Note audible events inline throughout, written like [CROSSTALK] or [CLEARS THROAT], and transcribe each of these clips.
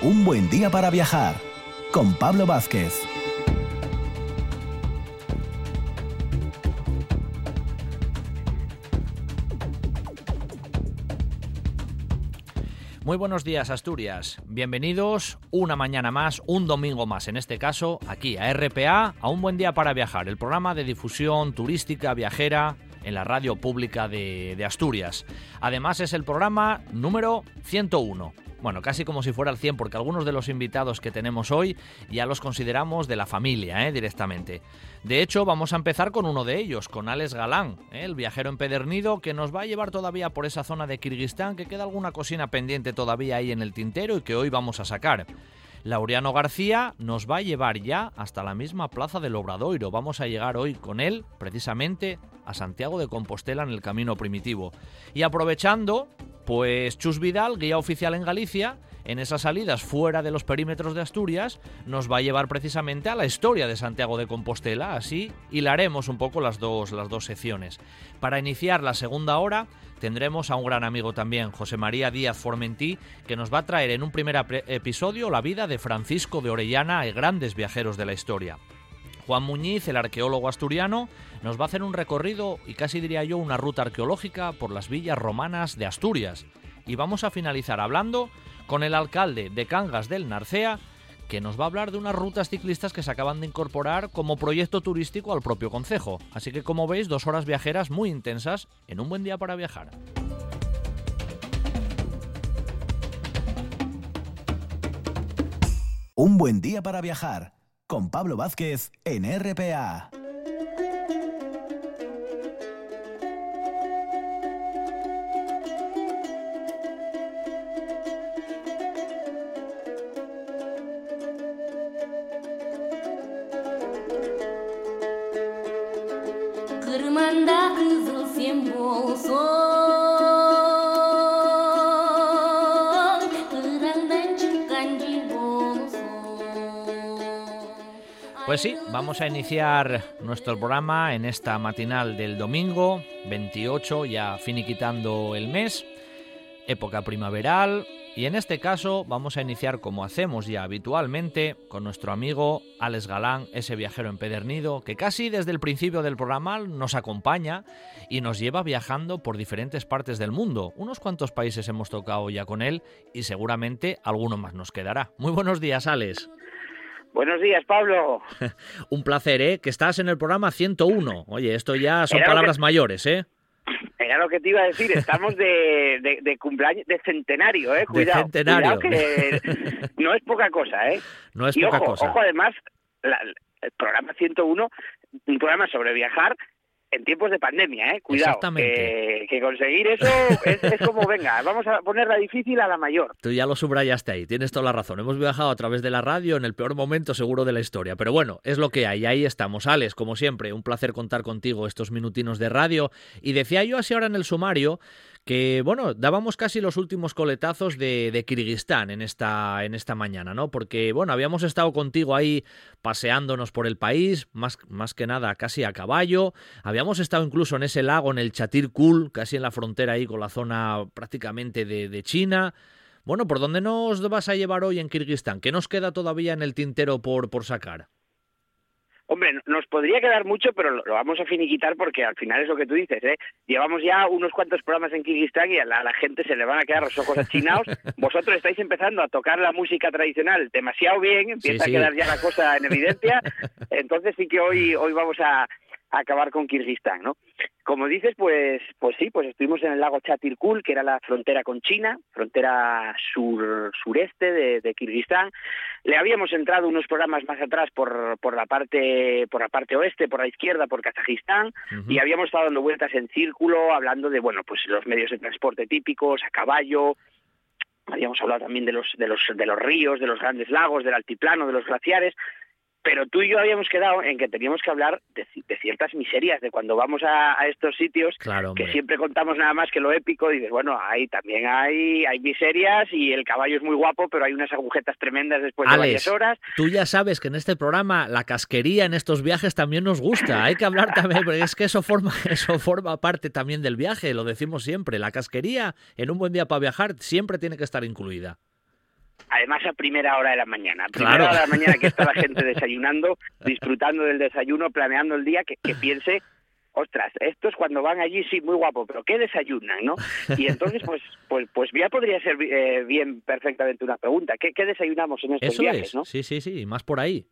Un buen día para viajar con Pablo Vázquez. Muy buenos días Asturias, bienvenidos una mañana más, un domingo más, en este caso aquí a RPA, a un buen día para viajar, el programa de difusión turística viajera en la radio pública de, Asturias. Además es el programa número 101 bueno, casi como si fuera el 100, porque algunos de los invitados que tenemos hoy ya los consideramos de la familia, ¿eh? directamente. De hecho, vamos a empezar con uno de ellos, con Alex Galán, ¿eh? el viajero empedernido que nos va a llevar todavía por esa zona de Kirguistán, que queda alguna cocina pendiente todavía ahí en el tintero y que hoy vamos a sacar. Laureano García nos va a llevar ya hasta la misma plaza del Obradoiro. Vamos a llegar hoy con él, precisamente, a Santiago de Compostela en el camino primitivo. Y aprovechando, pues Chus Vidal, guía oficial en Galicia, en esas salidas fuera de los perímetros de Asturias, nos va a llevar precisamente a la historia de Santiago de Compostela, así hilaremos un poco las dos, las dos secciones. Para iniciar la segunda hora tendremos a un gran amigo también, José María Díaz Formentí, que nos va a traer en un primer episodio la vida de Francisco de Orellana y grandes viajeros de la historia. Juan Muñiz, el arqueólogo asturiano, nos va a hacer un recorrido y casi diría yo una ruta arqueológica por las villas romanas de Asturias. Y vamos a finalizar hablando con el alcalde de Cangas del Narcea, que nos va a hablar de unas rutas ciclistas que se acaban de incorporar como proyecto turístico al propio concejo. Así que como veis, dos horas viajeras muy intensas en un buen día para viajar. Un buen día para viajar con Pablo Vázquez en RPA. Pues sí, vamos a iniciar nuestro programa en esta matinal del domingo 28, ya finiquitando el mes, época primaveral, y en este caso vamos a iniciar como hacemos ya habitualmente con nuestro amigo Alex Galán, ese viajero empedernido que casi desde el principio del programa nos acompaña y nos lleva viajando por diferentes partes del mundo. Unos cuantos países hemos tocado ya con él y seguramente alguno más nos quedará. Muy buenos días, Alex. Buenos días, Pablo. [LAUGHS] Un placer, ¿eh? Que estás en el programa 101. Oye, esto ya son palabras mayores, ¿eh? [LAUGHS] Era lo que te iba a decir, estamos de, de, cumpleaños, de centenario, ¿eh? Cuidado, de centenario. que [LAUGHS] no es poca cosa, ¿eh? No es poca cosa. Ojo, además, el programa 101, un programa sobre viajar, en tiempos de pandemia, ¿eh? Cuidado. Exactamente. Que, conseguir eso es, como, venga, vamos a ponerla difícil a la mayor. Tú ya lo subrayaste ahí, tienes toda la razón. Hemos viajado a través de la radio en el peor momento seguro de la historia. Pero bueno, es lo que hay, ahí estamos. Alex, como siempre, un placer contar contigo estos minutinos de radio. Y decía yo así ahora en el sumario que bueno, dábamos casi los últimos coletazos de, Kirguistán en esta, en esta mañana, ¿no? Porque bueno, habíamos estado contigo ahí paseándonos por el país, más, más que nada casi a caballo, habíamos estado incluso en ese lago, en el Chatir Kul, casi en la frontera ahí con la zona prácticamente de, de China. Bueno, ¿por dónde nos vas a llevar hoy en Kirguistán? ¿Qué nos queda todavía en el tintero por, por sacar? Hombre, nos podría quedar mucho, pero lo, vamos a finiquitar porque al final es lo que tú dices, ¿eh? Llevamos ya unos cuantos programas en Kirguistán y a la, gente se le van a quedar los ojos achinados. [LAUGHS] Vosotros estáis empezando a tocar la música tradicional demasiado bien, empieza a quedar ya la cosa en evidencia. [LAUGHS] Entonces sí que hoy, hoy vamos a, acabar con Kirguistán, ¿no? Como dices, pues, pues sí, pues estuvimos en el lago Chatirkul, que era la frontera con China, frontera sur, sureste de, de Kirguistán. Le habíamos entrado unos programas más atrás por, por la parte, por la parte oeste, por la izquierda, por Kazajistán, y habíamos estado dando vueltas en círculo, hablando de, bueno, pues los medios de transporte típicos, a caballo, habíamos hablado también de los, de los, de los ríos, de los grandes lagos, del altiplano, de los glaciares, pero tú y yo habíamos quedado en que teníamos que hablar de, ciertas miserias, de cuando vamos a, estos sitios, que siempre contamos nada más que lo épico, y dices, bueno, ahí también hay, hay miserias y el caballo es muy guapo, pero hay unas agujetas tremendas después de varias horas. Tú ya sabes que en este programa la casquería en estos viajes también nos gusta, hay que hablar también, porque es que eso forma, [LAUGHS] eso forma parte también del viaje, lo decimos siempre, la casquería en un buen día para viajar siempre tiene que estar incluida. Además a primera hora de la mañana. A primera hora de la mañana que está la [LAUGHS] gente desayunando, disfrutando del desayuno, planeando el día, que, que [LAUGHS] piense ostras, estos cuando van allí sí, muy guapo, pero ¿qué desayunan, no? Y entonces, pues, pues, pues ya podría ser eh, bien perfectamente una pregunta. ¿Qué, ¿Qué, desayunamos en estos Eso viajes, es. no? Sí, sí, sí, más por ahí.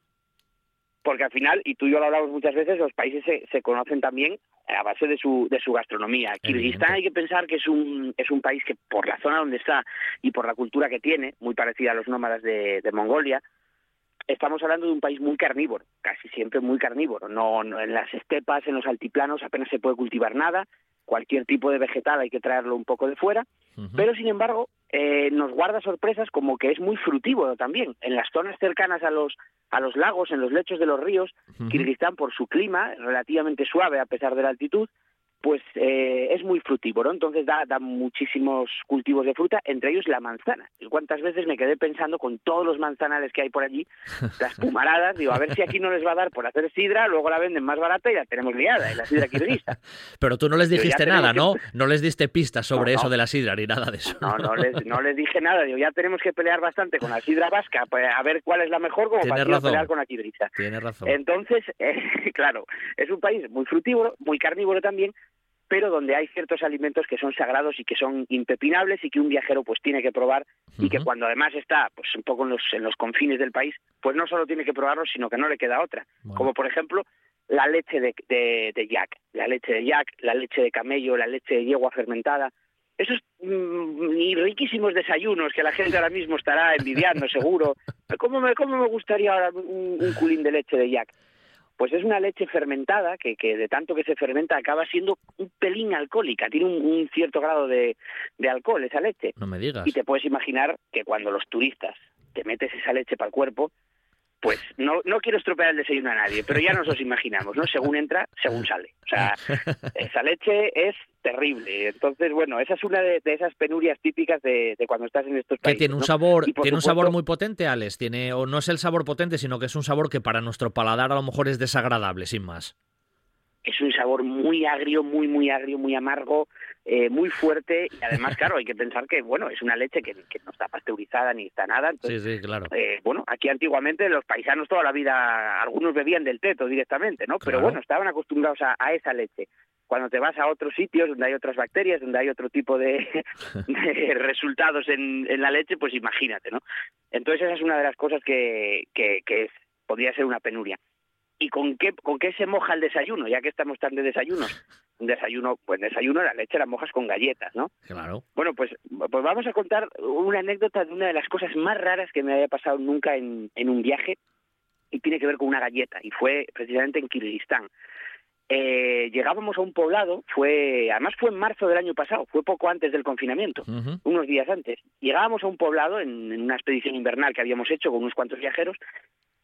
Porque al final, y tú y yo lo hablamos muchas veces, los países se, se conocen también a base de su, de su gastronomía. Kirguistán hay que pensar que es un, es un país que por la zona donde está y por la cultura que tiene, muy parecida a los nómadas de, de Mongolia, estamos hablando de un país muy carnívoro, casi siempre muy carnívoro. No, no, en las estepas, en los altiplanos apenas se puede cultivar nada, cualquier tipo de vegetal hay que traerlo un poco de fuera, uh -huh. pero sin embargo eh, nos guarda sorpresas como que es muy frutívoro también. En las zonas cercanas a los a los lagos, en los lechos de los ríos, uh -huh. Kirguistán por su clima relativamente suave a pesar de la altitud, pues eh, es muy frutívoro, entonces da, da muchísimos cultivos de fruta, entre ellos la manzana. ¿Cuántas veces me quedé pensando con todos los manzanales que hay por allí, [LAUGHS] las pumaradas, digo, a ver si aquí no les va a dar por hacer sidra, luego la venden más barata y la tenemos liada, y la sidra kirguista. [LAUGHS] Pero tú no les dijiste nada, ¿no? Que... No les diste pistas sobre no, no. eso de la sidra ni nada de eso. No, no les, no les dije nada, digo, ya tenemos que pelear bastante con la sidra vasca, pues, a ver cuál es la mejor como Tienes para razón. pelear con la kirguista. Tienes razón. Entonces, [LAUGHS] eh, claro, es un país muy frutívoro, muy carnívoro también, pero donde hay ciertos alimentos que son sagrados y que son impepinables y que un viajero pues tiene que probar uh -huh. y que cuando además está pues un poco en los, en los confines del país, pues no solo tiene que probarlos, sino que no le queda otra. Bueno. Como por ejemplo la leche de, de, de, yak, la leche de yak, la leche de camello, la leche de yegua fermentada. Esos mm, riquísimos desayunos que la gente ahora mismo estará envidiando, seguro. [LAUGHS] ¿Cómo me, cómo me gustaría ahora un, un culín de leche de yak? Pues es una leche fermentada que, que de tanto que se fermenta acaba siendo un pelín alcohólica, tiene un, un cierto grado de, de, alcohol esa leche. No me digas. Y te puedes imaginar que cuando los turistas te metes esa leche para el cuerpo, pues no, no quiero estropear el desayuno a nadie, pero ya nos los imaginamos, ¿no? Según entra, según sale. O sea, [LAUGHS] esa leche es terrible. Entonces, bueno, esa es una de, de esas penurias típicas de, de, cuando estás en estos países. Que tiene un ¿no? sabor, tiene supuesto, un sabor muy potente, Alex. Tiene, o no es el sabor potente, sino que es un sabor que para nuestro paladar a lo mejor es desagradable, sin más es un sabor muy agrio, muy, muy agrio, muy amargo, eh, muy fuerte y además, [LAUGHS] claro, hay que pensar que, bueno, es una leche que, que no está pasteurizada ni está nada. Entonces, sí, sí, claro. Eh, bueno, aquí antiguamente los paisanos toda la vida, algunos bebían del teto directamente, ¿no? Pero Claro. bueno, estaban acostumbrados a, a esa leche. Cuando te vas a otros sitios donde hay otras bacterias, donde hay otro tipo de, [LAUGHS] de resultados en, en la leche, pues imagínate, ¿no? Entonces esa es una de las cosas que, que, que es, podría ser una penuria. ¿Y con qué, con qué se moja el desayuno? Ya que estamos tan de desayunos. [LAUGHS] Un desayuno, pues desayuno, la leche la mojas con galletas, ¿no? Claro. Bueno, pues, pues vamos a contar una anécdota de una de las cosas más raras que me había pasado nunca en, en un viaje y tiene que ver con una galleta y fue precisamente en Kirguistán. Eh, llegábamos a un poblado, fue además fue en marzo del año pasado, fue poco antes del confinamiento, Uh -huh. unos días antes. Llegábamos a un poblado en, en una expedición invernal que habíamos hecho con unos cuantos viajeros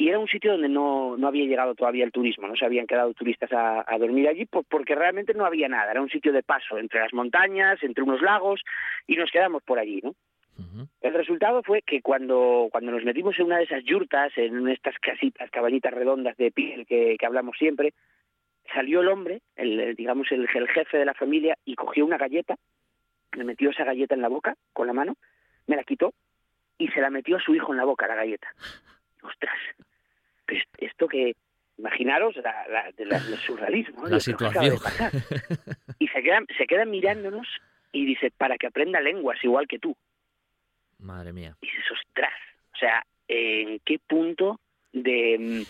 y era un sitio donde no, no había llegado todavía el turismo, no se habían quedado turistas a, a dormir allí por, porque realmente no había nada, era un sitio de paso entre las montañas, entre unos lagos y nos quedamos por allí, ¿no? Uh -huh. El resultado fue que cuando, cuando nos metimos en una de esas yurtas, en estas casitas, cabañitas redondas de piel que, que hablamos siempre, salió el hombre, el, digamos el, el jefe de la familia, y cogió una galleta, le metió esa galleta en la boca con la mano, me la quitó y se la metió a su hijo en la boca, la galleta. Ostras, [LAUGHS] pero esto que, imaginaros la, la, de la, el surrealismo, de situación. [LAUGHS] Y se quedan, se quedan mirándonos y dice, para que aprenda lenguas igual que tú. Madre mía. Y dices, ostras, o sea, ¿en qué punto de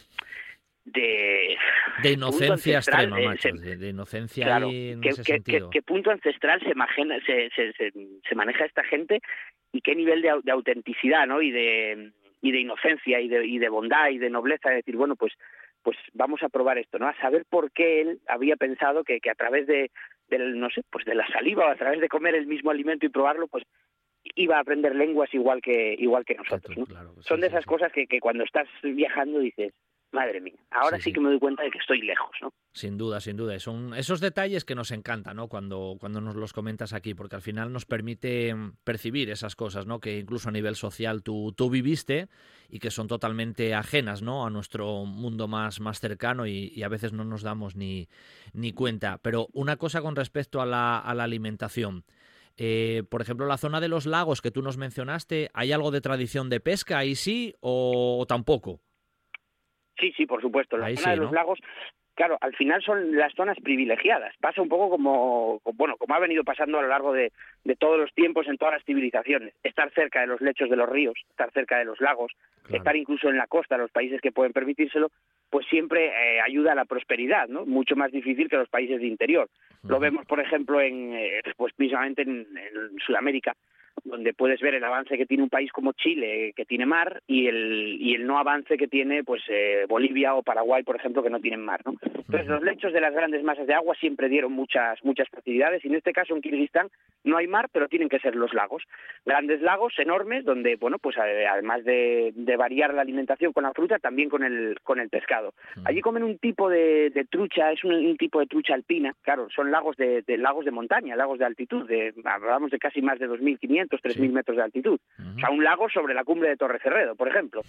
de, De inocencia extrema, eh, macho. se- De, de inocencia claro, en ¿qué, ese qué- sentido. qué- qué punto ancestral se, imagina, se, se, se, maneja esta gente y qué nivel de, de autenticidad ¿no? y, de, y de inocencia y de, y de bondad y de nobleza de decir, bueno, pues pues vamos a probar esto, ¿no? A saber por qué él había pensado que, que a través de, del, no sé, pues de la saliva o a través de comer el mismo alimento y probarlo, pues iba a aprender lenguas igual que igual que nosotros, ¿no? Claro, sí, Son de sí, esas sí. cosas que, que cuando estás viajando dices, madre mía, ahora Sí, sí, sí. que me doy cuenta de que estoy lejos, ¿no? Sin duda, sin duda. Son esos detalles que nos encantan, ¿no? Cuando, cuando nos los comentas aquí, porque al final nos permite mm, percibir esas cosas, ¿no? Que incluso a nivel social tú, tú viviste y que son totalmente ajenas, ¿no? A nuestro mundo más, más cercano y, y a veces no nos damos ni, ni cuenta. Pero una cosa con respecto a la, a la alimentación. Eh, por ejemplo, la zona de los lagos que tú nos mencionaste, ¿hay algo de tradición de pesca ahí sí o, tampoco? Sí, sí, por supuesto. La zona de los lagos claro, al final son las zonas privilegiadas. Pasa un poco como, bueno, como ha venido pasando a lo largo de, todos los tiempos en todas las civilizaciones. Estar cerca de los lechos de los ríos, estar cerca de los lagos, estar incluso en la costa, los países que pueden permitírselo, pues siempre eh, ayuda a la prosperidad, ¿no? Mucho más difícil que los países de interior. Lo vemos, por ejemplo, en, eh, pues precisamente en Sudamérica, donde puedes ver el avance que tiene un país como Chile, que tiene mar, y el, y el no avance que tiene pues eh, Bolivia o Paraguay, por ejemplo, que no tienen mar. ¿no? Entonces, los lechos de las grandes masas de agua siempre dieron muchas, muchas facilidades, y en este caso en Kirguistán no hay mar, pero tienen que ser los lagos. Grandes lagos enormes, donde, bueno, pues además de, variar la alimentación con la fruta, también con el, con el pescado. Allí comen un tipo de, trucha, es un, tipo de trucha alpina, claro, son lagos de, lagos de montaña, lagos de altitud, de, hablamos de casi más de 2.500 3.000 metros de altitud. O sea, un lago sobre la cumbre de Torre Cerredo, por ejemplo.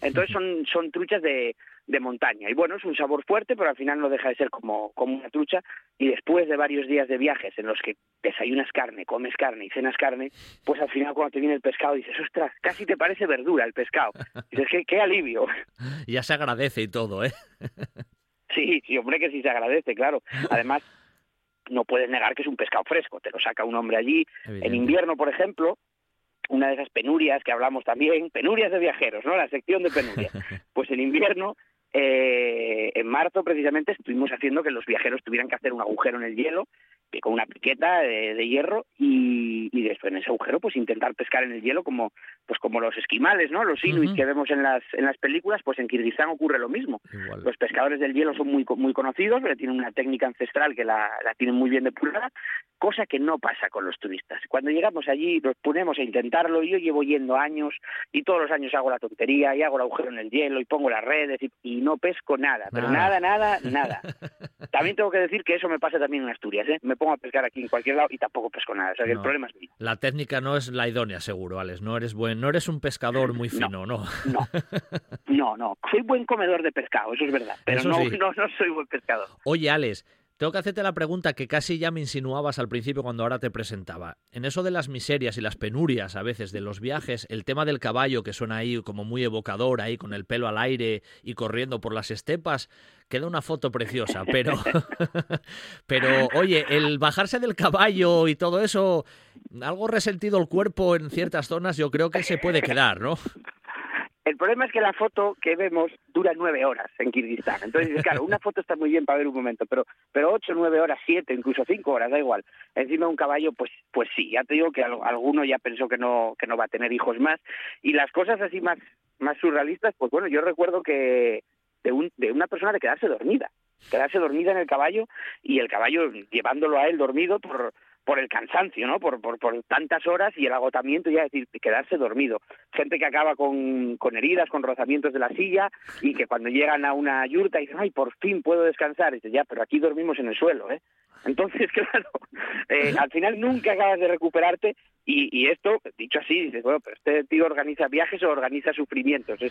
Entonces son, son truchas de, de montaña. Y bueno, es un sabor fuerte, pero al final no deja de ser como, como una trucha. Y después de varios días de viajes en los que desayunas carne, comes carne y cenas carne, pues al final cuando te viene el pescado dices, ostras, casi te parece verdura el pescado. dices, qué, qué alivio. [LAUGHS] Ya se agradece y todo, ¿eh? sí, sí, hombre, que sí se agradece, claro. Además, no puedes negar que es un pescado fresco, te lo saca un hombre allí. En invierno, por ejemplo, una de esas penurias que hablamos también, penurias de viajeros, ¿no? La sección de penurias. [LAUGHS] Pues en invierno, eh, en marzo precisamente, estuvimos haciendo que los viajeros tuvieran que hacer un agujero en el hielo con una piqueta de, hierro y, después en ese agujero pues intentar pescar en el hielo como pues como los esquimales no los inuit que vemos en las en las películas pues en Kirguistán ocurre lo mismo. Los pescadores del hielo son muy muy conocidos pero tienen una técnica ancestral que la, la tienen muy bien depurada cosa que no pasa con los turistas. Cuando llegamos allí nos ponemos a intentarlo yo llevo yendo años y todos los años hago la tontería y hago el agujero en el hielo y pongo las redes y, no pesco nada pero nada. nada nada [LAUGHS] también tengo que decir que eso me pasa también en Asturias ¿eh? Pongo a pescar aquí en cualquier lado y tampoco pesco nada. O sea, que el problema es mío. La técnica no es la idónea, seguro, Alex. No eres buen, no eres un pescador muy fino, ¿no? No, [LAUGHS] no, no. Soy buen comedor de pescado, eso es verdad. Pero no, [LAUGHS] no, no soy buen pescador. Oye, Alex, tengo que hacerte la pregunta que casi ya me insinuabas al principio cuando ahora te presentaba. En eso de las miserias y las penurias a veces de los viajes, el tema del caballo que suena ahí como muy evocador, ahí con el pelo al aire y corriendo por las estepas, queda una foto preciosa, pero [LAUGHS] pero oye, el bajarse del caballo y todo eso, algo resentido el cuerpo en ciertas zonas, yo creo que se puede quedar, ¿no? El problema es que la foto que vemos dura nueve horas en Kirguistán. Entonces, [LAUGHS] claro, una foto está muy bien para ver un momento, pero pero ocho, nueve horas, siete, incluso cinco horas, da igual. Encima un caballo, pues pues sí, ya te digo que alguno ya pensó que no que no va a tener hijos más. Y las cosas así más más surrealistas, pues bueno, yo recuerdo que de, un, de una persona de quedarse dormida, quedarse dormida en el caballo y el caballo llevándolo a él dormido por por el cansancio, ¿no? Por, por, tantas horas y el agotamiento, ya decir, quedarse dormido. Gente que acaba con, con heridas, con rozamientos de la silla y que cuando llegan a una yurta dicen, ay, por fin puedo descansar. Y dice, ya, pero aquí dormimos en el suelo, ¿eh? Entonces, [LAUGHS] claro, eh, al final nunca acabas de recuperarte y, esto, dicho así, dices, bueno, pero este tío organiza viajes o organiza sufrimientos. Eh,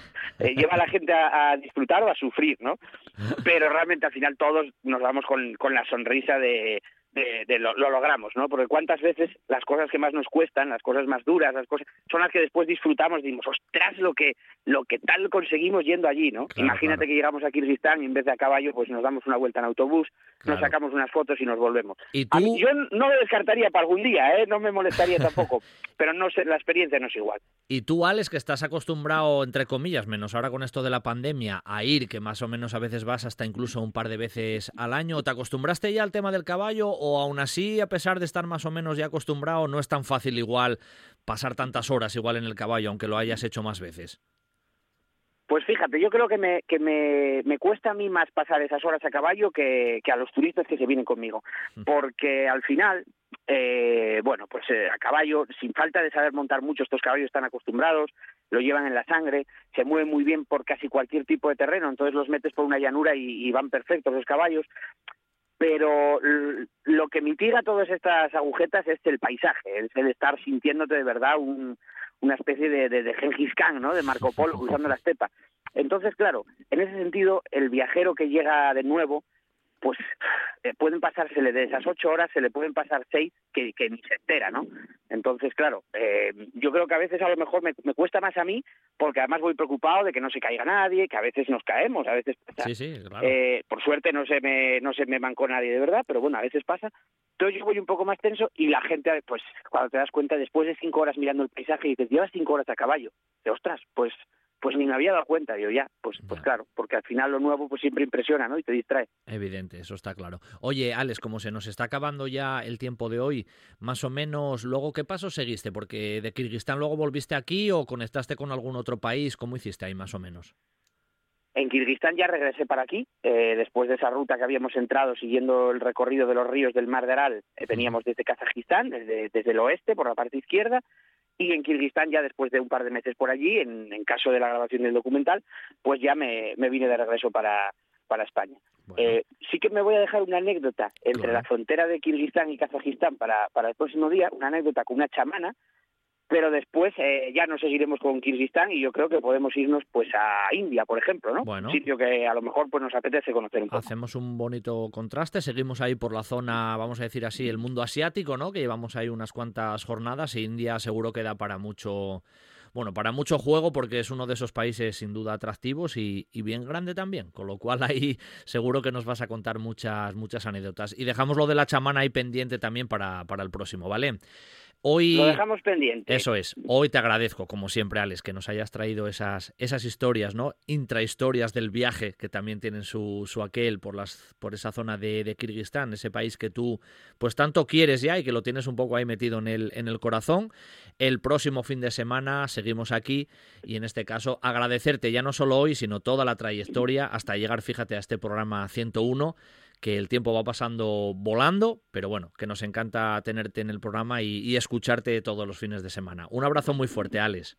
lleva a la gente a, a, disfrutar o a sufrir, ¿no? Pero realmente al final todos nos vamos con, con la sonrisa de, de, lo, logramos, ¿no? Porque cuántas veces las cosas que más nos cuestan, las cosas más duras, las cosas son las que después disfrutamos, dimos, ostras, lo que lo que tal conseguimos yendo allí, ¿no? Imagínate que llegamos a Kirguistán y en vez de a caballo, pues nos damos una vuelta en autobús, nos sacamos unas fotos y nos volvemos. ¿Y tú? yo no me descartaría para algún día, ¿eh? No me molestaría tampoco, [LAUGHS] pero no sé, la experiencia no es igual. Y tú, Alex, que estás acostumbrado, entre comillas, menos ahora con esto de la pandemia, a ir, que más o menos a veces vas hasta incluso un par de veces al año, ¿te acostumbraste ya al tema del caballo o aún así, a pesar de estar más o menos ya acostumbrado, no es tan fácil igual pasar tantas horas igual en el caballo, aunque lo hayas hecho más veces? Pues fíjate, yo creo que me, que me, me cuesta a mí más pasar esas horas a caballo que, que a los turistas que se vienen conmigo, porque al final, eh, bueno, pues eh, a caballo, sin falta de saber montar mucho, estos caballos están acostumbrados, lo llevan en la sangre, se mueven muy bien por casi cualquier tipo de terreno, entonces los metes por una llanura y, y van perfectos los caballos, pero lo que mitiga todas estas agujetas es el paisaje, es el estar sintiéndote de verdad un, una especie de, de, de Gengis Khan, ¿no? De Marco Polo cruzando la estepa. Entonces, claro, en ese sentido, el viajero que llega de nuevo pues eh, pueden pasársele de esas ocho horas, se le pueden pasar seis que, que ni se entera, ¿no? Entonces, claro, eh, yo creo que a veces a lo mejor me, me, cuesta más a mí, porque además voy preocupado de que no se caiga nadie, que a veces nos caemos, a veces pasa. Sí, sí, claro. eh, por suerte no se me no se me mancó nadie de verdad, pero bueno, a veces pasa. Entonces yo voy un poco más tenso y la gente, pues cuando te das cuenta, después de cinco horas mirando el paisaje y dices, llevas cinco horas a caballo, de ostras, pues pues ni me había dado cuenta, yo ya, pues, pues claro, porque al final lo nuevo pues siempre impresiona, ¿no? Y te distrae. Evidente, eso está claro. Oye, Alex, como se nos está acabando ya el tiempo de hoy, más o menos, luego, ¿qué paso seguiste? Porque de Kirguistán luego volviste aquí o conectaste con algún otro país, ¿cómo hiciste ahí más o menos? En Kirguistán ya regresé para aquí, eh, después de esa ruta que habíamos entrado siguiendo el recorrido de los ríos del Mar de Aral, eh, veníamos desde Kazajistán, desde, desde el oeste, por la parte izquierda, y en Kirguistán ya después de un par de meses por allí, en, en caso de la grabación del documental, pues ya me, me vine de regreso para, para España. Bueno. Eh, sí que me voy a dejar una anécdota entre claro. la frontera de Kirguistán y Kazajistán para, para el próximo día, una anécdota con una chamana, pero después eh, ya nos seguiremos con Kirguistán y yo creo que podemos irnos pues a India, por ejemplo, ¿no? Bueno. Un sitio que a lo mejor pues nos apetece conocer un poco. Hacemos un bonito contraste, seguimos ahí por la zona, vamos a decir así, el mundo asiático, ¿no? Que llevamos ahí unas cuantas jornadas y India seguro que da para mucho bueno, para mucho juego porque es uno de esos países sin duda atractivos y, y, bien grande también, con lo cual ahí [LAUGHS] seguro que nos vas a contar muchas, muchas anécdotas. Y dejamos lo de la chamana ahí pendiente también para, para el próximo, ¿vale? Hoy, Lo dejamos pendiente. Eso es. Hoy te agradezco, como siempre, Alex, que nos hayas traído esas, esas historias, ¿no? Intrahistorias del viaje, que también tienen su, su aquel por, las, por esa zona de, de, Kirguistán, ese país que tú pues tanto quieres ya y que lo tienes un poco ahí metido en el, en el corazón. El próximo fin de semana seguimos aquí y en este caso agradecerte ya no solo hoy, sino toda la trayectoria hasta llegar, fíjate, a este programa 101 que el tiempo va pasando volando, pero bueno, que nos encanta tenerte en el programa y, y, escucharte todos los fines de semana. Un abrazo muy fuerte, Alex.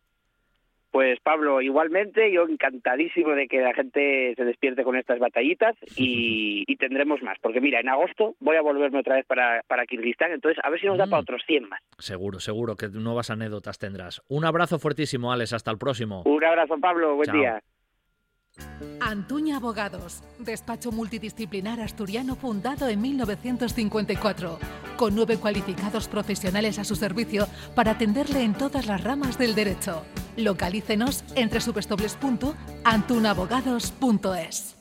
Pues Pablo, igualmente, yo encantadísimo de que la gente se despierte con estas batallitas y, [LAUGHS] y tendremos más, porque mira, en agosto voy a volverme otra vez para, para Kirguistán, entonces a ver si nos da mm. para otros 100 más. Seguro, seguro que nuevas anécdotas tendrás. Un abrazo fuertísimo, Alex, hasta el próximo. Un abrazo, Pablo, buen Chao. día. Antuña Abogados, despacho multidisciplinar asturiano fundado en 1954, con nueve cualificados profesionales a su servicio para atenderle en todas las ramas del derecho. Localícenos en www.antunabogados.es.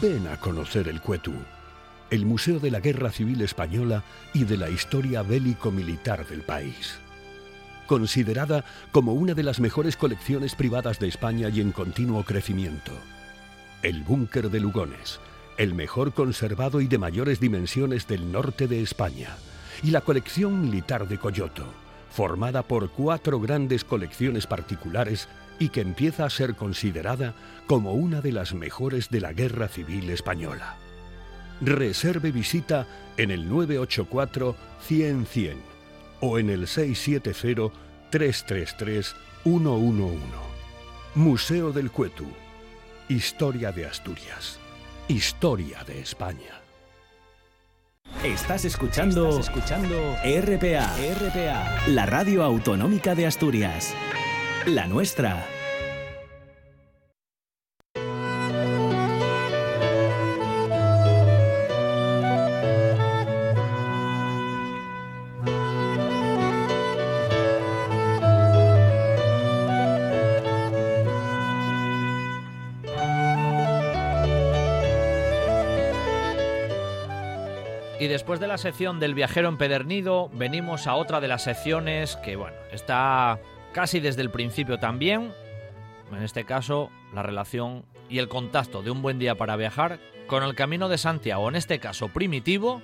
Ven a conocer el Cuetu, el Museo de la Guerra Civil Española y de la historia bélico-militar del país considerada como una de las mejores colecciones privadas de España y en continuo crecimiento. El Búnker de Lugones, el mejor conservado y de mayores dimensiones del norte de España, y la colección militar de Coyoto, formada por cuatro grandes colecciones particulares y que empieza a ser considerada como una de las mejores de la Guerra Civil Española. Reserve visita en el 984 100 100 o en el 670-333-111. Museo del Cuetu. Historia de Asturias. Historia de España. Estás escuchando, Estás escuchando RPA, RPA, la radio autonómica de Asturias. La nuestra. Y después de la sección del viajero empedernido, venimos a otra de las secciones que, bueno, está casi desde el principio también. En este caso, la relación y el contacto de un buen día para viajar con el Camino de Santiago, en este caso primitivo,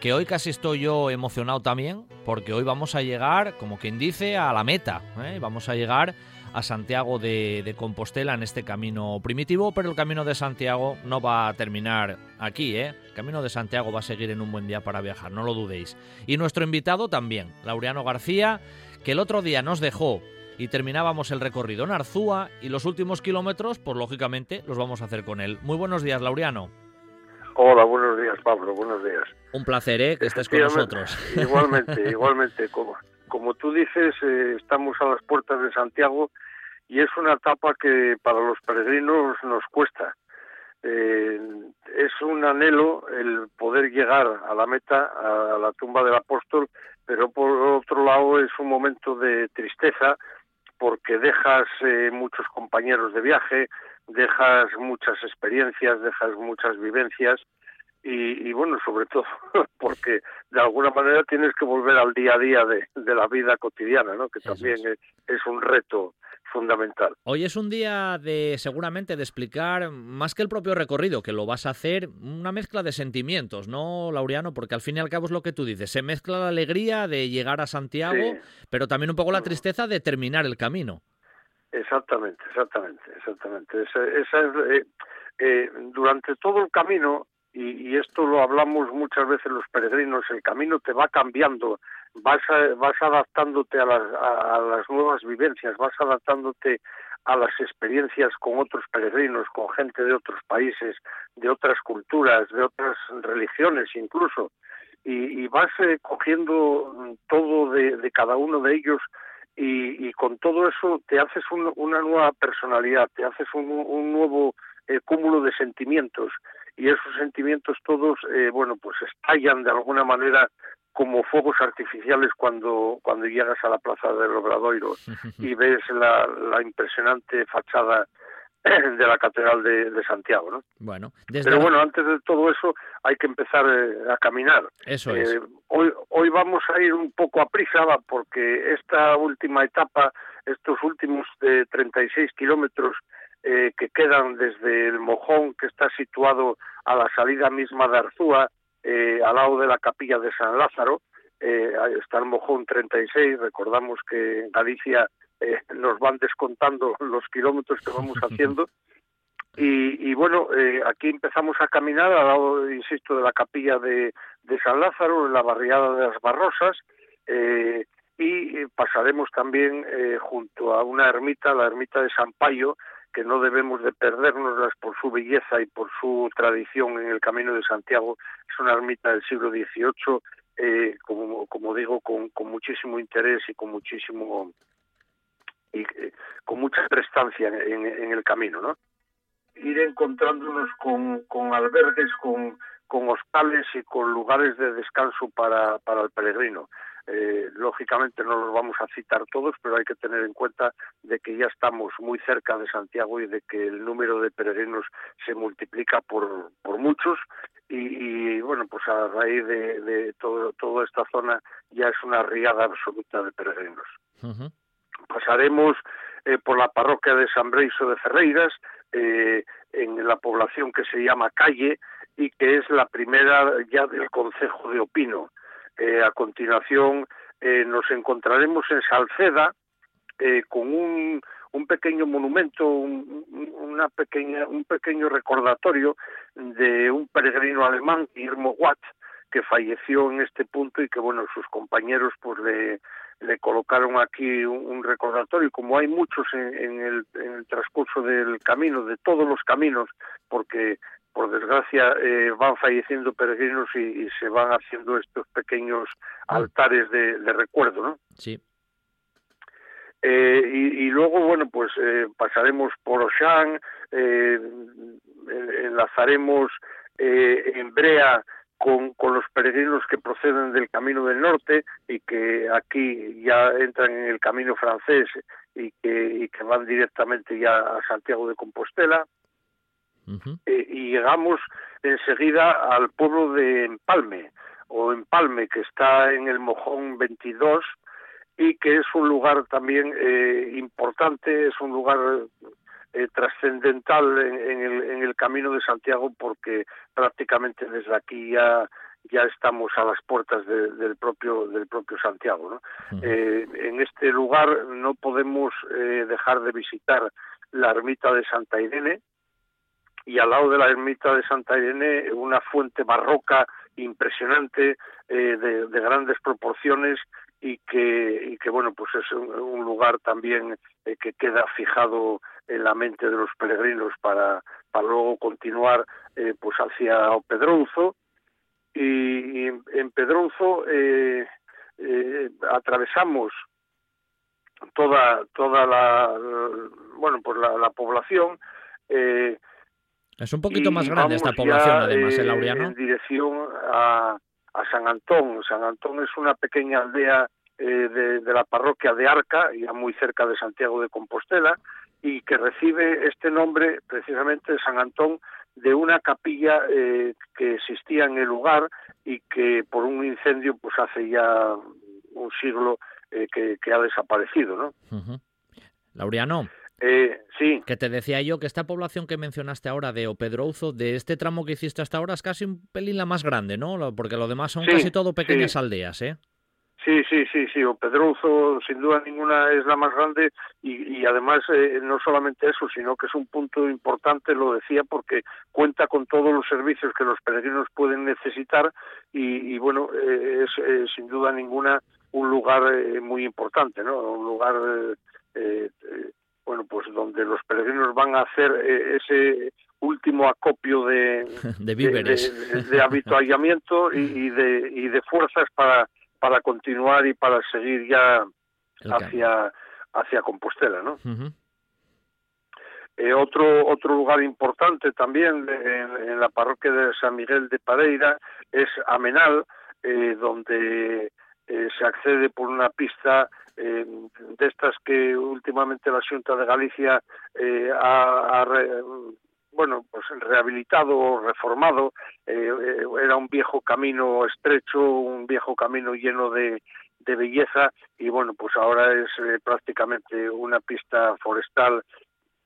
que hoy casi estoy yo emocionado también, porque hoy vamos a llegar, como quien dice, a la meta. ¿eh? Vamos a llegar a Santiago de, de, Compostela en este camino primitivo, pero el camino de Santiago no va a terminar aquí, ¿eh? El camino de Santiago va a seguir en un buen día para viajar, no lo dudéis. Y nuestro invitado también, Laureano García, que el otro día nos dejó y terminábamos el recorrido en Arzúa y los últimos kilómetros, pues lógicamente los vamos a hacer con él. Muy buenos días, Laureano. Hola, buenos días, Pablo, buenos días. Un placer, ¿eh? Que estés con nosotros. Igualmente, igualmente, como, como tú dices, eh, estamos a las puertas de Santiago y es una etapa que para los peregrinos nos cuesta. eh, es un anhelo el poder llegar a la meta, a la tumba del apóstol, pero por otro lado es un momento de tristeza porque dejas eh, muchos compañeros de viaje, dejas muchas experiencias, dejas muchas vivencias y, bueno, sobre todo [LAUGHS] porque de alguna manera tienes que volver al día a día de, la vida cotidiana, ¿no? que también es un reto fundamental. Hoy es un día de seguramente de explicar más que el propio recorrido, que lo vas a hacer una mezcla de sentimientos, ¿no, Laureano? Porque al fin y al cabo es lo que tú dices, se mezcla la alegría de llegar a Santiago, pero también un poco la tristeza de terminar el camino. Exactamente, exactamente, exactamente. Esa, es, eh, eh, durante todo el camino y, esto lo hablamos muchas veces los peregrinos, el camino te va cambiando, vas, vas adaptándote a las, a, las nuevas vivencias, vas adaptándote a las experiencias con otros peregrinos, con gente de otros países, de otras culturas, de otras religiones incluso, y, vas eh, cogiendo todo de, cada uno de ellos y, con todo eso te haces una nueva personalidad, te haces un, nuevo eh, cúmulo de sentimientos y esos sentimientos todos, eh, bueno, pues estallan de alguna manera como fuegos artificiales cuando, cuando llegas a la plaza del Obradoiro y [LAUGHS] ves la, la impresionante fachada [CLEARS THROAT] de la Catedral de, Santiago, ¿no? Bueno, pero bueno, antes de todo eso hay que empezar eh, a caminar. Eso es. Eh, hoy, hoy vamos a ir un poco a prisa porque esta última etapa, estos últimos eh, 36 kilómetros eh, que quedan desde el Mojón, que está situado a la salida misma de Arzúa, eh, al lado de la capilla de San Lázaro. Eh, está el Mojón 36, recordamos que en Galicia nos van descontando los kilómetros que vamos [LAUGHS] haciendo. Y, bueno, aquí empezamos a caminar al lado, insisto, de la capilla de, de San Lázaro, en la barriada de las Barrosas, y pasaremos también junto a una ermita, la ermita de San Payo, que no debemos de perdernoslas por su belleza y por su tradición en el Camino de Santiago. Es una ermita del siglo XVIII, eh, como, como digo, con, con muchísimo interés y con muchísimo y eh, con mucha prestancia en, el camino, ¿no? Ir encontrándonos con, con albergues, con, con hostales y con lugares de descanso para, para el peregrino. Eh, lógicamente no los vamos a citar todos, pero hay que tener en cuenta de que ya estamos muy cerca de Santiago y de que el número de peregrinos se multiplica por, por muchos y, bueno, pues a raíz de, todo, toda esta zona ya es una riada absoluta de peregrinos. Pasaremos eh, por la parroquia de San Breiso de Ferreiras, eh, en la población que se llama Calle y que es la primera ya del concejo de Opino. Eh, a continuación eh, nos encontraremos en Salceda eh, con un, un pequeño monumento, un, una pequeña, un pequeño recordatorio de un peregrino alemán, Guillermo Watt, que falleció en este punto y que bueno sus compañeros pues le, colocaron aquí un, recordatorio. Como hay muchos en, en, el, en, el, transcurso del camino de todos los caminos porque por desgracia, eh, van falleciendo peregrinos y, se van haciendo estos pequeños ah. altares de, recuerdo, ¿no? Sí. Eh, y, luego, bueno, pues eh, pasaremos por Oshán, enlazaremos en Brea con, con, los peregrinos que proceden del Camino del Norte y que aquí ya entran en el Camino francés y que, y que van directamente ya a Santiago de Compostela. Eh, y llegamos enseguida al pueblo de Empalme, o Empalme, que está en el Mojón 22 y que es un lugar también eh, importante, es un lugar eh, trascendental en, el, en, el, camino de Santiago porque prácticamente desde aquí ya ya estamos a las puertas del propio del propio Santiago ¿no? en este lugar no podemos dejar de visitar la ermita de Santa Irene y al lado de la ermita de Santa Irene una fuente barroca impresionante eh, de, grandes proporciones y que, y que bueno pues es un, lugar también eh, que queda fijado en la mente de los peregrinos para, para luego continuar eh, pues hacia Pedronzo. Y, en Pedronzo atravesamos toda toda la bueno pues la población Es un poquito más grande esta población, además, ¿el ¿eh, Laureano? En dirección a, a San Antón. San Antón es una pequeña aldea eh, de, de, la parroquia de Arca, ya muy cerca de Santiago de Compostela, y que recibe este nombre precisamente de San Antón de una capilla eh, que existía en el lugar y que por un incendio pues hace ya un siglo eh, que, ha desaparecido, ¿no? Laureano. Eh, sí. Que te decía yo que esta población que mencionaste ahora de Opedrouzo, de este tramo que hiciste hasta ahora, es casi un pelín la más grande, ¿no? Porque lo demás son casi todo pequeñas aldeas, ¿eh? Sí, sí, sí, sí. O Pedrozo, sin duda ninguna, es la más grande y, además eh, no solamente eso, sino que es un punto importante, lo decía, porque cuenta con todos los servicios que los peregrinos pueden necesitar y, bueno, eh, es eh, sin duda ninguna un lugar muy importante, ¿no? Un lugar, bueno, pues donde los peregrinos van a hacer ese último acopio de, [LAUGHS] de víveres, de, habituallamiento y, de, y de fuerzas para para continuar y para seguir ya hacia, hacia Compostela, ¿no? Eh, otro otro lugar importante también en, la parroquia de San Miguel de Pareira es Amenal, eh, donde eh, se accede por una pista estas que últimamente la Junta de Galicia ha, bueno, pues rehabilitado o reformado, eh, eh, era un viejo camino estrecho, un viejo camino lleno de, belleza y bueno, pues ahora es eh, prácticamente una pista forestal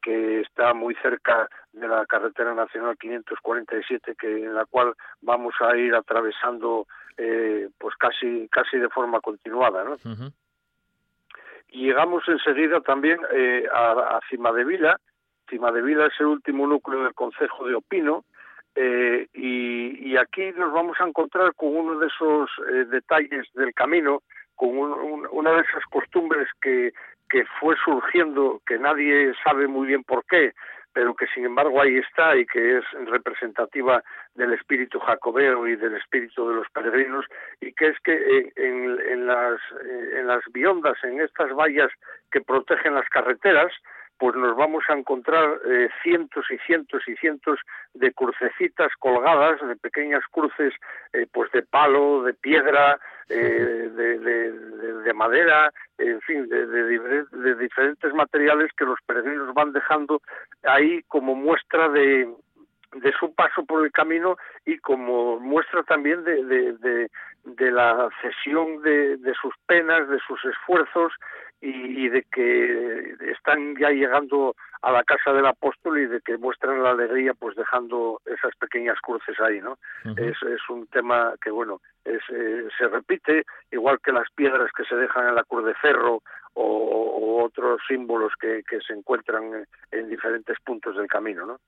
que está muy cerca de la carretera nacional 547 que en la cual vamos a ir atravesando pues casi casi de forma continuada. Llegamos enseguida también a, a Cima de Vila Vila es el último núcleo del Consejo de Opino, eh, y, aquí nos vamos a encontrar con uno de esos eh, detalles del camino, con una de esas costumbres que fue surgiendo, que nadie sabe muy bien por qué, pero que sin embargo ahí está y que es representativa del espíritu jacobeo y del espíritu de los peregrinos, y que es que eh, en, en, las, en las biondas, en estas vallas que protegen las carreteras, pues nos vamos a encontrar eh, cientos y cientos y cientos de crucecitas colgadas, de pequeñas cruces, eh, pues de palo, de piedra, eh, de, de, madera, en fin, de, diferentes materiales que los peregrinos van dejando ahí como muestra de, de su paso por el camino y como muestra también de, de, de la cesión de, sus penas, de sus esfuerzos y, de que están ya llegando a la casa del apóstol y de que muestran la alegría pues dejando esas pequeñas cruces ahí, ¿no? es, es un tema que, bueno, es, eh, se repite, igual que las piedras que se dejan en la cruz de ferro o, otros símbolos que, que, se encuentran en diferentes puntos del camino, ¿no?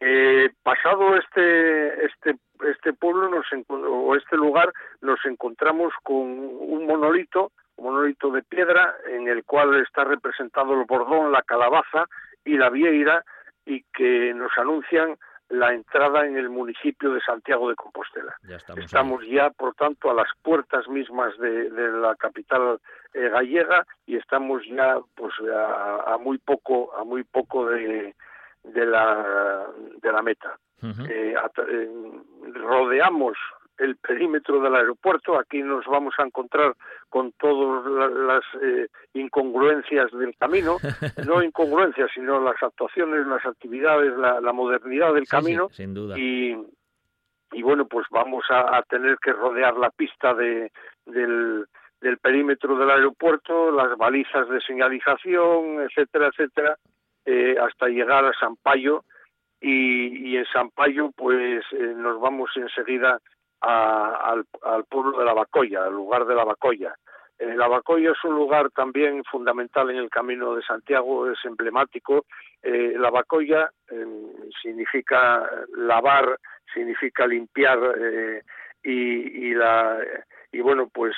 Eh, pasado este este este pueblo nos o este lugar nos encontramos con un monolito un monolito de piedra en el cual está representado el bordón la calabaza y la vieira y que nos anuncian la entrada en el municipio de Santiago de Compostela. estamos, ya, por tanto, a las puertas mismas de, la capital eh, gallega y estamos ya, pues, a, muy poco, a muy poco de, de la, de la meta. Eh, eh, rodeamos el perímetro del aeropuerto, aquí nos vamos a encontrar con todas las eh, incongruencias del camino, [LAUGHS] no incongruencias, sino las actuaciones, las actividades, la, modernidad del camino. sin duda. Y, y bueno, pues vamos a, tener que rodear la pista de, del, del perímetro del aeropuerto, las balizas de señalización, etcétera, etcétera, eh, hasta llegar a San Payo y, en San Payo pues eh, nos vamos enseguida al, pueblo de la Bacoya, al lugar de la Bacoya. Eh, la Bacoya es un lugar también fundamental en el Camino de Santiago, es emblemático. la Bacoya significa lavar, significa limpiar y, y, y bueno, pues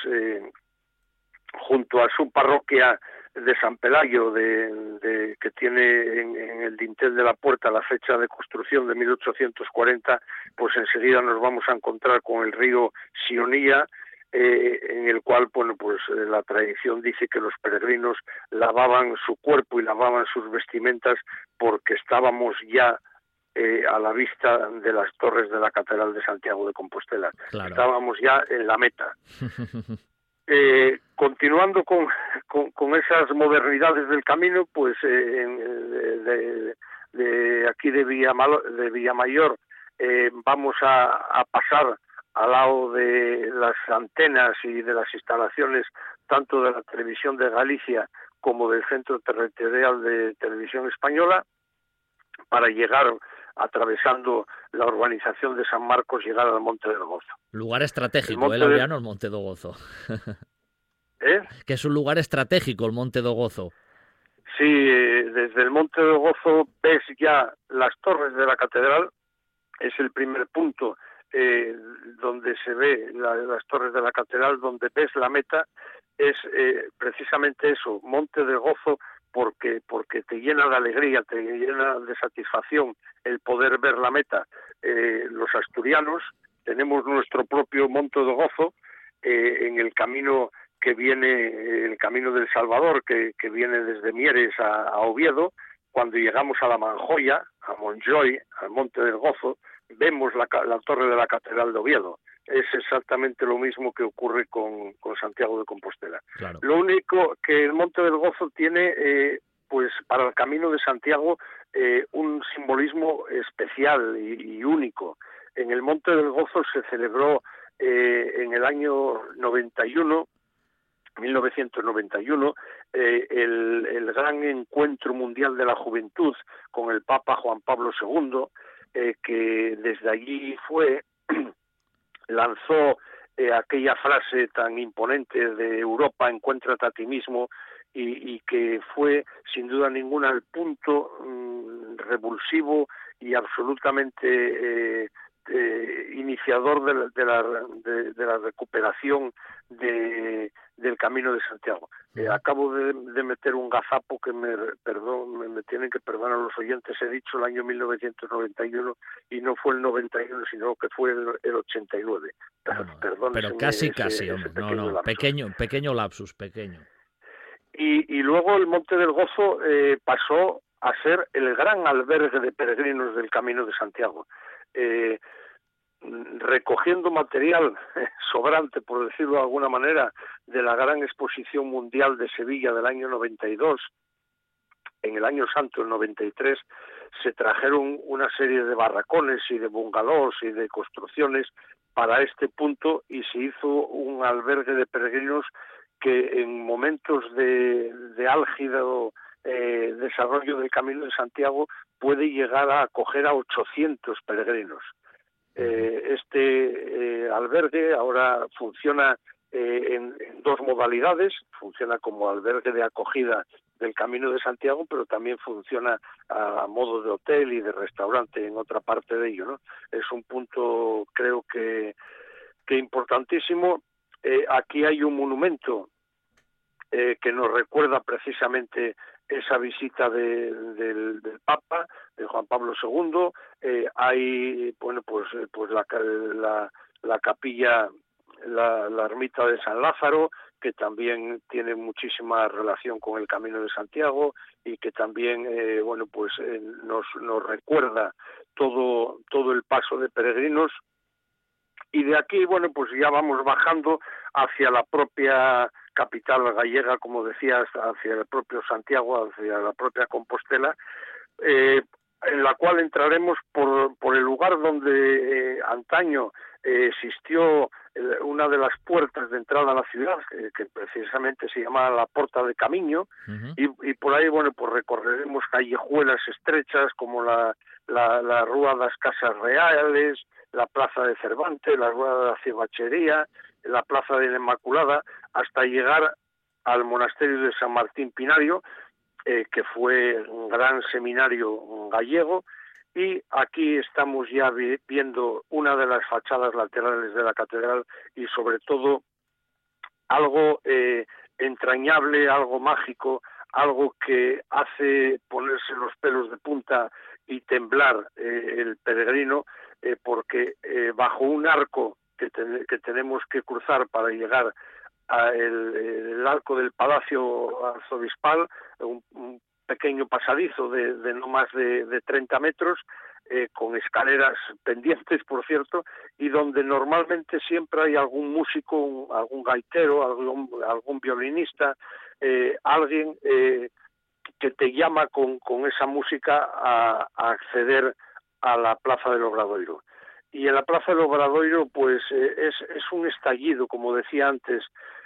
junto a su parroquia de San Pelayo, de, que tiene en, el dintel de la puerta la fecha de construcción de 1840, pues enseguida nos vamos a encontrar con el río Sionía, eh, en el cual, bueno, pues eh, la tradición dice que los peregrinos lavaban su cuerpo y lavaban sus vestimentas porque estábamos ya eh, a la vista de las torres de la Catedral de Santiago de Compostela. Estábamos ya en la meta. [LAUGHS] Eh, continuando con, con, esas modernidades del camino, pues de, de, aquí de, de Villamayor vamos a, a pasar al lado de las antenas y de las instalaciones tanto de la televisión de Galicia como del Centro Territorial de Televisión Española para llegar atravesando la urbanización de San Marcos, llegar al Monte del Gozo. Lugar estratégico, el, ¿eh, el Monte del Gozo. [LAUGHS] ¿Eh? Que es un lugar estratégico el Monte del Gozo. Sí, eh, desde el Monte del Gozo ves ya las torres de la catedral, es el primer punto eh, donde se ve las torres de la catedral, donde ves la meta, es eh, precisamente eso, Monte de Gozo, porque, porque te llena de alegría, te llena de satisfacción el poder ver la meta. Eh, los asturianos tenemos nuestro propio Monte de Gozo en el camino que viene, el camino del Salvador, que, viene desde Mieres a, Oviedo, cuando llegamos a la Manjoya, a Montjoy, al Monte del Gozo, vemos la, torre de la Catedral de Oviedo. Es exactamente lo mismo que ocurre con, Santiago de Compostela. Lo único que el Monte del Gozo tiene, eh, pues para el Camino de Santiago, eh, un simbolismo especial y, único. En el Monte del Gozo se celebró eh, en el año 91 1991, el, el, gran encuentro mundial de la juventud con el Papa Juan Pablo II, eh, que desde allí fue, lanzó eh, aquella frase tan imponente de Europa, encuéntrate a ti mismo, y, que fue sin duda ninguna el punto mm, revulsivo y absolutamente eh, iniciador de la, de la recuperación de, del Camino de Santiago. Eh, acabo de, meter un gazapo que me, perdón, me, tienen que perdonar los oyentes. He dicho el año 1991 y no fue el 91, sino que fue el, 89. Perdón, pero casi, casi, hombre. no, no, pequeño, pequeño lapsus, pequeño. Y, y luego el Monte del Gozo eh, pasó a ser el gran albergue de peregrinos del Camino de Santiago. Eh, recogiendo material [LAUGHS] sobrante, por decirlo de alguna manera, de la gran exposición mundial de Sevilla del año 92, en el año santo, el 93, se trajeron una serie de barracones y de bungalows y de construcciones para este punto y se hizo un albergue de peregrinos que en momentos de, de álgido eh, desarrollo del Camino de Santiago puede llegar a acoger a 800 peregrinos. Eh, este eh, albergue ahora funciona eh, en, dos modalidades, funciona como albergue de acogida del Camino de Santiago, pero también funciona a, modo de hotel y de restaurante en otra parte de ello. Es un punto, creo que importantísimo. aquí hay un monumento que nos recuerda precisamente esa visita del, Papa, de Juan Pablo II. Eh, hay, bueno, pues, eh, pues la, la, capilla, la, ermita de San Lázaro, que también tiene muchísima relación con el Camino de Santiago y que también, eh, bueno, pues nos, nos recuerda todo, todo el paso de peregrinos. Y de aquí, bueno, pues ya vamos bajando hacia la propia capital gallega, como decías, hacia el propio Santiago, hacia la propia Compostela, eh, en la cual entraremos por, por el lugar donde eh, antaño eh, existió una de las puertas de entrada a la ciudad, que precisamente se llama la Porta de Camino, y, y, por ahí, bueno, pues recorreremos callejuelas estrechas como la, la, la Rúa de las Casas Reales, la Plaza de Cervantes, la Rúa de la Cibachería, la Plaza de la Inmaculada, hasta llegar al monasterio de San Martín Pinario, eh, que fue un gran seminario gallego, y aquí estamos ya viendo una de las fachadas laterales de la catedral y sobre todo algo eh, entrañable, algo mágico, algo que hace ponerse los pelos de punta y temblar eh, el peregrino, porque bajo un arco que, que tenemos que cruzar para llegar el, arco del Palacio Arzobispal, un, pequeño pasadizo de, no más de, de 30 metros, eh, con escaleras pendientes, por cierto, y donde normalmente siempre hay algún músico, algún gaitero, algún, violinista, eh, alguien eh, que te llama con, esa música a, acceder a la Plaza del Obradoiro. Y en la Plaza del Obradoiro, pues es, es un estallido, como decía antes,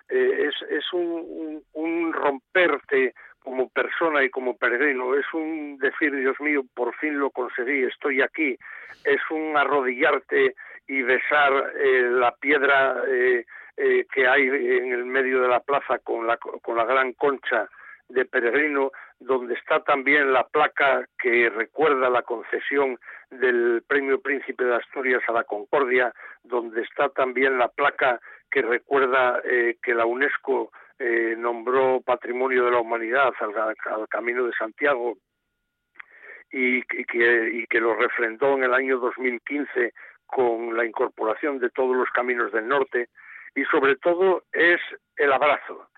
es, es un, un, romperte como persona y como peregrino. Es un decir, Dios mío, por fin lo conseguí, estoy aquí. Es un arrodillarte y besar eh, la piedra eh, eh, que hay en el medio de la plaza con la, con la gran concha de peregrino, donde está también la placa que recuerda la concesión del Premio Príncipe de Asturias a la Concordia, donde está también la placa que recuerda que la UNESCO eh, nombró Patrimonio de la Humanidad al, Camino de Santiago y, que, y que lo refrendó en el año 2015 con la incorporación de todos los caminos del norte y sobre todo es el abrazo,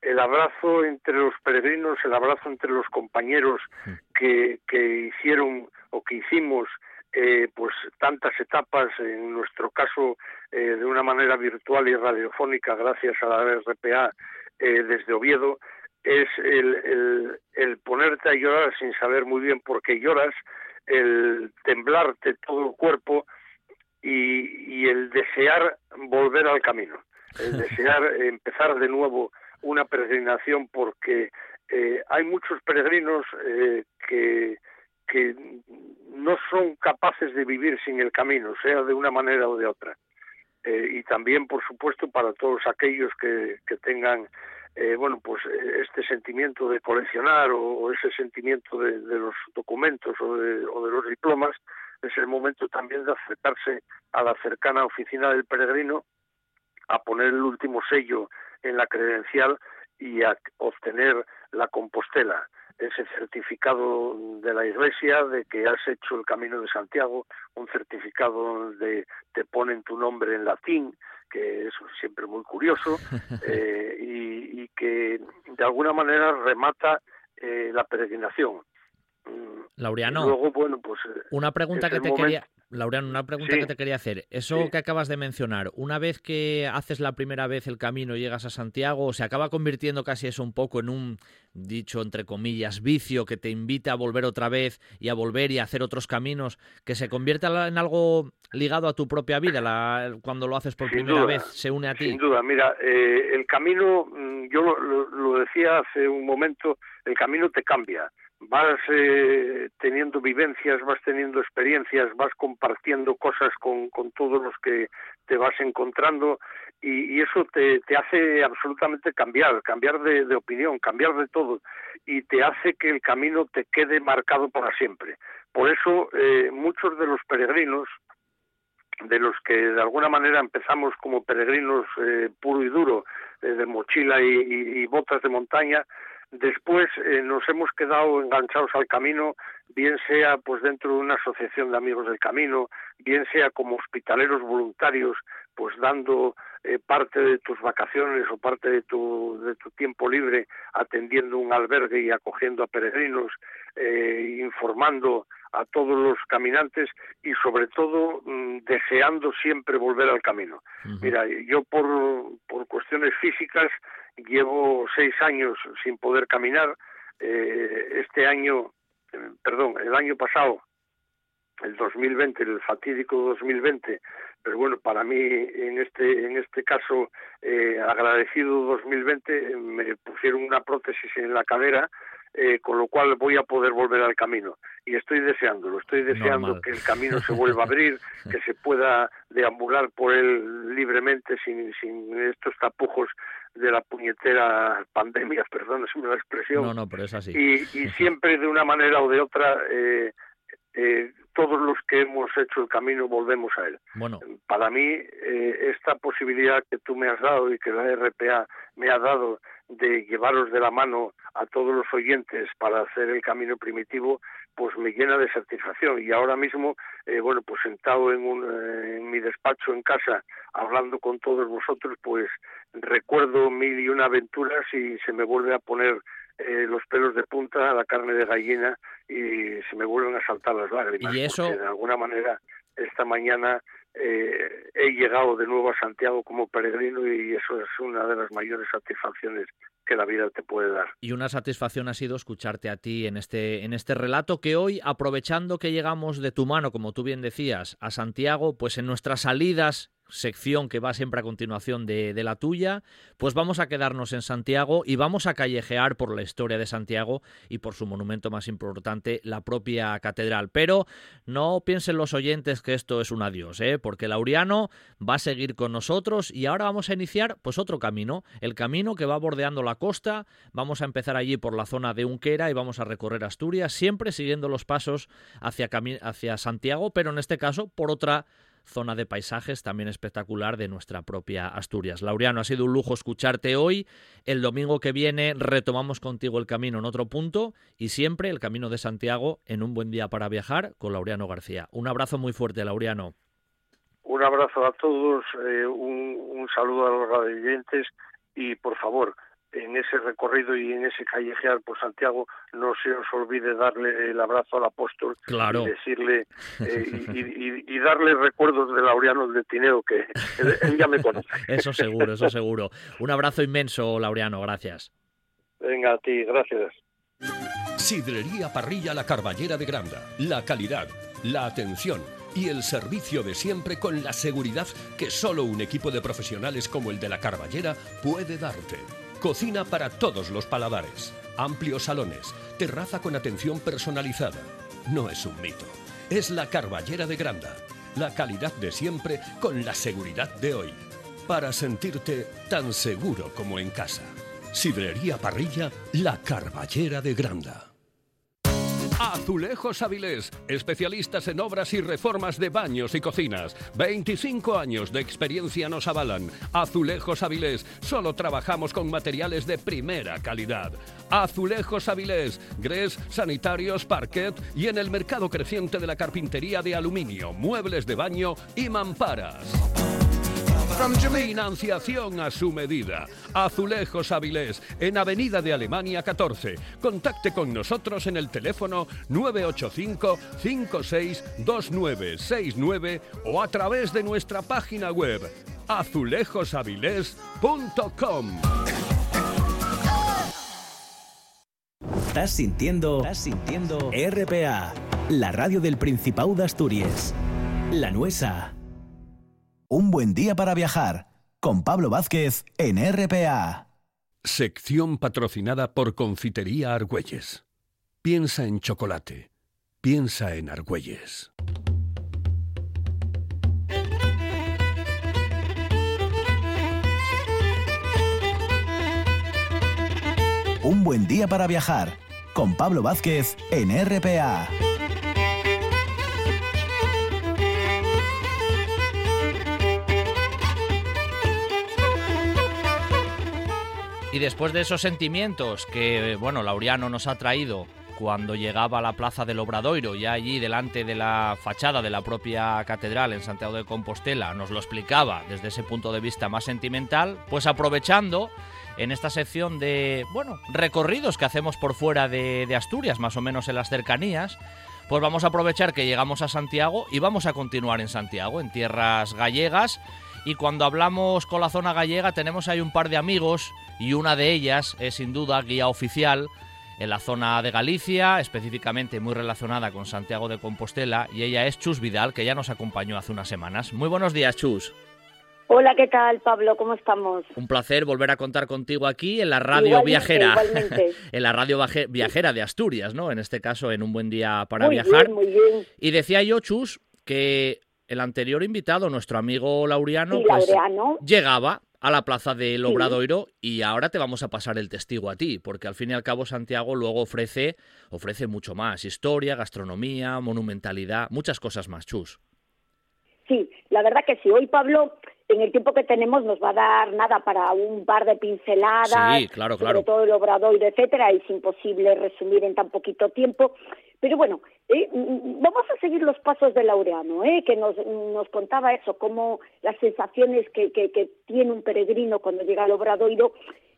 el abrazo entre los peregrinos, el abrazo entre los compañeros que, que hicieron o que hicimos eh, pues tantas etapas, en nuestro caso eh, de una manera virtual y radiofónica gracias a la RPA eh, desde Oviedo, es el, el, ponerte a llorar sin saber muy bien por qué lloras, el temblarte todo el cuerpo y, el desear volver al camino, el [LAUGHS] desear empezar de nuevo una peregrinación porque hay muchos peregrinos que, que no son capaces de vivir sin el camino, sea de una manera o de otra. Eh, y también, por supuesto, para todos aquellos que, tengan eh, bueno, pues este sentimiento de coleccionar o, ese sentimiento de, de, los documentos o de, o de los diplomas, es el momento también de acercarse a la cercana oficina del peregrino, a poner el último sello en la credencial y a obtener la compostela ese certificado de la Iglesia de que has hecho el Camino de Santiago, un certificado donde te ponen tu nombre en latín, que es siempre muy curioso, [LAUGHS] eh, y, y, que de alguna manera remata eh, la peregrinación. Laureano, luego, bueno, pues, eh, una pregunta que te quería Laureano, una pregunta que te quería hacer. Eso que acabas de mencionar, una vez que haces la primera vez el camino y llegas a Santiago, ¿se acaba convirtiendo casi eso un poco en un, dicho entre comillas, vicio que te invita a volver otra vez y a volver y a hacer otros caminos, que se convierte en algo ligado a tu propia vida cuando lo haces por primera vez, se une a ti? Sin duda, mira, eh, el camino, mm, yo lo decía hace un momento, el camino te cambia vas eh, teniendo vivencias, vas teniendo experiencias, vas compartiendo cosas con, todos los que te vas encontrando y, eso te, hace absolutamente cambiar, cambiar de, opinión, cambiar de todo y te hace que el camino te quede marcado para siempre. Por eso eh, muchos de los peregrinos, de los que de alguna manera empezamos como peregrinos eh, puro y duro, eh, de mochila y botas de montaña, Después eh, nos hemos quedado enganchados al camino, bien sea pues dentro de una asociación de amigos del camino, bien sea como hospitaleros voluntarios, pues dando eh, parte de tus vacaciones o parte de tu, de tu tiempo libre atendiendo un albergue y acogiendo a peregrinos, eh, informando a todos los caminantes y sobre todo mm, deseando siempre volver al camino. Mira, yo por, por cuestiones físicas llevo seis años sin poder caminar. Eh, este año, eh, perdón, el año pasado, el 2020, el fatídico 2020, pero bueno, para mí en este en este caso eh, agradecido 2020 me pusieron una prótesis en la cadera eh, con lo cual voy a poder volver al camino. Y estoy deseándolo, estoy deseando que el camino se vuelva a abrir, [LAUGHS] que se pueda deambular por él libremente, sin, sin estos tapujos de la puñetera pandemia, [LAUGHS] perdón, es una expresión. No, no, pero es así. Y, y siempre de una manera o de otra, eh, eh, todos los que hemos hecho el camino volvemos a él. Bueno. Para mí, eh, esta posibilidad que tú me has dado y que la RPA me ha dado de llevaros de la mano a todos los oyentes para hacer el camino primitivo, pues me llena de satisfacción. Y ahora mismo, eh, bueno, pues sentado en, un, eh, en mi despacho en casa, hablando con todos vosotros, pues recuerdo mil y una aventuras y se me vuelve a poner eh, los pelos de punta, la carne de gallina y se me vuelven a saltar las lágrimas. Y eso... de alguna manera, esta mañana eh, he llegado de nuevo a Santiago como peregrino y eso es una de las mayores satisfacciones que la vida te puede dar. Y una satisfacción ha sido escucharte a ti en este, en este relato que hoy, aprovechando que llegamos de tu mano, como tú bien decías, a Santiago, pues en nuestras salidas sección que va siempre a continuación de, la tuya, pues vamos a quedarnos en Santiago y vamos a callejear por la historia de Santiago y por su monumento más importante, la propia catedral. Pero no piensen los oyentes que esto es un adiós, ¿eh? porque Laureano va a seguir con nosotros y ahora vamos a iniciar pues otro camino, el camino que va bordeando la costa, vamos a empezar allí por la zona de Unquera y vamos a recorrer Asturias, siempre siguiendo los pasos hacia Santiago, pero en este caso por otra zona de paisajes también espectacular de nuestra propia Asturias. Laureano, ha sido un lujo escucharte hoy. El domingo que viene retomamos contigo el camino en otro punto y siempre el camino de Santiago en un buen día para viajar con Laureano García. Un abrazo muy fuerte, Laureano. Un abrazo a todos, eh, un, un, saludo a los radioyentes y por favor, en ese recorrido y en ese callejear por Santiago no se os olvide darle el abrazo al apóstol claro. [LAUGHS] y decirle eh, y, y, y, darle recuerdos de Laureano de Tineo que él, él ya me conoce. [LAUGHS] eso seguro, eso seguro. Un abrazo inmenso, Laureano, gracias. Venga, a ti, gracias. Sidrería Parrilla La Carballera de Granda. La calidad, la atención y el servicio de siempre con la seguridad que solo un equipo de profesionales como el de La Carballera puede darte. Cocina para todos los paladares. Amplios salones. Terraza con atención personalizada. No es un mito. Es la Carballera de Granda. La calidad de siempre con la seguridad de hoy. Para sentirte tan seguro como en casa. Sidrería Parrilla, la Carballera de Granda. Azulejos Avilés, especialistas en obras y reformas de baños y cocinas. 25 años de experiencia nos avalan. Azulejos Avilés, solo trabajamos con materiales de primera calidad. Azulejos Avilés, grés, sanitarios, parquet y en el mercado creciente de la carpintería de aluminio, muebles de baño y mamparas. Financiación a su medida. Azulejos Avilés, en Avenida de Alemania 14. Contacte con nosotros en el teléfono 985-562969 o a través de nuestra página web azulejosavilés.com. Estás sintiendo, estás sintiendo RPA, la radio del Principado de Asturias. La Nuesa. Un buen día para viajar con Pablo Vázquez en RPA. Sección patrocinada por Confitería Argüelles. Piensa en chocolate. Piensa en Argüelles. Un buen día para viajar con Pablo Vázquez en RPA. Y después de esos sentimientos que, bueno, Laureano nos ha traído cuando llegaba a la plaza del Obradoiro, ya allí delante de la fachada de la propia catedral en Santiago de Compostela, nos lo explicaba desde ese punto de vista más sentimental, pues aprovechando en esta sección de, bueno, recorridos que hacemos por fuera de, de Asturias, más o menos en las cercanías, pues vamos a aprovechar que llegamos a Santiago y vamos a continuar en Santiago, en tierras gallegas. Y cuando hablamos con la zona gallega tenemos ahí un par de amigos y una de ellas es sin duda guía oficial en la zona de Galicia, específicamente muy relacionada con Santiago de Compostela, y ella es Chus Vidal, que ya nos acompañó hace unas semanas. Muy buenos días, Chus. Hola, ¿qué tal, Pablo? ¿Cómo estamos? Un placer volver a contar contigo aquí en la radio igualmente, viajera. Igualmente. [LAUGHS] en la radio viajera de Asturias, ¿no? En este caso, en un buen día para muy viajar. Bien, muy bien. Y decía yo, Chus, que el anterior invitado, nuestro amigo Laureano, sí, pues Laureano. llegaba a la plaza del Obradoiro y ahora te vamos a pasar el testigo a ti, porque al fin y al cabo Santiago luego ofrece, ofrece mucho más, historia, gastronomía, monumentalidad, muchas cosas más, Chus. Sí, la verdad que sí. Hoy, Pablo, en el tiempo que tenemos nos va a dar nada para un par de pinceladas, sí, claro, claro. sobre todo el obradoiro, etcétera, es imposible resumir en tan poquito tiempo. Pero bueno, eh, mm, vamos a seguir los pasos de Laureano, eh, que nos, nos contaba eso, como las sensaciones que, que, que tiene un peregrino cuando llega al obradoiro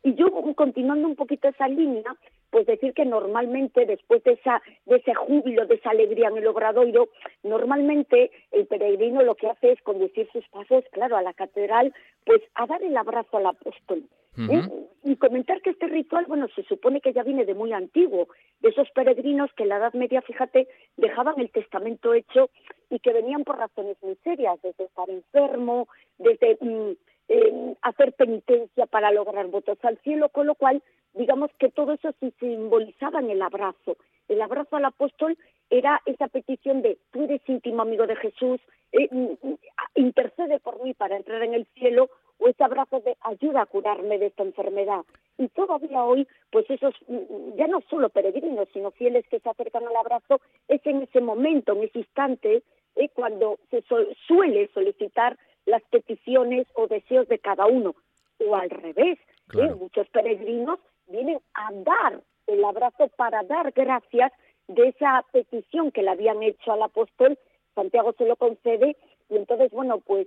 y yo, continuando un poquito esa línea, pues decir que normalmente después de, esa, de ese júbilo, de esa alegría en el obradoiro, normalmente el peregrino lo que hace es conducir sus pasos, claro, a la catedral, pues a dar el abrazo al apóstol. ¿eh? Y comentar que este ritual, bueno, se supone que ya viene de muy antiguo, de esos peregrinos que en la Edad Media, fíjate, dejaban el testamento hecho y que venían por razones muy serias, desde estar enfermo, desde... Mm, eh, hacer penitencia para lograr votos al cielo, con lo cual, digamos que todo eso se simbolizaba en el abrazo. El abrazo al apóstol era esa petición de tú eres íntimo amigo de Jesús, eh, mm, mm, intercede por mí para entrar en el cielo, o ese abrazo de ayuda a curarme de esta enfermedad. Y todavía hoy, pues esos, mm, ya no solo peregrinos, sino fieles que se acercan al abrazo, es en ese momento, en ese instante, eh, cuando se suele solicitar las peticiones o deseos de cada uno. O al revés, ¿eh? muchos peregrinos vienen a dar el abrazo para dar gracias de esa petición que le habían hecho al apóstol, Santiago se lo concede, y entonces, bueno, pues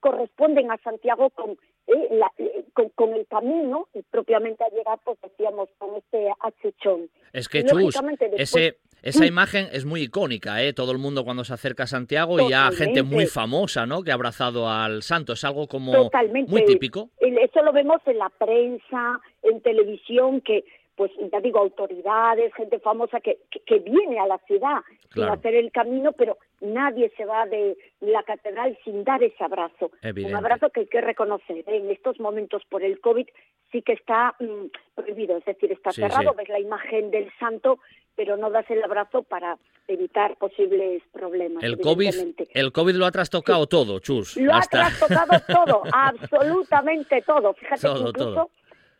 corresponden a Santiago con, eh, eh, con, el camino y propiamente a llegar, pues decíamos, con este achechón. Es que, Chus, ese, esa imagen es muy icónica, ¿eh? Todo el mundo cuando se acerca a Santiago y ya gente muy famosa, ¿no? Que ha abrazado al santo. Es algo como muy típico. Eso lo vemos en la prensa, en televisión, que pues ya digo, autoridades, gente famosa que, que, viene a la ciudad para hacer el camino, pero nadie se va de la catedral sin dar ese abrazo. Un abrazo que hay que reconocer. ¿eh? En estos momentos por el COVID sí que está mm, prohibido, es decir, está cerrado, ves la imagen del santo, pero no das el abrazo para evitar posibles problemas. El COVID, el COVID lo ha trastocado todo, Chus. Lo ha trastocado todo, [LAUGHS] absolutamente todo. Fíjate que incluso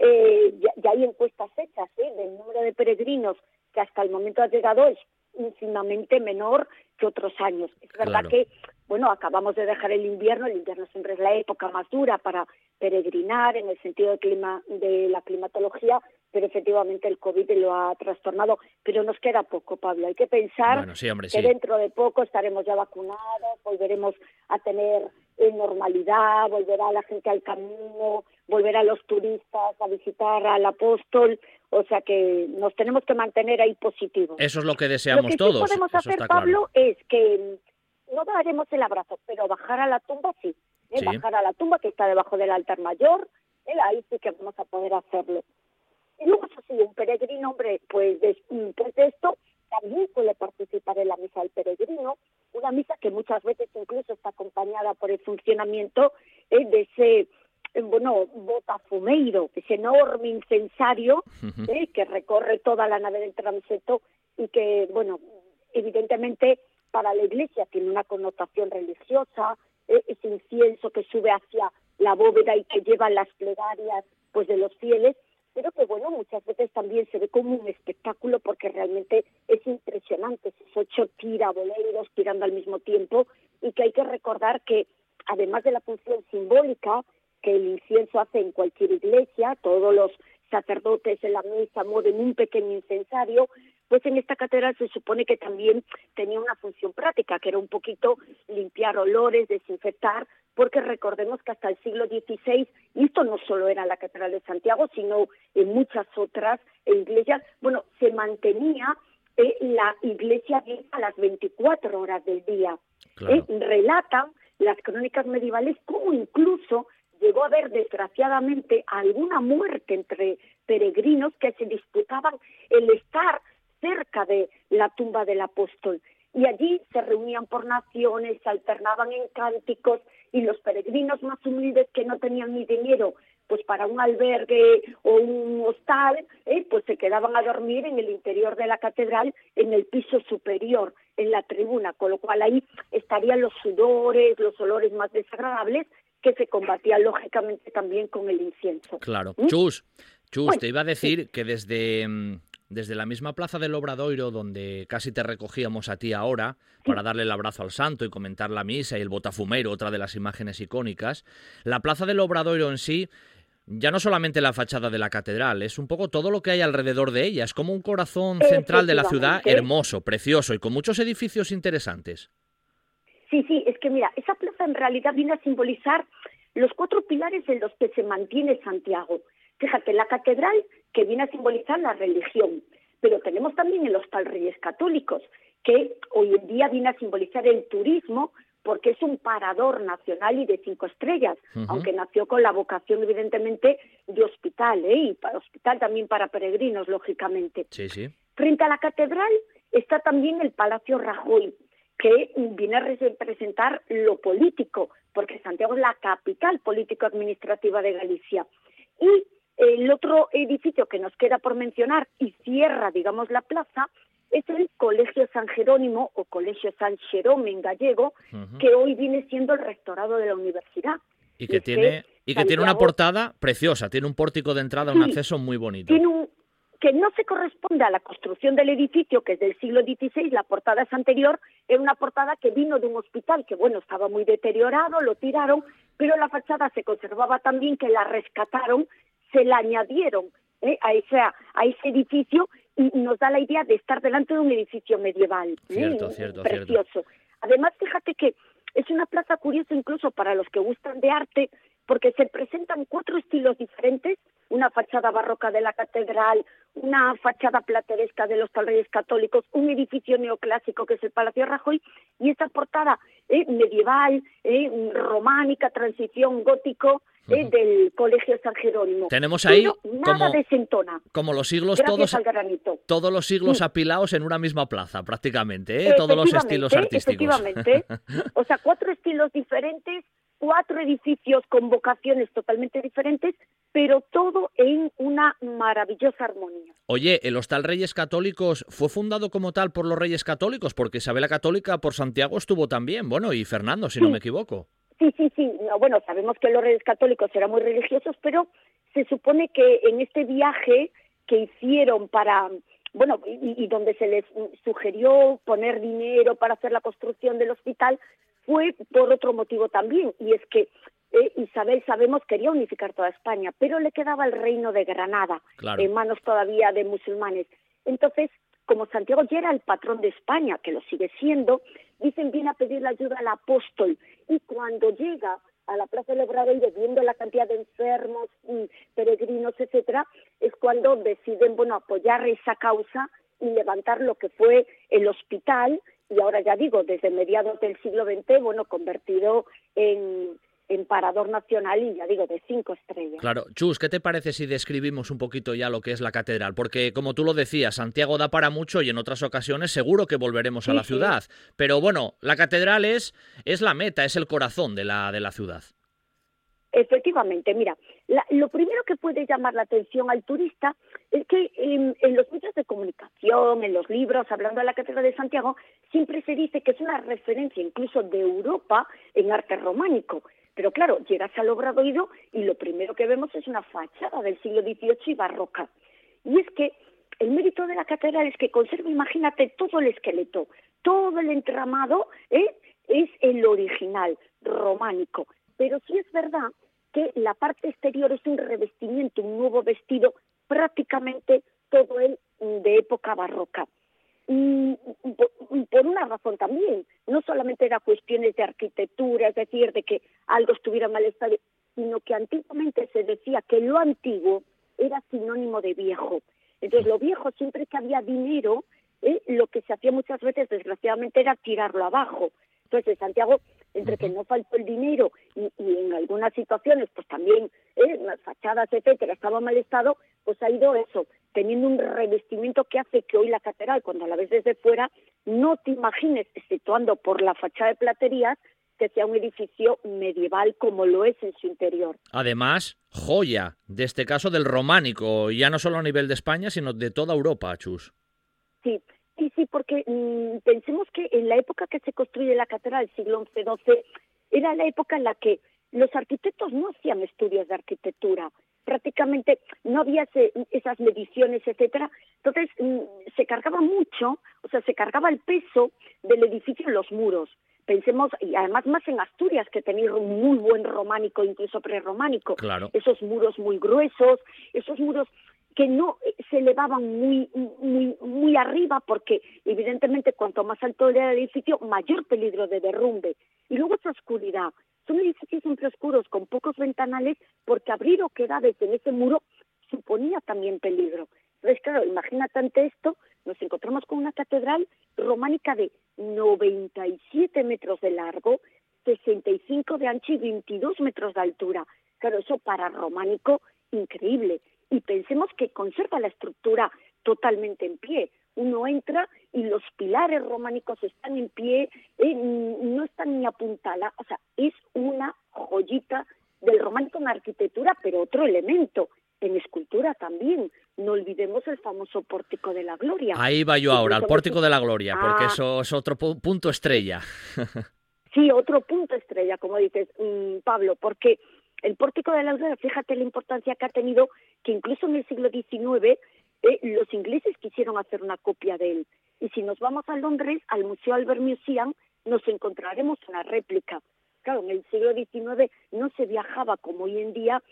eh, ya, hay encuestas hechas ¿eh? del número de peregrinos que hasta el momento ha llegado es ínfimamente menor que otros años. Es verdad que, bueno, acabamos de dejar el invierno, el invierno siempre es la época más dura para peregrinar en el sentido de, clima, de la climatología, pero efectivamente el COVID lo ha trastornado. Pero nos queda poco, Pablo. Hay que pensar que dentro de poco estaremos ya vacunados, volveremos a tener en normalidad, volverá la gente al camino, volverá los turistas a visitar al apóstol, o sea que nos tenemos que mantener ahí positivos. Eso es lo que deseamos lo que todos. Sí podemos hacer, Pablo, es que no daremos el abrazo, pero bajar a la tumba sí, ¿eh? bajar a la tumba que está debajo del altar mayor, ¿eh? ahí sí que vamos a poder hacerlo. Y luego, eso sí, un peregrino, hombre, pues después de esto también puede participar en la misa del peregrino, una misa que muchas veces incluso está acompañada por el funcionamiento eh, de ese bueno, botafumeiro, ese enorme incensario eh, que recorre toda la nave del transeto y que, bueno, evidentemente para la iglesia tiene una connotación religiosa, ese incienso que sube hacia la bóveda y que lleva las plegarias pues de los fieles, pero que bueno, muchas veces también se ve como un espectáculo porque realmente es impresionante esos ocho tiraboleros tirando al mismo tiempo y que hay que recordar que además de la función simbólica que el incienso hace en cualquier iglesia, todos los sacerdotes en la misa mueven un pequeño incensario, pues en esta catedral se supone que también tenía una función práctica, que era un poquito limpiar olores, desinfectar, porque recordemos que hasta el siglo XVI, y esto no solo era la Catedral de Santiago, sino en muchas otras iglesias, bueno, se mantenía eh, la iglesia a las 24 horas del día. Eh, relatan las crónicas medievales cómo incluso llegó a haber desgraciadamente alguna muerte entre peregrinos que se disputaban el estar cerca de la tumba del apóstol. Y allí se reunían por naciones, se alternaban en cánticos y los peregrinos más humildes que no tenían ni dinero pues para un albergue o un hostal, eh, pues se quedaban a dormir en el interior de la catedral, en el piso superior, en la tribuna, con lo cual ahí estarían los sudores, los olores más desagradables que se combatía lógicamente también con el incienso. Claro. ¿Mm? Chus, Chus, te iba a decir que desde, mm, desde la misma plaza del Obradoiro, donde casi te recogíamos a ti ahora, para darle el abrazo al santo y comentar la misa y el botafumero, otra de las imágenes icónicas, la plaza del Obradoiro en sí ya no solamente la fachada de la catedral, es un poco todo lo que hay alrededor de ella. Es como un corazón central de la ciudad hermoso, precioso y con muchos edificios interesantes. Sí, sí, es que mira, esa plaza en realidad viene a simbolizar los cuatro pilares en los que se mantiene Santiago. Fíjate, la catedral que viene a simbolizar la religión, pero tenemos también el Hostal Reyes Católicos, que hoy en día viene a simbolizar el turismo porque es un parador nacional y de cinco estrellas, aunque nació con la vocación evidentemente de hospital, ¿eh? y para hospital también para peregrinos, lógicamente. Sí, sí. Frente a la catedral está también el Palacio Rajoy, que viene a representar lo político, porque Santiago es la capital político-administrativa de Galicia. Y el otro edificio que nos queda por mencionar y cierra, digamos, la plaza es el Colegio San Jerónimo o Colegio San Jerome en gallego, que hoy viene siendo el rectorado de la universidad. Y que tiene y que tiene una portada preciosa, tiene un pórtico de entrada, un acceso muy bonito. Tiene un, que no se corresponde a la construcción del edificio, que es del siglo XVI, la portada es anterior, era una portada que vino de un hospital que, bueno, estaba muy deteriorado, lo tiraron, pero la fachada se conservaba también, que la rescataron, se la añadieron ¿eh? a, ese, a ese edificio y nos da la idea de estar delante de un edificio medieval. ¿eh? precioso. Además, fíjate que es una plaza curiosa incluso para los que gustan de arte, porque se presentan cuatro estilos diferentes, una fachada barroca de la catedral, una fachada plateresca de los talreyes católicos, un edificio neoclásico que es el Palacio Rajoy, y esta portada eh, medieval, eh, románica, transición gótico, eh, del Colegio San Jerónimo. Tenemos ahí como, como los siglos todos, todos los siglos apilados en una misma plaza, prácticamente, ¿eh? todos los estilos artísticos. Efectivamente, [LAUGHS] o sea, cuatro estilos diferentes, cuatro edificios con vocaciones totalmente diferentes, pero todo en una maravillosa armonía. Oye, el Hostal Reyes Católicos fue fundado como tal por los Reyes Católicos, porque Isabel Católica por Santiago estuvo también, bueno, y Fernando, si no me equivoco. Sí, sí, sí. bueno, sabemos que los reyes católicos eran muy religiosos, pero se supone que en este viaje que hicieron para, bueno, y, donde se les sugirió poner dinero para hacer la construcción del hospital, fue por otro motivo también, y es que eh, Isabel, sabemos, quería unificar toda España, pero le quedaba el reino de Granada en manos todavía de musulmanes. Entonces, como Santiago ya era el patrón de España, que lo sigue siendo, dicen viene a pedir la ayuda al apóstol y cuando llega a la Plaza del Obradoiro viendo la cantidad de enfermos, peregrinos, etcétera, es cuando deciden bueno apoyar esa causa y levantar lo que fue el hospital y ahora ya digo desde mediados del siglo XX bueno convertido en en Parador Nacional y ya digo, de cinco estrellas. Claro, Chus, ¿qué te parece si describimos un poquito ya lo que es la catedral? Porque como tú lo decías, Santiago da para mucho y en otras ocasiones seguro que volveremos a la ciudad. Pero bueno, la catedral es, es la meta, es el corazón de la, de la ciudad. Efectivamente, mira, lo primero que puede llamar la atención al turista es que en, en, los medios de comunicación, en los libros, hablando de la Catedral de Santiago, siempre se dice que es una referencia incluso de Europa en arte románico. Pero claro, llegas al Obradoiro y lo primero que vemos es una fachada del siglo XVIII y barroca. Y es que el mérito de la catedral es que conserva, imagínate, todo el esqueleto, todo el entramado ¿eh? es el original, románico. Pero sí es verdad que la parte exterior es un revestimiento, un nuevo vestido, prácticamente todo él de época barroca. Y por una razón también, no solamente era cuestiones de arquitectura, es decir, de que algo estuviera mal estado, sino que antiguamente se decía que lo antiguo era sinónimo de viejo. Entonces, lo viejo, siempre que había dinero, ¿eh? lo que se hacía muchas veces, desgraciadamente, era tirarlo abajo. Entonces, en Santiago, entre que no faltó el dinero y, en algunas situaciones, pues también ¿eh? las fachadas, etcétera, estaba mal estado, pues ha ido eso, teniendo un revestimiento que hace que hoy la catedral, cuando la ves desde fuera, no te imagines, situando por la fachada de platerías, que sea un edificio medieval como lo es en su interior. Además, joya de este caso del románico, ya no solo a nivel de España, sino de toda Europa, Chus. Sí, sí, sí, porque mm, pensemos que en la época que se construye la catedral, siglo XI-XII, era la época en la que los arquitectos no hacían estudios de arquitectura, prácticamente no había esas mediciones, etcétera. Entonces mm, se cargaba mucho, o sea, se cargaba el peso del edificio en los muros. Pensemos, y además más en Asturias, que tenía un muy buen románico, incluso prerrománico. Claro. Esos muros muy gruesos, esos muros que no eh, se elevaban muy, muy, muy arriba, porque evidentemente cuanto más alto era el edificio, mayor peligro de derrumbe. Y luego esa oscuridad. Son edificios siempre oscuros, con pocos ventanales, porque abrir oquedades en ese muro suponía también peligro. Entonces, claro, imagínate esto, nos encontramos con una catedral románica de 97 metros de largo, 65 de ancho y 22 metros de altura. Claro, eso para románico, increíble. Y pensemos que conserva la estructura totalmente en pie. Uno entra y los pilares románicos están en pie, eh, no están ni apuntalados. O sea, es una joyita del románico en arquitectura, pero otro elemento en escultura también. No olvidemos el famoso pórtico de la gloria. Ahí va yo ahora, al pórtico de la gloria, porque ah. eso es otro punto estrella. [LAUGHS] sí, otro punto estrella, como dices, mm, Pablo, porque el pórtico de la gloria, fíjate la importancia que ha tenido, que incluso en el siglo XIX eh, los ingleses quisieron hacer una copia de él. Y si nos vamos a Londres, al Museo Albert Museum, nos encontraremos una réplica. Claro, en el siglo XIX no se viajaba como hoy en día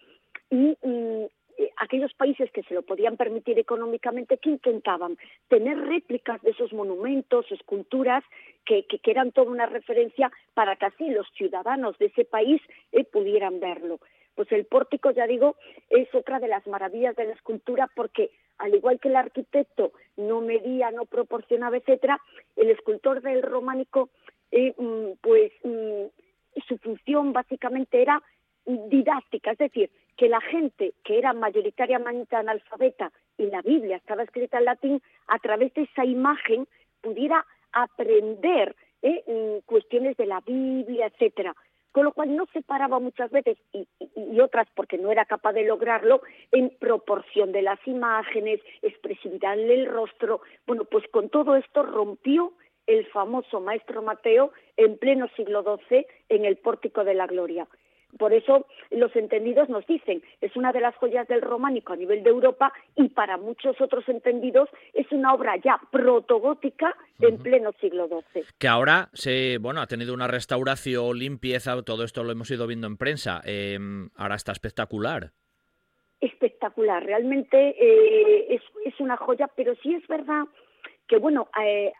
y mm, aquellos países que se lo podían permitir económicamente, que intentaban tener réplicas de esos monumentos, esculturas, que, que, eran toda una referencia para que así los ciudadanos de ese país eh, pudieran verlo. Pues el pórtico, ya digo, es otra de las maravillas de la escultura porque, al igual que el arquitecto no medía, no proporcionaba, etcétera, el escultor del románico, eh, mm, pues mm, su función básicamente era didáctica, es decir, que la gente que era mayoritariamente analfabeta y la Biblia estaba escrita en latín, a través de esa imagen pudiera aprender ¿eh? Mm, cuestiones de la Biblia, etcétera. Con lo cual no se paraba muchas veces, y, y, otras porque no era capaz de lograrlo, en proporción de las imágenes, expresividad en el rostro. Bueno, pues con todo esto rompió el famoso maestro Mateo en pleno siglo XII en el Pórtico de la Gloria. Por eso los entendidos nos dicen, es una de las joyas del románico a nivel de Europa y para muchos otros entendidos es una obra ya protogótica en pleno siglo XII. Que ahora se, bueno, ha tenido una restauración, limpieza, todo esto lo hemos ido viendo en prensa. Em, ahora está espectacular. Espectacular, realmente eh, es, una joya, pero sí es verdad que, bueno, eh,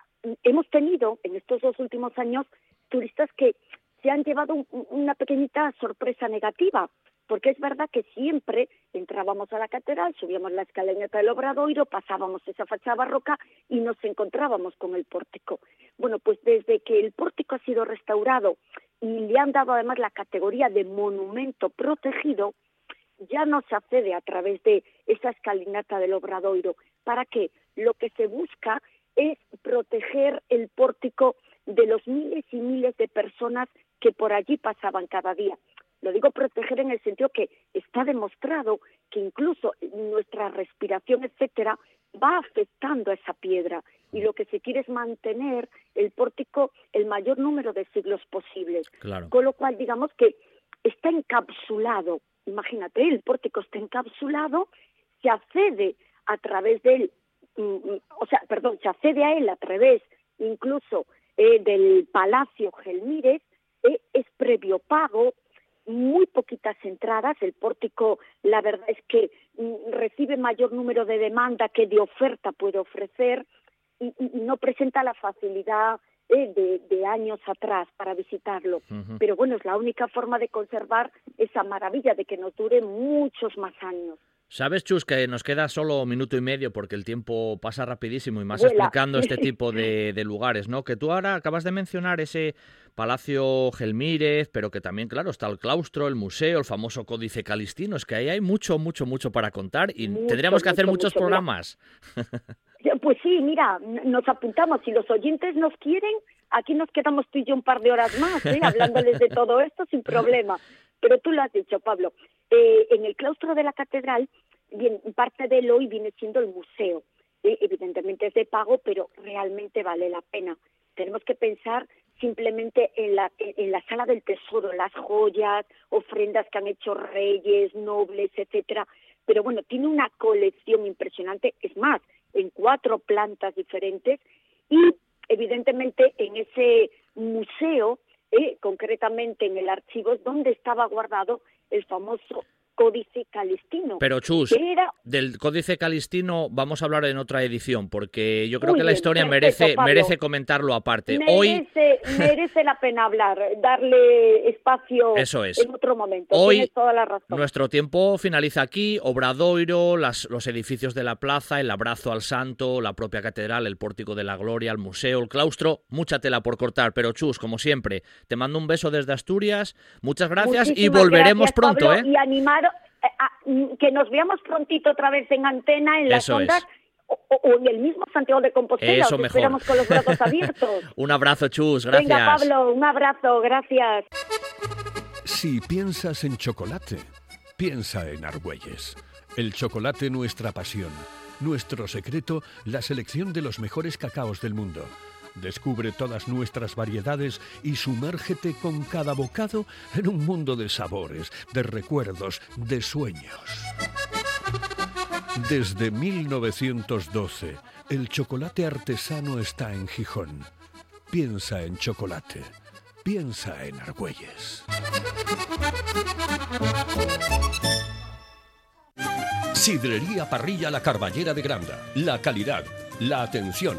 hemos tenido en estos dos últimos años turistas que se han llevado una pequeñita sorpresa negativa, porque es verdad que siempre entrábamos a la catedral, subíamos la escalinata del Obradoiro, pasábamos esa fachada barroca y nos encontrábamos con el pórtico. Bueno, pues desde que el pórtico ha sido restaurado y le han dado además la categoría de monumento protegido, ya no se accede a través de esa escalinata del Obradoiro. ¿Para qué? Lo que se busca es proteger el pórtico de los miles y miles de personas que por allí pasaban cada día. Lo digo proteger en el sentido que está demostrado que incluso nuestra respiración, etcétera, va afectando a esa piedra y lo que se quiere es mantener el pórtico el mayor número de siglos posibles. Con lo cual, digamos que está encapsulado. Imagínate, el pórtico está encapsulado, se accede a través de él, mm, mm, o sea, perdón, se accede a él a través incluso eh, del Palacio Gelmírez, eh, es previo pago, muy poquitas entradas, el pórtico la verdad es que mm, recibe mayor número de demanda que de oferta puede ofrecer y, no presenta la facilidad eh, de, años atrás para visitarlo. Pero bueno, es la única forma de conservar esa maravilla de que nos dure muchos más años. Sabes, Chus, que nos queda solo minuto y medio porque el tiempo pasa rapidísimo y más explicando este [LAUGHS] tipo de, lugares, ¿no? Que tú ahora acabas de mencionar ese Palacio Gelmírez, pero que también, claro, está el claustro, el museo, el famoso Códice Calistino. Es que ahí hay mucho, mucho, mucho para contar y tendríamos que hacer muchos programas. [LAUGHS] Pues sí, mira, nos apuntamos. Si los oyentes nos quieren, aquí nos quedamos tú y yo un par de horas más, ¿eh? hablándoles de todo esto sin problema. [LAUGHS] Pero tú lo has dicho, Pablo. Eh, en el claustro de la catedral, bien, parte de lo hoy viene siendo el museo. Eh, evidentemente es de pago, pero realmente vale la pena. Tenemos que pensar simplemente en la, en la sala del tesoro, las joyas, ofrendas que han hecho reyes, nobles, etcétera. Pero bueno, tiene una colección impresionante, es más, en cuatro plantas diferentes y evidentemente en ese museo, eh, concretamente en el archivo, es donde estaba guardado el famoso Códice Calistino. Pero Chus, del Códice Calistino vamos a hablar en otra edición, porque yo creo que la historia merece, merece comentarlo aparte. Merece, Hoy [LAUGHS] merece la pena hablar, darle espacio Eso es. en otro momento. Hoy toda la razón. nuestro tiempo finaliza aquí, Obradoiro, las, los edificios de la plaza, el abrazo al santo, la propia catedral, el pórtico de la gloria, el museo, el claustro, mucha tela por cortar, pero Chus, como siempre, te mando un beso desde Asturias, muchas gracias y volveremos pronto, ¿eh? Y animar que nos veamos prontito otra vez en antena, en las ondas. O, en el mismo Santiago de Compostela, Eso esperamos con los brazos [LAUGHS] abiertos. un abrazo, Chus, gracias. Venga, Pablo, un abrazo, gracias. Si piensas en chocolate, piensa en Argüelles. El chocolate nuestra pasión, nuestro secreto, la selección de los mejores cacaos del mundo Descubre todas nuestras variedades y sumérgete con cada bocado en un mundo de sabores, de recuerdos, de sueños. Desde 1912, el chocolate artesano está en Gijón. Piensa en chocolate. Piensa en Argüelles. Sidrería Parrilla La Carballera de Granda. La calidad, la atención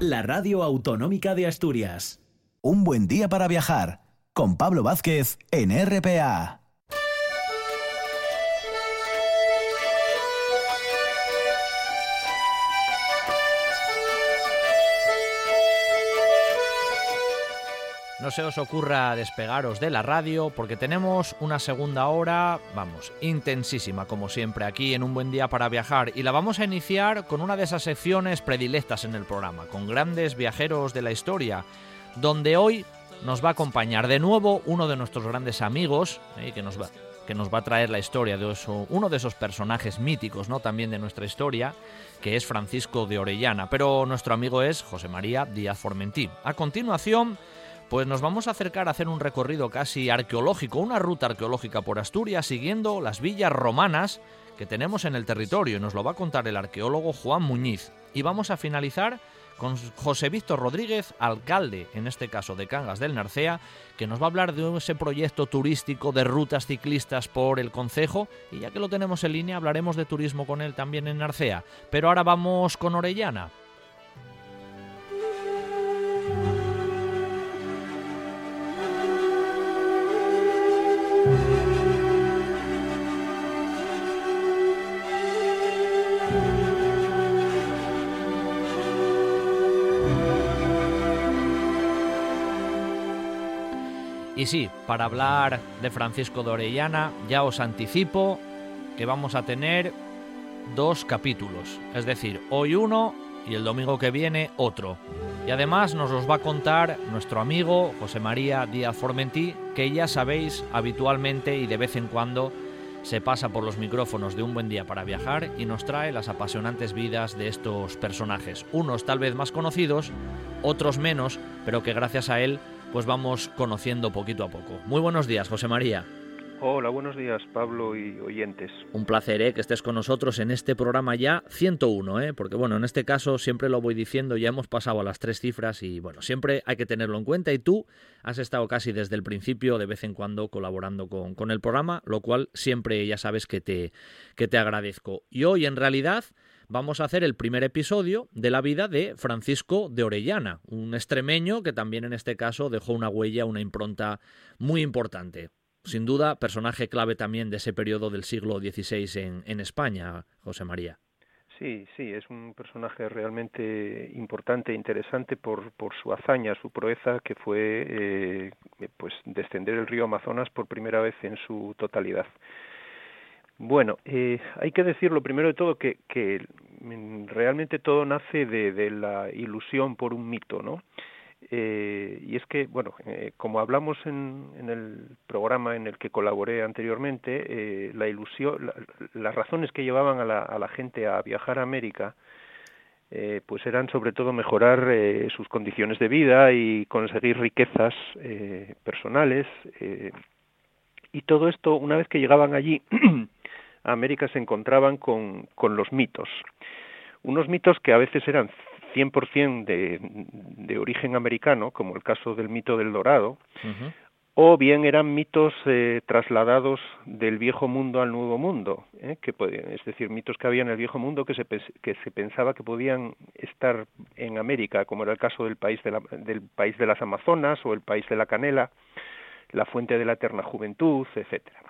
la radio autonómica de Asturias. Un buen día para viajar con Pablo Vázquez en RPA. No se os ocurra despegaros de la radio porque tenemos una segunda hora, vamos, intensísima como siempre aquí en Un Buen Día para Viajar y la vamos a iniciar con una de esas secciones predilectas en el programa, con grandes viajeros de la historia, donde hoy nos va a acompañar de nuevo uno de nuestros grandes amigos eh, que, nos va, que nos va a traer la historia de uno de esos personajes míticos ¿no? también de nuestra historia, que es Francisco de Orellana, pero nuestro amigo es José María Díaz Formentín. A continuación pues nos vamos a acercar a hacer un recorrido casi arqueológico, una ruta arqueológica por Asturias siguiendo las villas romanas que tenemos en el territorio y nos lo va a contar el arqueólogo Juan Muñiz. Y vamos a finalizar con José Víctor Rodríguez, alcalde, en este caso de Cangas del Narcea, que nos va a hablar de ese proyecto turístico de rutas ciclistas por el concejo y ya que lo tenemos en línea hablaremos de turismo con él también en Narcea. Pero ahora vamos con Orellana. Y sí, para hablar de Francisco de Orellana, ya os anticipo que vamos a tener dos capítulos, es decir, hoy uno y el domingo que viene otro. Y además nos los va a contar nuestro amigo José María Díaz Formentí, que ya sabéis habitualmente y de vez en cuando se pasa por los micrófonos de un buen día para viajar y nos trae las apasionantes vidas de estos personajes, unos tal vez más conocidos, otros menos, pero que gracias a él pues vamos conociendo poquito a poco. Muy buenos días, José María. Hola, buenos días, Pablo y oyentes. Un placer ¿eh? que estés con nosotros en este programa ya 101, ¿eh? porque bueno, en este caso siempre lo voy diciendo, ya hemos pasado a las tres cifras y bueno, siempre hay que tenerlo en cuenta y tú has estado casi desde el principio, de vez en cuando, colaborando con, con el programa, lo cual siempre ya sabes que te, que te agradezco. Y hoy en realidad vamos a hacer el primer episodio de la vida de Francisco de Orellana, un extremeño que también en este caso dejó una huella, una impronta muy importante. Sin duda, personaje clave también de ese periodo del siglo XVI en, España, José María. Sí, sí, es un personaje realmente importante e interesante por, por su hazaña, su proeza, que fue eh, pues descender el río Amazonas por primera vez en su totalidad. Bueno, eh, hay que decir lo primero de todo que, que realmente todo nace de, la ilusión por un mito, ¿no? Eh, y es que, bueno, eh, como hablamos en, en, el programa en el que colaboré anteriormente, eh, la ilusión, las razones que llevaban a la, a la, gente a viajar a América, pues eran sobre todo mejorar sus condiciones de vida y conseguir riquezas personales. y todo esto, una vez que llegaban allí, [CLEARS THROAT] a América se encontraban con, con los mitos. Unos mitos que a veces eran 100% de, de origen americano, como el caso del mito del dorado, uh -huh. o bien eran mitos eh, trasladados del viejo mundo al nuevo mundo, ¿eh? que, es decir, mitos que había en el viejo mundo que se, que se pensaba que podían estar en América, como era el caso del país de, la, del país de las Amazonas o el país de la canela, la fuente de la eterna juventud, etcétera.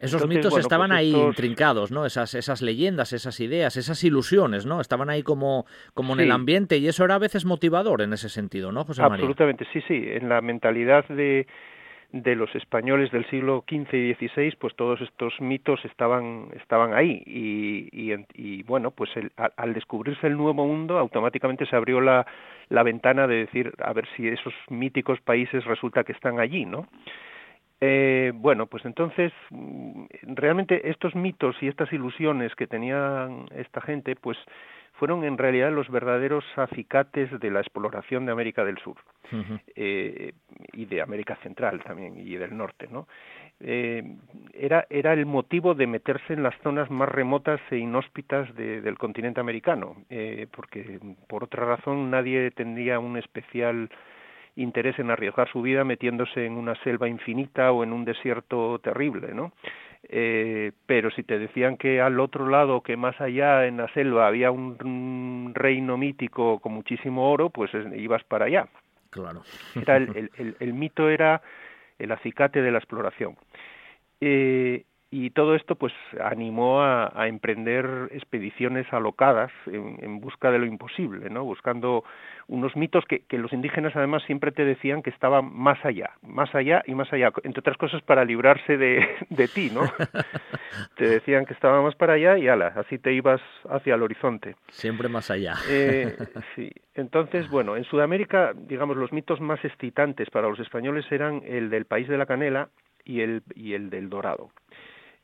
Esos Entonces, mitos bueno, estaban pues ahí estos... intrincados, ¿no? Esas, esas leyendas, esas ideas, esas ilusiones, ¿no? Estaban ahí como, como en el ambiente y eso era a veces motivador en ese sentido, ¿no, José María? Absolutamente, sí, sí. En la mentalidad de, de los españoles del siglo XV y XVI, pues todos estos mitos estaban, estaban ahí. Y, y, y bueno, pues el, al, al descubrirse el nuevo mundo, automáticamente se abrió la, la ventana de decir, a ver si esos míticos países resulta que están allí, ¿no? Eh, bueno, pues entonces mm, realmente estos mitos y estas ilusiones que tenían esta gente, pues fueron en realidad los verdaderos acicates de la exploración de América del Sur uh -huh. eh, y de América Central también y del Norte, ¿no? Eh, era, era el motivo de meterse en las zonas más remotas e inhóspitas de, del continente americano, eh, porque por otra razón nadie tendría un especial interés en arriesgar su vida metiéndose en una selva infinita o en un desierto terrible, ¿no? Eh, pero si te decían que al otro lado, que más allá en la selva había un, un reino mítico con muchísimo oro, pues ibas para allá. Claro. Era el, el, el, el mito era el acicate de la exploración. Eh, y todo esto pues animó a, a emprender expediciones alocadas en, en, busca de lo imposible, ¿no? buscando unos mitos que, que, los indígenas además siempre te decían que estaban más allá, más allá y más allá, entre otras cosas para librarse de, [LAUGHS] de ti, ¿no? [LAUGHS] te decían que estaban más para allá y ala, así te ibas hacia el horizonte. Siempre más allá. eh, sí, entonces, bueno, en Sudamérica, digamos, los mitos más excitantes para los españoles eran el del país de la canela y el, y el del dorado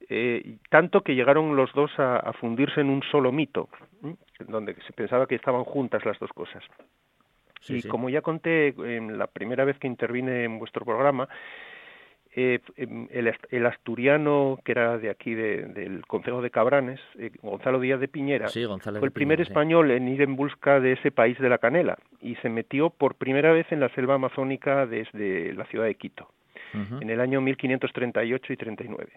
eh, tanto que llegaron los dos a, a fundirse en un solo mito, ¿eh? donde se pensaba que estaban juntas las dos cosas. Sí, y sí. como ya conté en la primera vez que intervine en vuestro programa, eh, el, el, asturiano que era de aquí de, del Consejo de Cabranes, eh, Gonzalo Díaz de Piñera, sí, fue el Piñera, primer español en ir en busca de ese país de la canela y se metió por primera vez en la selva amazónica desde la ciudad de Quito, uh -huh. en el año 1538 y 39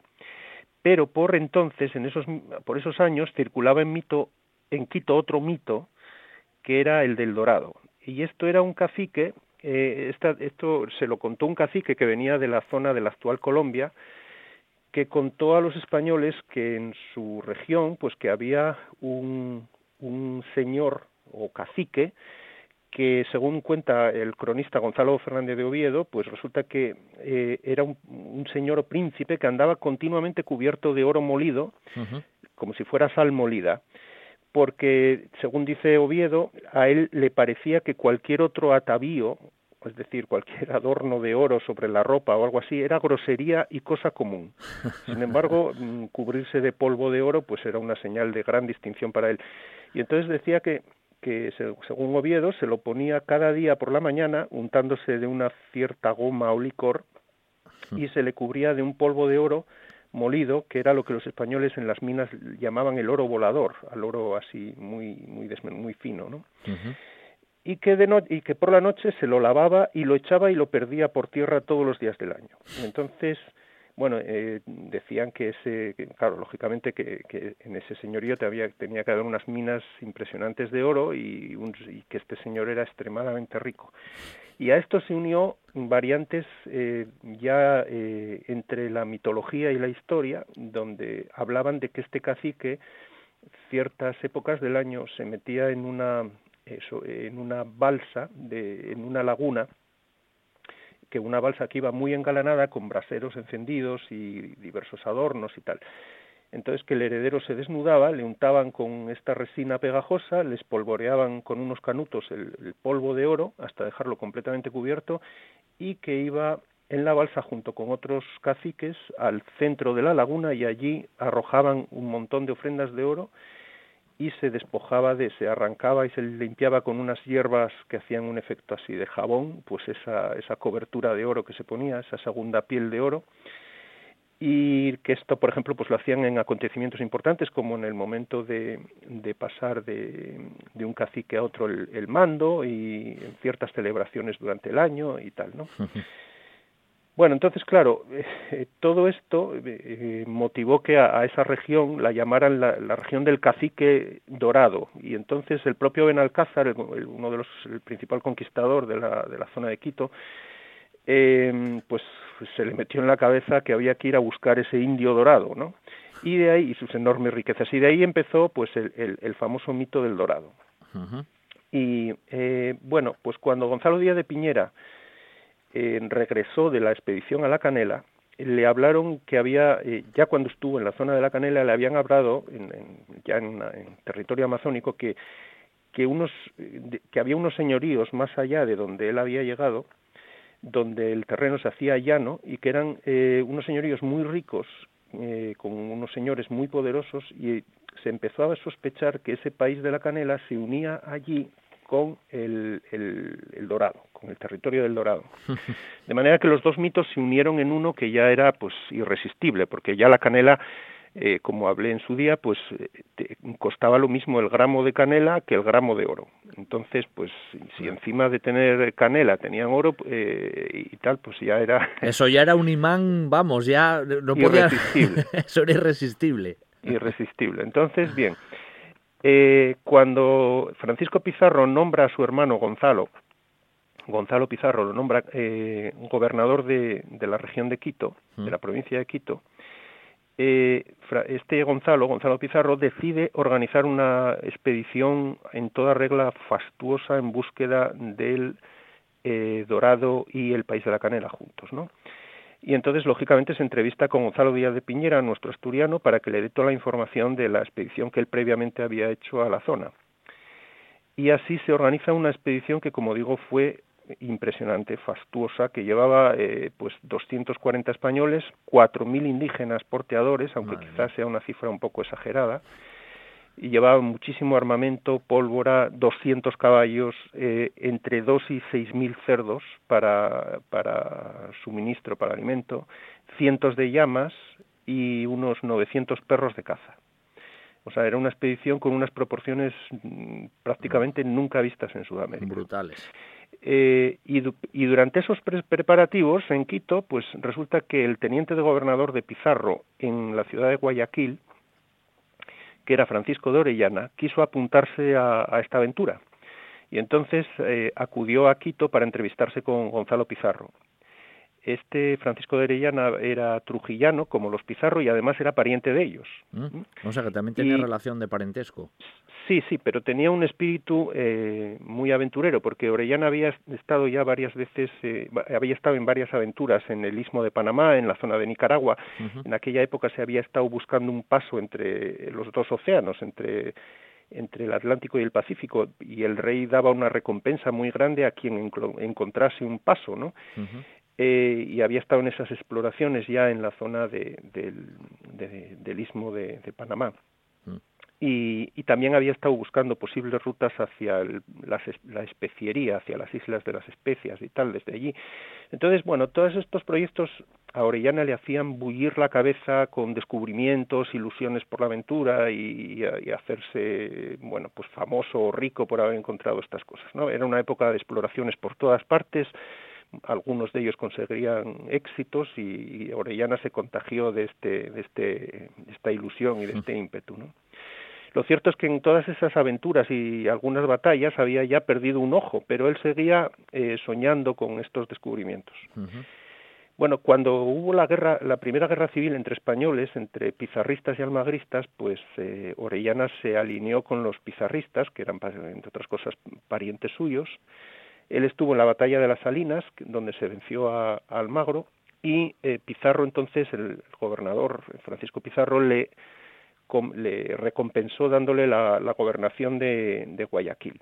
pero por entonces, en esos, por esos años, circulaba en, mito, en Quito otro mito, que era el del Dorado. Y esto era un cacique, eh, esto se lo contó un cacique que venía de la zona de la actual Colombia, que contó a los españoles que en su región, pues que había un, un señor o cacique, que según cuenta el cronista Gonzalo Fernández de Oviedo, pues resulta que eh, era un, un, señor o príncipe que andaba continuamente cubierto de oro molido, uh -huh. como si fuera sal molida, porque según dice Oviedo, a él le parecía que cualquier otro atavío, es decir, cualquier [LAUGHS] adorno de oro sobre la ropa o algo así, era grosería y cosa común. Sin embargo, [LAUGHS] mm, cubrirse de polvo de oro, pues era una señal de gran distinción para él. Y entonces decía que que según Oviedo se lo ponía cada día por la mañana untándose de una cierta goma o licor y se le cubría de un polvo de oro molido que era lo que los españoles en las minas llamaban el oro volador al oro así muy muy muy fino no uh -huh. y que de no y que por la noche se lo lavaba y lo echaba y lo perdía por tierra todos los días del año. Entonces bueno, eh, decían que ese, claro, lógicamente que, en ese señorío había, tenía que haber unas minas impresionantes de oro y, un, y, que este señor era extremadamente rico. Y a esto se unió variantes eh, ya eh, entre la mitología y la historia, donde hablaban de que este cacique ciertas épocas del año se metía en una en una balsa de, en una laguna que una balsa que iba muy engalanada con braseros encendidos y diversos adornos y tal. Entonces que el heredero se desnudaba, le untaban con esta resina pegajosa, les polvoreaban con unos canutos el, polvo de oro hasta dejarlo completamente cubierto y que iba en la balsa junto con otros caciques al centro de la laguna y allí arrojaban un montón de ofrendas de oro y se despojaba de, se arrancaba y se limpiaba con unas hierbas que hacían un efecto así de jabón, pues esa, esa cobertura de oro que se ponía, esa segunda piel de oro, y que esto, por ejemplo, pues lo hacían en acontecimientos importantes, como en el momento de, de pasar de, de, un cacique a otro el, el, mando y en ciertas celebraciones durante el año y tal, ¿no? [LAUGHS] Bueno, entonces, claro, [LAUGHS] eh, todo esto eh, motivó que a, esa región la llamaran la, región del cacique dorado, y entonces el propio Benalcázar, uno de los, el principal conquistador de la, de la zona de Quito, eh, pues se le metió en la cabeza que había que ir a buscar ese indio dorado, ¿no? Y de ahí, y sus enormes riquezas, y de ahí empezó pues el, el, famoso mito del dorado. Y eh, bueno, pues cuando Gonzalo Díaz de Piñera eh, regresó de la expedición a la Canela, le hablaron que había, eh, ya cuando estuvo en la zona de la Canela, le habían hablado, en, ya en, territorio amazónico, que, que, unos, que había unos señoríos más allá de donde él había llegado, donde el terreno se hacía llano y que eran eh, unos señoríos muy ricos, eh, con unos señores muy poderosos, y se empezó a sospechar que ese país de la Canela se unía allí con el, el, Dorado, con el territorio del Dorado. [LAUGHS] De manera que los dos mitos se unieron en uno que ya era pues irresistible, porque ya la canela, eh, como hablé en su día, pues eh, costaba lo mismo el gramo de canela que el gramo de oro. Entonces, pues si encima de tener canela tenían oro eh, y tal, pues ya era... [LAUGHS] Eso ya era un imán, vamos, ya no podía... Irresistible. [LAUGHS] Eso era irresistible. Irresistible. Entonces, bien, eh, cuando Francisco Pizarro nombra a su hermano Gonzalo, Gonzalo Pizarro lo nombra eh, gobernador de, la región de Quito, de la provincia de Quito, eh, este Gonzalo, Gonzalo Pizarro, decide organizar una expedición en toda regla fastuosa en búsqueda del Dorado y el país de la Canela juntos, ¿no? Y entonces lógicamente se entrevista con Gonzalo Díaz de Piñera, nuestro asturiano, para que le dé toda la información de la expedición que él previamente había hecho a la zona. Y así se organiza una expedición que, como digo, fue impresionante, fastuosa, que llevaba eh, pues 240 españoles, 4.000 indígenas porteadores, aunque quizás sea una cifra un poco exagerada, y llevaba muchísimo armamento, pólvora, 200 caballos, eh, entre 2 y 6 mil cerdos para, para suministro, para alimento, cientos de llamas y unos 900 perros de caza. O sea, era una expedición con unas proporciones mm, prácticamente nunca vistas en Sudamérica. Brutales. Eh, y, y, durante esos preparativos en Quito, pues resulta que el teniente de gobernador de Pizarro en la ciudad de Guayaquil, que era Francisco de Orellana, quiso apuntarse a, esta aventura y entonces eh, acudió a Quito para entrevistarse con Gonzalo Pizarro. Este Francisco de Orellana era trujillano, como los Pizarro, y además era pariente de ellos. Mm, o sea, que también tenía relación de parentesco. Sí, sí, pero tenía un espíritu eh, muy aventurero, porque Orellana había estado ya varias veces, eh, había estado en varias aventuras en el istmo de Panamá, en la zona de Nicaragua. En aquella época se había estado buscando un paso entre los dos océanos, entre entre el Atlántico y el Pacífico y el rey daba una recompensa muy grande a quien encontrase un paso, ¿no? Eh, y había estado en esas exploraciones ya en la zona de, del istmo de, Panamá y, también había estado buscando posibles rutas hacia la, especiería, hacia las islas de las especias y tal, desde allí. Entonces, bueno, todos estos proyectos a Orellana le hacían bullir la cabeza con descubrimientos, ilusiones por la aventura y, hacerse, bueno, pues famoso o rico por haber encontrado estas cosas, ¿no? Era una época de exploraciones por todas partes, algunos de ellos conseguirían éxitos y, Orellana se contagió de este de este de esta ilusión y de este ímpetu, ¿no? Lo cierto es que en todas esas aventuras y algunas batallas había ya perdido un ojo, pero él seguía eh, soñando con estos descubrimientos. Bueno, cuando hubo la guerra, la primera guerra civil entre españoles, entre pizarristas y almagristas, pues eh, Orellana se alineó con los pizarristas, que eran, entre otras cosas, parientes suyos. Él estuvo en la batalla de las Salinas, donde se venció a, Almagro, y eh, Pizarro, entonces, el, gobernador Francisco Pizarro, le, le recompensó dándole la, gobernación de, Guayaquil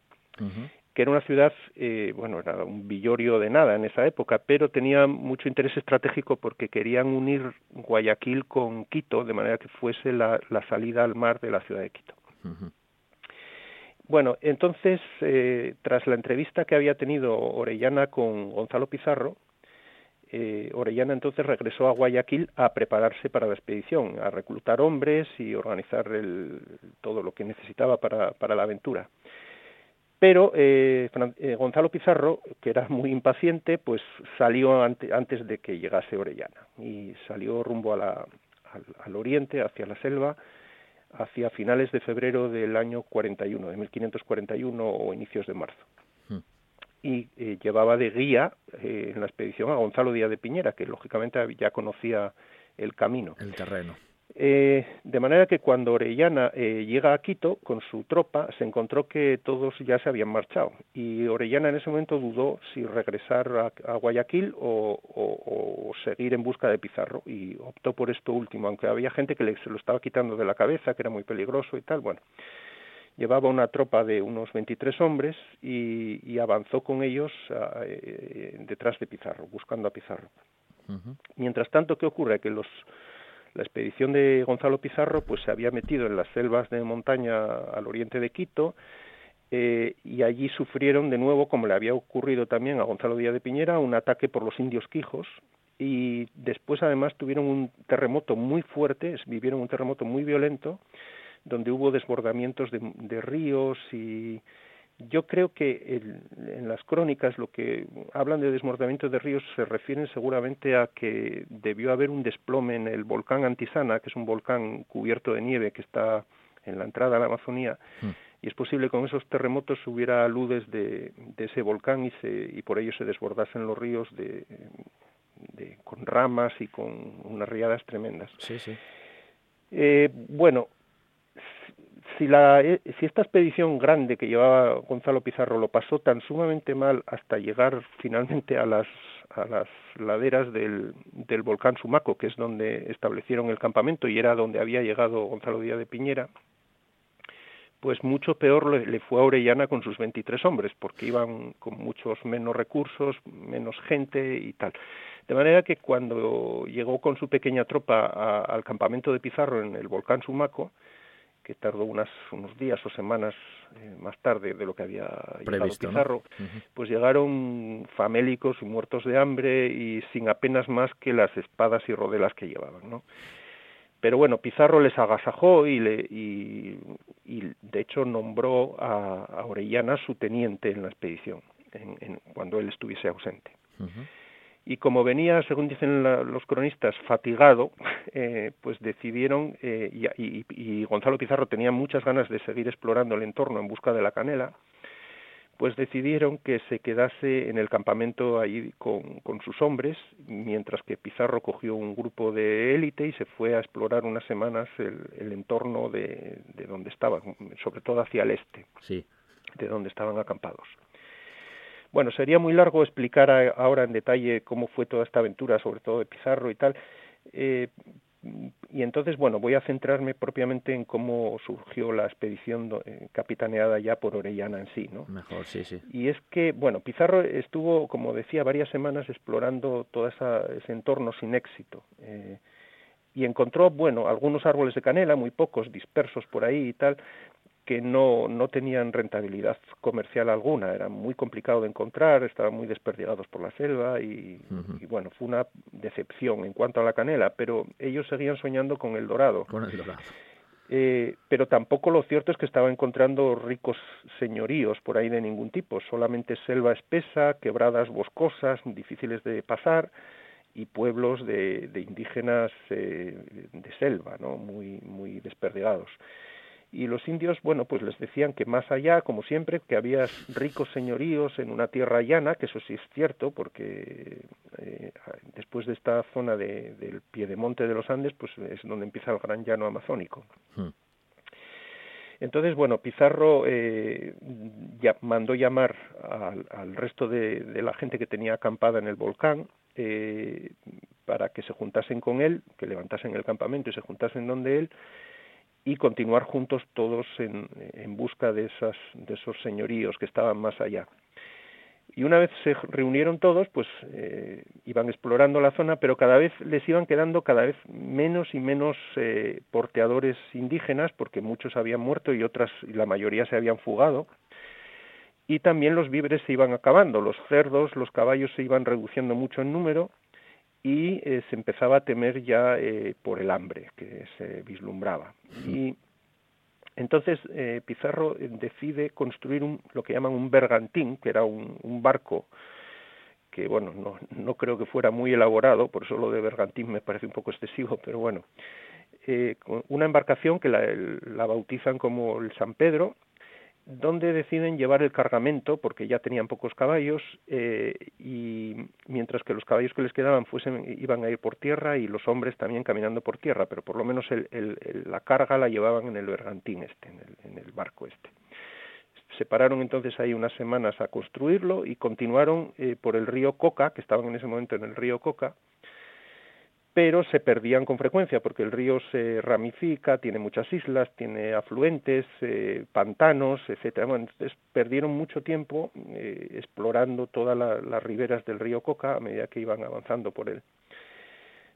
que era una ciudad, eh, bueno, era un villorio de nada en esa época, pero tenía mucho interés estratégico porque querían unir Guayaquil con Quito, de manera que fuese la, salida al mar de la ciudad de Quito. Bueno, entonces, eh, tras la entrevista que había tenido Orellana con Gonzalo Pizarro, eh, Orellana entonces regresó a Guayaquil a prepararse para la expedición, a reclutar hombres y organizar todo lo que necesitaba para, la aventura. Pero eh, eh, Gonzalo Pizarro, que era muy impaciente, pues salió antes de que llegase Orellana y salió rumbo al, oriente, hacia la selva, hacia finales de febrero del año 41, de 1541 o inicios de marzo. Hmm. Y eh, llevaba de guía en la expedición a Gonzalo Díaz de Piñera, que lógicamente ya conocía el camino. El terreno. Eh, de manera que cuando Orellana eh, llega a Quito con su tropa, se encontró que todos ya se habían marchado y Orellana en ese momento dudó si regresar a, Guayaquil o, seguir en busca de Pizarro y optó por esto último, aunque había gente que se lo estaba quitando de la cabeza, que era muy peligroso y tal. Bueno, llevaba una tropa de unos 23 hombres y, avanzó con ellos eh, detrás de Pizarro, buscando a Pizarro. Mientras tanto, ¿qué ocurre? Que los la expedición de Gonzalo Pizarro pues se había metido en las selvas de montaña al oriente de Quito eh, y allí sufrieron de nuevo, como le había ocurrido también a Gonzalo Díaz de Piñera, un ataque por los indios quijos. Y después además tuvieron un terremoto muy fuerte, vivieron un terremoto muy violento donde hubo desbordamientos de ríos y yo creo que en las crónicas lo que hablan de desbordamiento de ríos se refieren seguramente a que debió haber un desplome en el volcán Antisana, que es un volcán cubierto de nieve que está en la entrada a la Amazonía, hmm. y es posible que con esos terremotos hubiera aludes de, ese volcán y, se, y por ello se desbordasen los ríos de, con ramas y con unas riadas tremendas. Sí, sí. Eh, bueno, si, la, eh, si esta expedición grande que llevaba Gonzalo Pizarro lo pasó tan sumamente mal hasta llegar finalmente a las, a las laderas del, del volcán Sumaco, que es donde establecieron el campamento y era donde había llegado Gonzalo Díaz de Piñera, pues mucho peor le, fue a Orellana con sus 23 hombres, porque iban con muchos menos recursos, menos gente y tal. De manera que cuando llegó con su pequeña tropa al campamento de Pizarro en el volcán Sumaco, que tardó unas, unos días o semanas eh, más tarde de lo que había Previsto, Pizarro, pues llegaron famélicos y muertos de hambre y sin apenas más que las espadas y rodelas que llevaban, ¿no? Pero bueno, Pizarro les agasajó y, le, y, de hecho nombró a, Orellana su teniente en la expedición, en, cuando él estuviese ausente y como venía, según dicen los cronistas, fatigado, [LAUGHS] eh, pues decidieron, eh, y, Gonzalo Pizarro tenía muchas ganas de seguir explorando el entorno en busca de la canela, pues decidieron que se quedase en el campamento allí con, sus hombres, mientras que Pizarro cogió un grupo de élite y se fue a explorar unas semanas el, entorno de, de, donde estaban, sobre todo hacia el este, sí. de donde estaban acampados. Bueno, sería muy largo explicar ahora en detalle cómo fue toda esta aventura, sobre todo de Pizarro y tal. Eh, y entonces, bueno, voy a centrarme propiamente en cómo surgió la expedición eh, capitaneada ya por Orellana en sí, ¿no? Mejor, sí, sí. Y es que, bueno, Pizarro estuvo, como decía, varias semanas explorando todo ese entorno sin éxito. Eh, y encontró, bueno, algunos árboles de canela, muy pocos, dispersos por ahí y tal, que no, no tenían rentabilidad comercial alguna, eran muy complicados de encontrar, estaban muy desperdigados por la selva y, bueno, fue una decepción en cuanto a la canela, pero ellos seguían soñando con el dorado. Con el dorado. Eh, pero tampoco lo cierto es que estaba encontrando ricos señoríos por ahí de ningún tipo, solamente selva espesa, quebradas boscosas, difíciles de pasar y pueblos de, indígenas eh, de selva, ¿no? muy, muy desperdigados y los indios, bueno, pues les decían que más allá, como siempre, que había ricos señoríos en una tierra llana, que eso sí es cierto, porque eh, después de esta zona de, del piedemonte de los Andes, pues es donde empieza el gran llano amazónico. Hmm. Entonces, bueno, Pizarro eh, ya mandó llamar al, resto de, de, la gente que tenía acampada en el volcán eh, para que se juntasen con él, que levantasen el campamento y se juntasen donde él, y continuar juntos todos en, en busca de, esas, de esos señoríos que estaban más allá. Y una vez se reunieron todos, pues eh, iban explorando la zona, pero cada vez les iban quedando cada vez menos y menos eh, porteadores indígenas, porque muchos habían muerto y otras, la mayoría se habían fugado. Y también los víveres se iban acabando, los cerdos, los caballos se iban reduciendo mucho en número y eh, se empezaba a temer ya eh, por el hambre que se vislumbraba. Y entonces eh, Pizarro decide construir un, lo que llaman un bergantín, que era un, barco que bueno, no, no, creo que fuera muy elaborado, por eso lo de bergantín me parece un poco excesivo, pero bueno, una embarcación que la, la, bautizan como el San Pedro donde deciden llevar el cargamento porque ya tenían pocos caballos eh, y mientras que los caballos que les quedaban fuesen iban a ir por tierra y los hombres también caminando por tierra pero por lo menos la carga la llevaban en el bergantín este en el, barco este. Se pararon entonces ahí unas semanas a construirlo y continuaron eh, por el río Coca que estaban en ese momento en el río Coca pero se perdían con frecuencia porque el río se ramifica, tiene muchas islas, tiene afluentes, eh, pantanos, etcétera. entonces perdieron mucho tiempo eh, explorando todas las riberas del río Coca a medida que iban avanzando por él.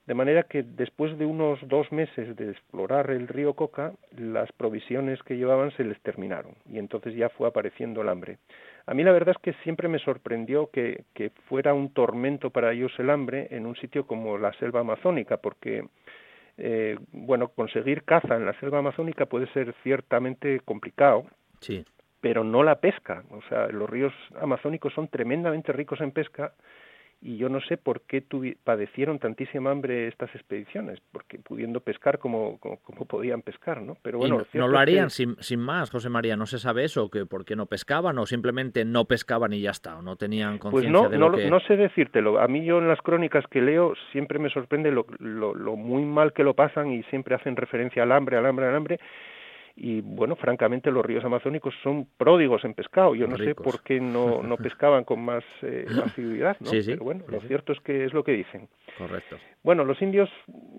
De manera que después de unos dos meses de explorar el río Coca, las provisiones que llevaban se les terminaron y entonces ya fue apareciendo el hambre. A mí la verdad es que siempre me sorprendió que, que fuera un tormento para ellos el hambre en un sitio como la selva amazónica, porque eh, bueno, conseguir caza en la selva amazónica puede ser ciertamente complicado, sí. pero no la pesca. O sea, los ríos amazónicos son tremendamente ricos en pesca y yo no sé por qué padecieron tantísima hambre estas expediciones, porque pudiendo pescar como, como, podían pescar, ¿no? Pero bueno, no, lo harían sin, sin más, José María, no se sabe eso, que por qué no pescaban o simplemente no pescaban y ya está, o no tenían conciencia pues no, de lo no, no sé decírtelo, a mí yo en las crónicas que leo siempre me sorprende lo, lo, lo muy mal que lo pasan y siempre hacen referencia al hambre, al hambre, al hambre, y bueno, francamente los ríos amazónicos son pródigos en pescado. Yo no sé por qué no, no [LAUGHS] pescaban con más eh, asiduidad, ¿no? Pero bueno, lo cierto es que es lo que dicen. Correcto. Bueno, los indios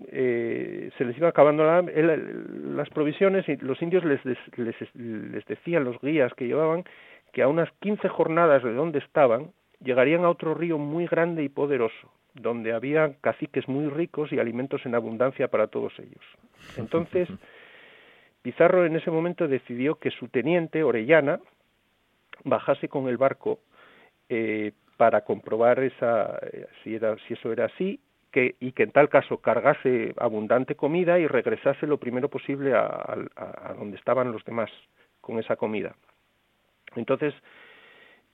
eh, se les iba acabando las provisiones y los indios les, les, les, decían los guías que llevaban que a unas 15 jornadas de donde estaban llegarían a otro río muy grande y poderoso, donde había caciques muy ricos y alimentos en abundancia para todos ellos. [LAUGHS] Entonces, Pizarro en ese momento decidió que su teniente, Orellana, bajase con el barco eh, para comprobar esa, eh, si, eso era así que, y que en tal caso cargase abundante comida y regresase lo primero posible a, a, donde estaban los demás con esa comida. Entonces,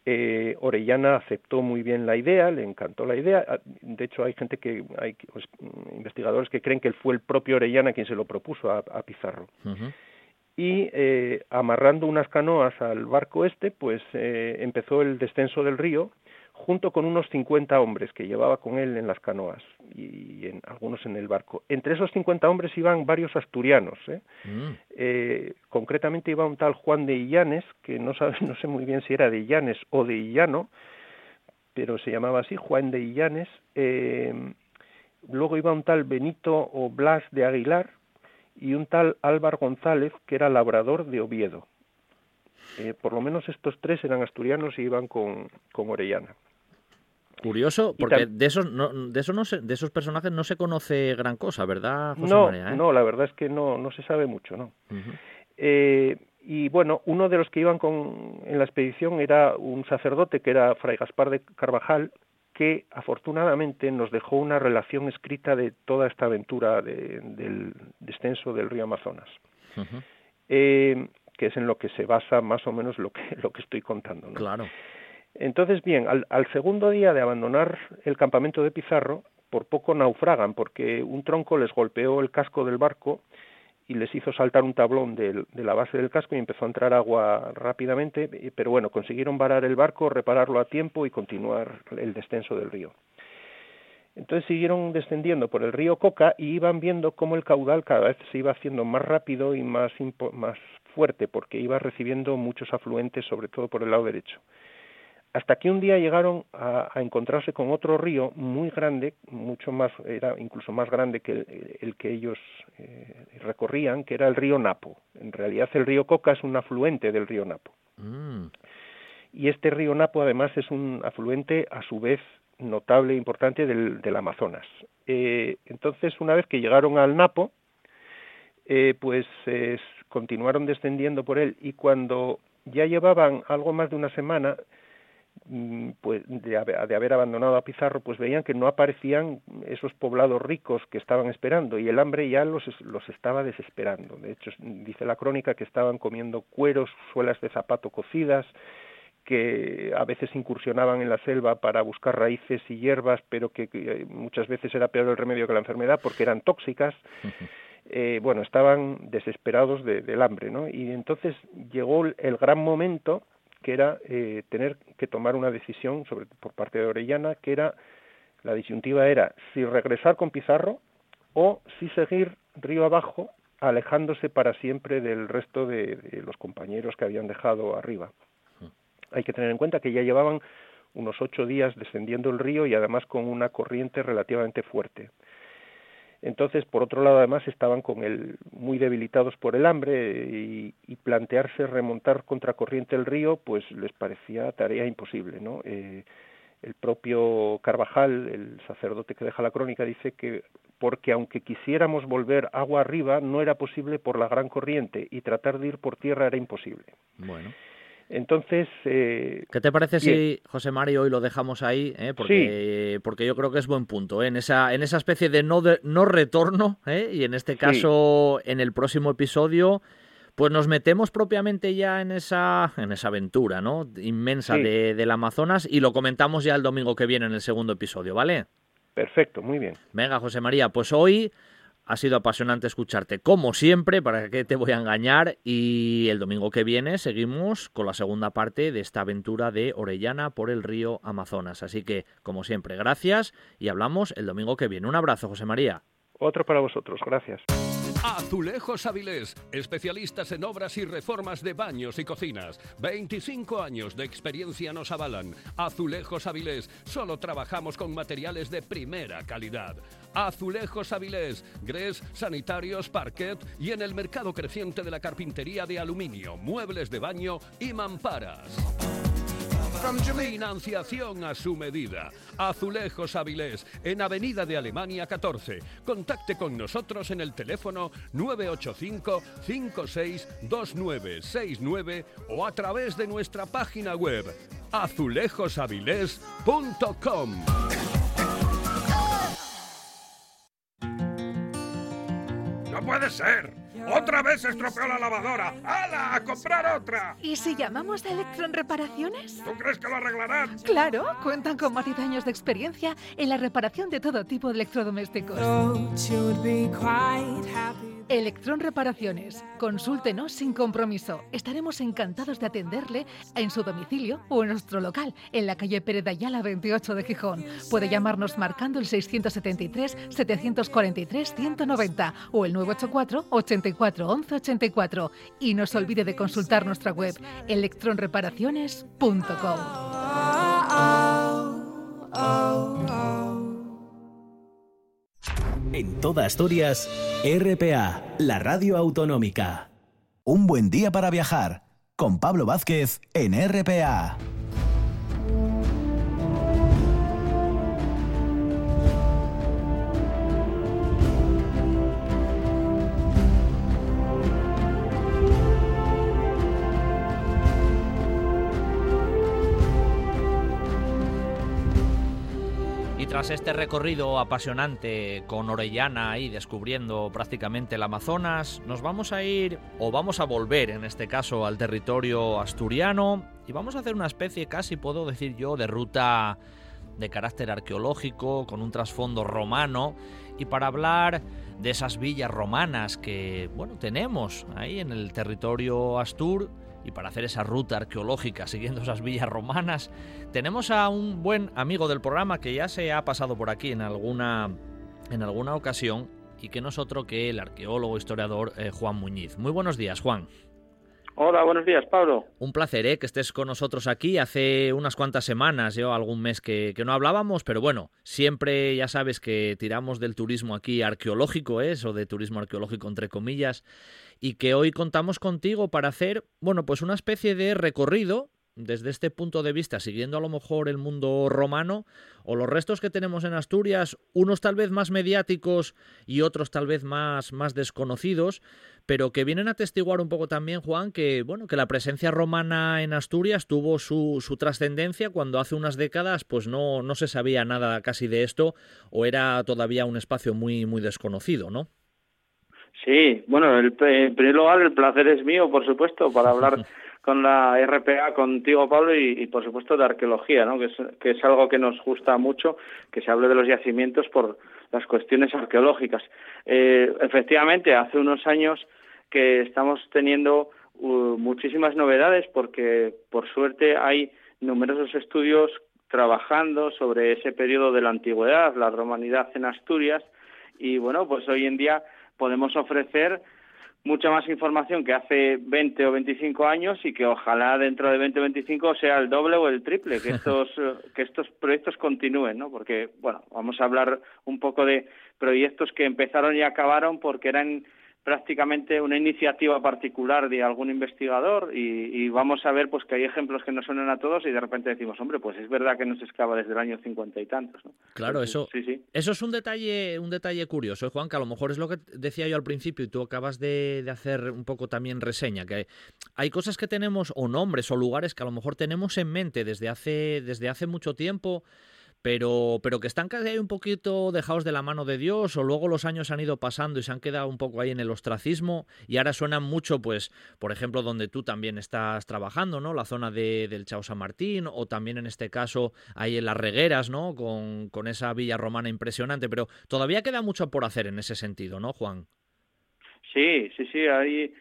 eh, Orellana aceptó muy bien la idea, le encantó la idea. Ah, de hecho, hay gente que, hay pues, investigadores que creen que fue el propio Orellana quien se lo propuso a, Pizarro. Y eh, amarrando unas canoas al barco este, pues eh, empezó el descenso del río junto con unos 50 hombres que llevaba con él en las canoas y en, algunos en el barco. Entre esos 50 hombres iban varios asturianos. ¿eh? Mm. Eh, concretamente iba un tal Juan de Illanes, que no, sabe, [LAUGHS] no sé muy bien si era de Illanes o de Illano, pero se llamaba así, Juan de Illanes. Eh, luego iba un tal Benito o Blas de Aguilar y un tal Álvaro González, que era labrador de Oviedo. por lo menos estos tres eran asturianos y iban con, con Orellana. Curioso, porque de esos no, de esos no de esos personajes no se conoce gran cosa, ¿verdad, José no, María, eh? No, la verdad es que no, no se sabe mucho, ¿no? eh, y bueno, uno de los que iban con, en la expedición era un sacerdote que era Fray Gaspar de Carvajal, que afortunadamente nos dejó una relación escrita de toda esta aventura de, del descenso del río Amazonas. eh, que es en lo que se basa más o menos lo que, [LAUGHS] lo que estoy contando. ¿no? Claro. Entonces, bien, al, segundo día de abandonar el campamento de Pizarro, por poco naufragan porque un tronco les golpeó el casco del barco y les hizo saltar un tablón de, la base del casco y empezó a entrar agua rápidamente, pero bueno, consiguieron varar el barco, repararlo a tiempo y continuar el descenso del río. Entonces siguieron descendiendo por el río Coca y iban viendo cómo el caudal cada vez se iba haciendo más rápido y más, más fuerte, porque iba recibiendo muchos afluentes, sobre todo por el lado derecho hasta que un día llegaron a, encontrarse con otro río muy grande, mucho más, era incluso más grande que el, que ellos eh, recorrían, que era el río Napo. En realidad el río Coca es un afluente del río Napo. Mm. Y este río Napo además es un afluente a su vez notable e importante del, Amazonas. Eh, entonces, una vez que llegaron al Napo, eh, pues continuaron descendiendo por él y cuando ya llevaban algo más de una semana, pues de, haber abandonado a Pizarro, pues veían que no aparecían esos poblados ricos que estaban esperando y el hambre ya los, los estaba desesperando. De hecho, dice la crónica que estaban comiendo cueros, suelas de zapato cocidas, que a veces incursionaban en la selva para buscar raíces y hierbas, pero que, muchas veces era peor el remedio que la enfermedad porque eran tóxicas. Eh, bueno, estaban desesperados del hambre, ¿no? Y entonces llegó el gran momento que era eh, tener que tomar una decisión sobre, por parte de Orellana, que era, la disyuntiva era si regresar con Pizarro o si seguir río abajo, alejándose para siempre del resto de, los compañeros que habían dejado arriba. Hay que tener en cuenta que ya llevaban unos ocho días descendiendo el río y además con una corriente relativamente fuerte. Entonces, por otro lado, además estaban con el muy debilitados por el hambre y, plantearse remontar contracorriente el río, pues les parecía tarea imposible, ¿no? Eh, el propio Carvajal, el sacerdote que deja la crónica, dice que porque aunque quisiéramos volver agua arriba, no era posible por la gran corriente y tratar de ir por tierra era imposible. Bueno. Entonces... Eh, ¿Qué te parece si, José Mario, hoy lo dejamos ahí? Eh? Porque, porque yo creo que es buen punto. ¿eh? En, esa, en esa especie de no, de, no retorno, ¿eh? y en este caso, en el próximo episodio, pues nos metemos propiamente ya en esa, en esa aventura ¿no? inmensa de, del Amazonas y lo comentamos ya el domingo que viene en el segundo episodio, ¿vale? Perfecto, muy bien. Venga, José María, pues hoy ha sido apasionante escucharte, como siempre, para que te voy a engañar. Y el domingo que viene seguimos con la segunda parte de esta aventura de Orellana por el río Amazonas. Así que, como siempre, gracias y hablamos el domingo que viene. Un abrazo, José María. Otro para vosotros, gracias. Azulejos Avilés, especialistas en obras y reformas de baños y cocinas. 25 años de experiencia nos avalan. Azulejos Avilés, solo trabajamos con materiales de primera calidad. Azulejos Avilés, grés, sanitarios, parquet y en el mercado creciente de la carpintería de aluminio, muebles de baño y mamparas. Financiación a su medida. Azulejos Avilés, en Avenida de Alemania 14. Contacte con nosotros en el teléfono 985-562969 o a través de nuestra página web azulejosavilés.com. ¡No puede ser! ¡Otra vez se estropeó la lavadora! ¡Hala! ¡A comprar otra! ¿Y si llamamos a Electron Reparaciones? ¿Tú crees que lo arreglarán? Claro, cuentan con más de años de experiencia en la reparación de todo tipo de electrodomésticos. Electron Reparaciones. Consúltenos sin compromiso. Estaremos encantados de atenderle en su domicilio o en nuestro local, en la calle Pérez de Ayala 28 de Gijón. Puede llamarnos marcando el 673-743-190 o el 984 84 11 84. Y no se olvide de consultar nuestra web electronreparaciones.com. En toda Asturias, RPA, la radio autonómica. Un buen día para viajar con Pablo Vázquez en RPA. Tras este recorrido apasionante con Orellana y descubriendo prácticamente el Amazonas, nos vamos a ir, o vamos a volver en este caso, al territorio asturiano y vamos a hacer una especie, casi puedo decir yo, de ruta de carácter arqueológico, con un trasfondo romano, y para hablar de esas villas romanas que, bueno, tenemos ahí en el territorio Astur, y para hacer esa ruta arqueológica siguiendo esas villas romanas, tenemos a un buen amigo del programa que ya se ha pasado por aquí en alguna, en alguna ocasión y que no es otro que el arqueólogo historiador eh, Juan Muñiz. Muy buenos días, Juan. Hola, buenos días, Pablo. Un placer ¿eh? que estés con nosotros aquí. Hace unas cuantas semanas, yo algún mes que, no hablábamos, pero bueno, siempre ya sabes que tiramos del turismo aquí arqueológico, ¿eh? o de turismo arqueológico entre comillas, y que hoy contamos contigo para hacer, bueno, pues una especie de recorrido desde este punto de vista, siguiendo a lo mejor el mundo romano, o los restos que tenemos en Asturias, unos tal vez más mediáticos y otros tal vez más, más desconocidos, pero que vienen a testiguar un poco también, Juan, que bueno, que la presencia romana en Asturias tuvo su, su trascendencia cuando hace unas décadas pues no, no se sabía nada casi de esto, o era todavía un espacio muy, muy desconocido, ¿no? Sí, bueno, el, en primer lugar el placer es mío, por supuesto, para hablar [LAUGHS] con la RPA, contigo Pablo, y, por supuesto de arqueología, ¿no? que, es, que es algo que nos gusta mucho, que se hable de los yacimientos por las cuestiones arqueológicas. Eh, efectivamente, hace unos años que estamos teniendo uh, muchísimas novedades porque, por suerte, hay numerosos estudios trabajando sobre ese periodo de la antigüedad, la romanidad en Asturias, y bueno, pues hoy en día podemos ofrecer mucha más información que hace 20 o 25 años y que ojalá dentro de 20 o 25 sea el doble o el triple, que [LAUGHS] estos, que estos proyectos continúen, ¿no? Porque, bueno, vamos a hablar un poco de proyectos que empezaron y acabaron porque eran prácticamente una iniciativa particular de algún investigador y, vamos a ver pues que hay ejemplos que nos suenan a todos y de repente decimos hombre pues es verdad que no se excava desde el año cincuenta y tantos ¿no? claro eso sí, sí. eso es un detalle un detalle curioso ¿eh, Juan que a lo mejor es lo que decía yo al principio y tú acabas de, de hacer un poco también reseña que hay cosas que tenemos o nombres o lugares que a lo mejor tenemos en mente desde hace desde hace mucho tiempo pero, pero que están casi un poquito dejados de la mano de Dios, o luego los años han ido pasando y se han quedado un poco ahí en el ostracismo, y ahora suenan mucho, pues, por ejemplo, donde tú también estás trabajando, ¿no? La zona de, del Chao San Martín, o también en este caso ahí en las regueras, ¿no? Con, con esa villa romana impresionante, pero todavía queda mucho por hacer en ese sentido, ¿no, Juan? Sí, sí, sí, ahí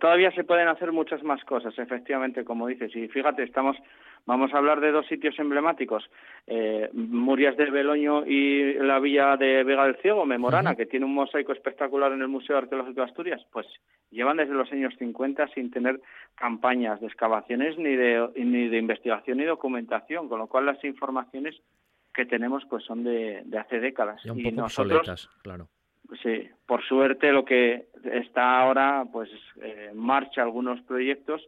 todavía se pueden hacer muchas más cosas, efectivamente, como dices, y fíjate, estamos Vamos a hablar de dos sitios emblemáticos, eh, Murias de Beloño y la villa de Vega del Ciego, Memorana, que tiene un mosaico espectacular en el Museo Arqueológico de Asturias, pues llevan desde los años 50 sin tener campañas de excavaciones ni de, ni de investigación ni documentación, con lo cual las informaciones que tenemos pues son de, hace décadas. Y un poco obsoletas, claro. Sí, por suerte lo que está ahora, pues eh, en marcha algunos proyectos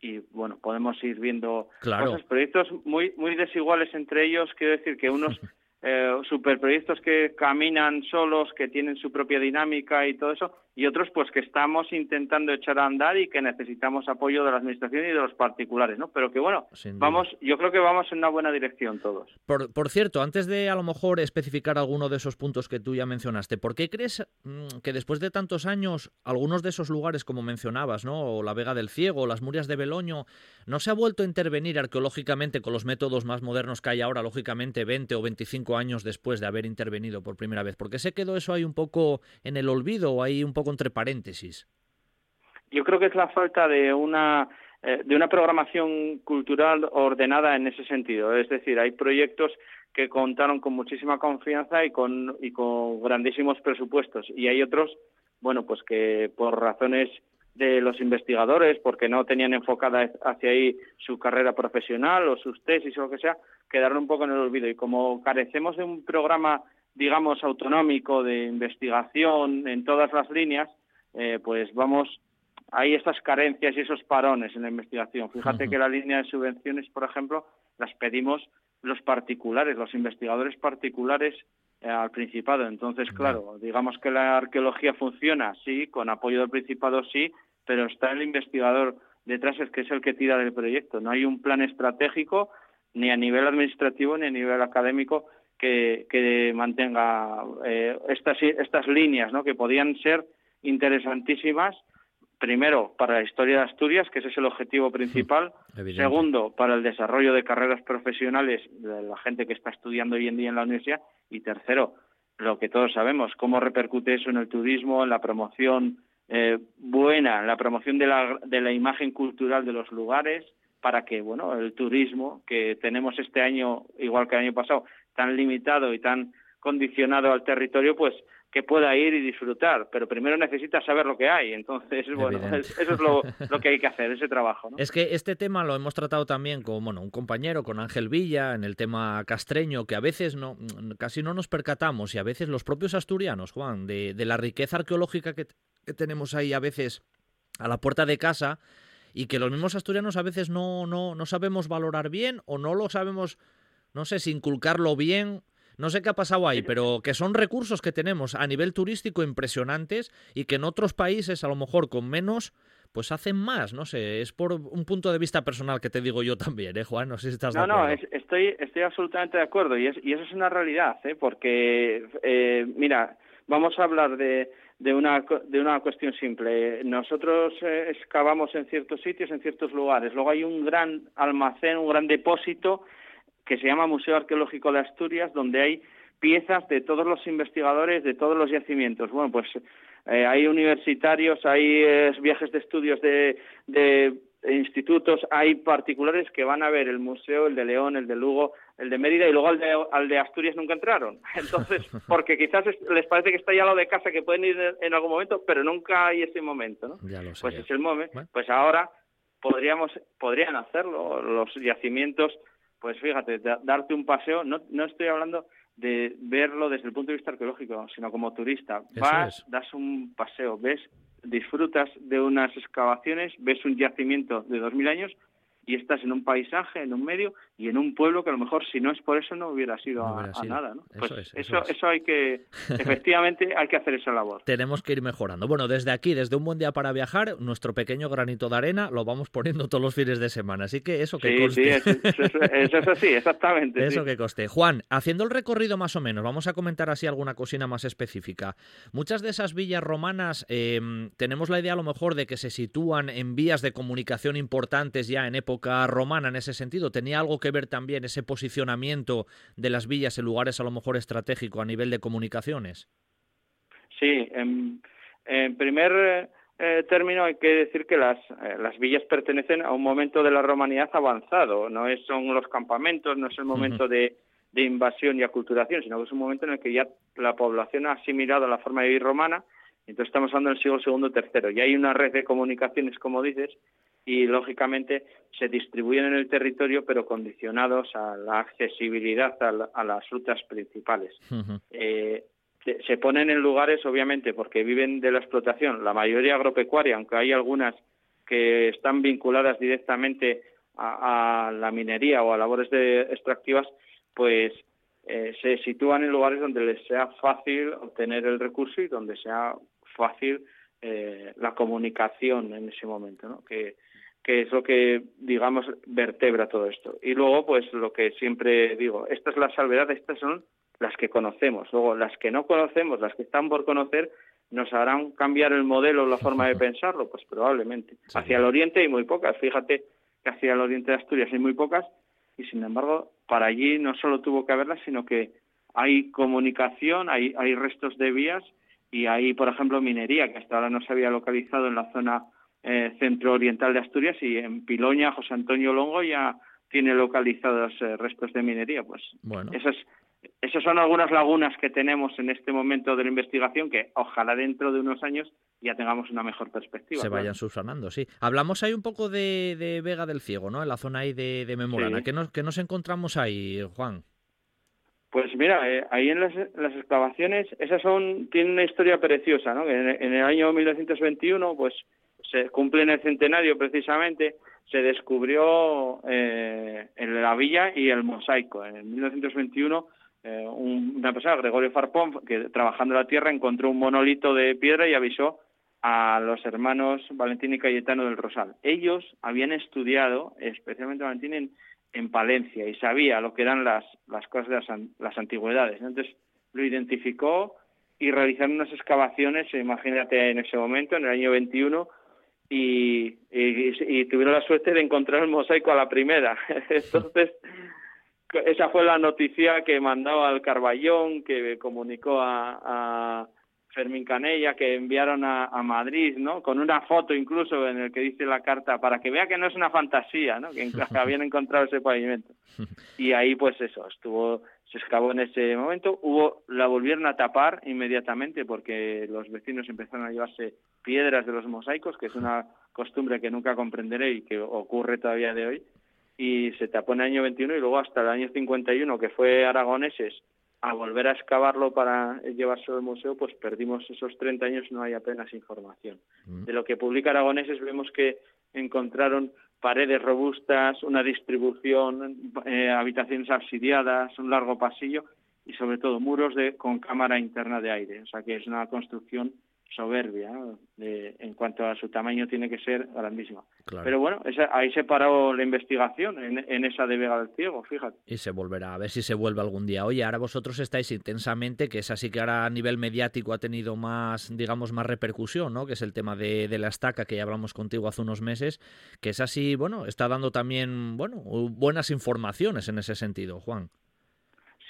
y bueno, podemos ir viendo cosas, proyectos muy muy desiguales entre ellos, quiero decir que unos [LAUGHS] eh, superproyectos que caminan solos, que tienen su propia dinámica y todo eso, y otros pues que estamos intentando echar a andar y que necesitamos apoyo de la administración y de los particulares, ¿no? Pero que bueno, vamos, yo creo que vamos en una buena dirección todos. Por, por, cierto, antes de a lo mejor especificar alguno de esos puntos que tú ya mencionaste, ¿por qué crees mm, que después de tantos años algunos de esos lugares como mencionabas, ¿no? O la Vega del Ciego, las Murias de Beloño, no se ha vuelto a intervenir arqueológicamente con los métodos más modernos que hay ahora, lógicamente 20 o 25 años después de haber intervenido por primera vez? ¿Por qué se quedó eso ahí un poco en el olvido o ahí un poco entre paréntesis? Yo creo que es la falta de una eh, de una programación cultural ordenada en ese sentido. Es decir, hay proyectos que contaron con muchísima confianza y con, y con grandísimos presupuestos. Y hay otros, bueno, pues que por razones de los investigadores, porque no tenían enfocada hacia ahí su carrera profesional o sus tesis o lo que sea, quedaron un poco en el olvido. Y como carecemos de un programa, digamos, autonómico de investigación en todas las líneas, eh, pues vamos, hay estas carencias y esos parones en la investigación. Fíjate que la línea de subvenciones, por ejemplo, las pedimos los particulares, los investigadores particulares eh, al Principado. Entonces, claro, digamos que la arqueología funciona, sí, con apoyo del Principado, sí, pero está el investigador detrás, es que es el que tira del proyecto. No hay un plan estratégico, ni a nivel administrativo, ni a nivel académico, que, que mantenga eh, estas, estas líneas, ¿no? que podían ser interesantísimas primero, para la historia de Asturias, que ese es el objetivo principal. Segundo, para el desarrollo de carreras profesionales de la gente que está estudiando hoy en día en la universidad. Y tercero, lo que todos sabemos, cómo repercute eso en el turismo, en la promoción eh, buena, en la promoción de la, de la imagen cultural de los lugares, para que, bueno, el turismo que tenemos este año, igual que el año pasado, tan limitado y tan condicionado al territorio, pues que pueda ir y disfrutar, pero primero necesita saber lo que hay. Entonces, [LAUGHS] bueno, eso es lo, que hay que hacer, ese trabajo. Es que este tema lo hemos tratado también con bueno, un compañero, con Ángel Villa, en el tema castreño, que a veces no, casi no nos percatamos y a veces los propios asturianos, Juan, de, de la riqueza arqueológica que, que tenemos ahí a veces a la puerta de casa y que los mismos asturianos a veces no, no, no sabemos valorar bien o no lo sabemos, no sé, si inculcarlo bien no sé qué ha pasado ahí, pero que son recursos que tenemos a nivel turístico impresionantes y que en otros países, a lo mejor con menos, pues hacen más, no sé, es por un punto de vista personal que te digo yo también, ¿eh, Juan? No sé si estás de acuerdo. No, no, estoy, estoy absolutamente de acuerdo y, es, y eso es una realidad, ¿eh? Porque, eh, mira, vamos a hablar de, de, una, de una cuestión simple. Nosotros eh, excavamos en ciertos sitios, en ciertos lugares, luego hay un gran almacén, un gran depósito que se llama Museo Arqueológico de Asturias, donde hay piezas de todos los investigadores de todos los yacimientos. Bueno, pues eh, hay universitarios, hay eh, viajes de estudios de, institutos, hay particulares que van a ver el museo, el de León, el de Lugo, el de Mérida y luego al de, al de Asturias nunca entraron. [LAUGHS] Entonces, porque quizás les parece que está ya lo de casa, que pueden ir en algún momento, pero nunca hay ese momento, ¿no? Pues es el momento. Pues ahora podríamos, podrían hacerlo los yacimientos pues fíjate, darte un paseo, no, no estoy hablando de verlo desde el punto de vista arqueológico, sino como turista. Vas, das un paseo, ves, disfrutas de unas excavaciones, ves un yacimiento de dos mil años y estás en un paisaje, en un medio y en un pueblo que a lo mejor si no es por eso no hubiera sido, a, nada. ¿no? Pues eso, eso, hay que, [LAUGHS] efectivamente, hay que hacer esa labor. Tenemos que ir mejorando. Bueno, desde aquí, desde un buen día para viajar, nuestro pequeño granito de arena lo vamos poniendo todos los fines de semana. Así que eso que coste. Sí, eso, eso, sí, exactamente. eso que coste. Juan, haciendo el recorrido más o menos, vamos a comentar así alguna cocina más específica. Muchas de esas villas romanas em, tenemos la idea a lo mejor de que se sitúan en vías de comunicación importantes ya en época romana en ese sentido? ¿Tenía algo que ver también ese posicionamiento de las villas en lugares a lo mejor estratégicos a nivel de comunicaciones? Sí, en, primer eh, término hay que decir que las, eh, las villas pertenecen a un momento de la romanidad avanzado, no es, son los campamentos, no es el momento de, de invasión y aculturación, sino que es un momento en el que ya la población ha asimilado la forma de vivir romana, entonces estamos hablando del siglo segundo tercero, y hay una red de comunicaciones, como dices, y lógicamente se distribuyen en el territorio pero condicionados a la accesibilidad a, las rutas principales. Eh, se, ponen en lugares obviamente porque viven de la explotación, la mayoría agropecuaria, aunque hay algunas que están vinculadas directamente a, la minería o a labores de extractivas, pues eh, se sitúan en lugares donde les sea fácil obtener el recurso y donde sea fácil eh, la comunicación en ese momento, ¿no? que que es lo que, digamos, vertebra todo esto. Y luego, pues lo que siempre digo, esta es la salvedad, estas son las que conocemos. Luego, las que no conocemos, las que están por conocer, ¿nos harán cambiar el modelo, la forma de [LAUGHS] pensarlo? Pues probablemente. Hacia el oriente hay muy pocas. Fíjate que hacia el oriente de Asturias hay muy pocas y, sin embargo, para allí no solo tuvo que haberlas, sino que hay comunicación, hay, hay restos de vías y hay, por ejemplo, minería, que hasta ahora no se había localizado en la zona eh, centro oriental de Asturias y en Piloña José Antonio Longo ya tiene localizados eh, restos de minería. Pues bueno. esas, esas son algunas lagunas que tenemos en este momento de la investigación que ojalá dentro de unos años ya tengamos una mejor perspectiva. Se vayan subsanando, sí. Hablamos ahí un poco de, Vega del Ciego, ¿no? En la zona ahí de, de Memorana. ¿Qué, nos, nos encontramos ahí, Juan? Pues mira, eh, ahí en las, las, excavaciones, esas son, tienen una historia preciosa, ¿no? En, en el año 1921, pues se cumple en el centenario precisamente, se descubrió eh, la villa y el mosaico. En 1921, eh, una persona, Gregorio Farpón, que trabajando la tierra encontró un monolito de piedra y avisó a los hermanos Valentín y Cayetano del Rosal. Ellos habían estudiado, especialmente Valentín, en, en Palencia y sabía lo que eran las, las cosas de las, las antigüedades. Entonces lo identificó y realizaron unas excavaciones, imagínate en ese momento, en el año 21, y, y, tuvieron la suerte de encontrar el mosaico a la primera. [LAUGHS] Entonces, esa fue la noticia que mandó al Carballón, que comunicó a, Fermín Canella, que enviaron a, Madrid, ¿no? Con una foto incluso en el que dice la carta, para que vea que no es una fantasía, ¿no? Que [LAUGHS] habían encontrado ese pavimento. Y ahí, pues eso, estuvo, se excavó en ese momento. Hubo, la volvieron a tapar inmediatamente porque los vecinos empezaron a llevarse piedras de los mosaicos, que es una costumbre que nunca comprenderé y que ocurre todavía de hoy y se tapó en el año 21 y luego hasta el año 51, que fue Aragoneses, a volver a excavarlo para llevarse al museo, pues perdimos esos 30 años, no hay apenas información. Mm. De lo que publica Aragoneses vemos que encontraron paredes robustas, una distribución, eh, habitaciones absidiadas, un largo pasillo y sobre todo muros de, con cámara interna de aire. O sea que es una construcción soberbia en cuanto a su tamaño tiene que ser grandísima pero bueno ahí se paró la investigación en, esa de Vega del Ciego fíjate. Y se volverá a ver si se vuelve algún día. Oye ahora vosotros estáis intensamente que es así que ahora a nivel mediático ha tenido más digamos más repercusión no que es el tema de, de la estaca que ya hablamos contigo hace unos meses que es así bueno está dando también bueno buenas informaciones en ese sentido Juan.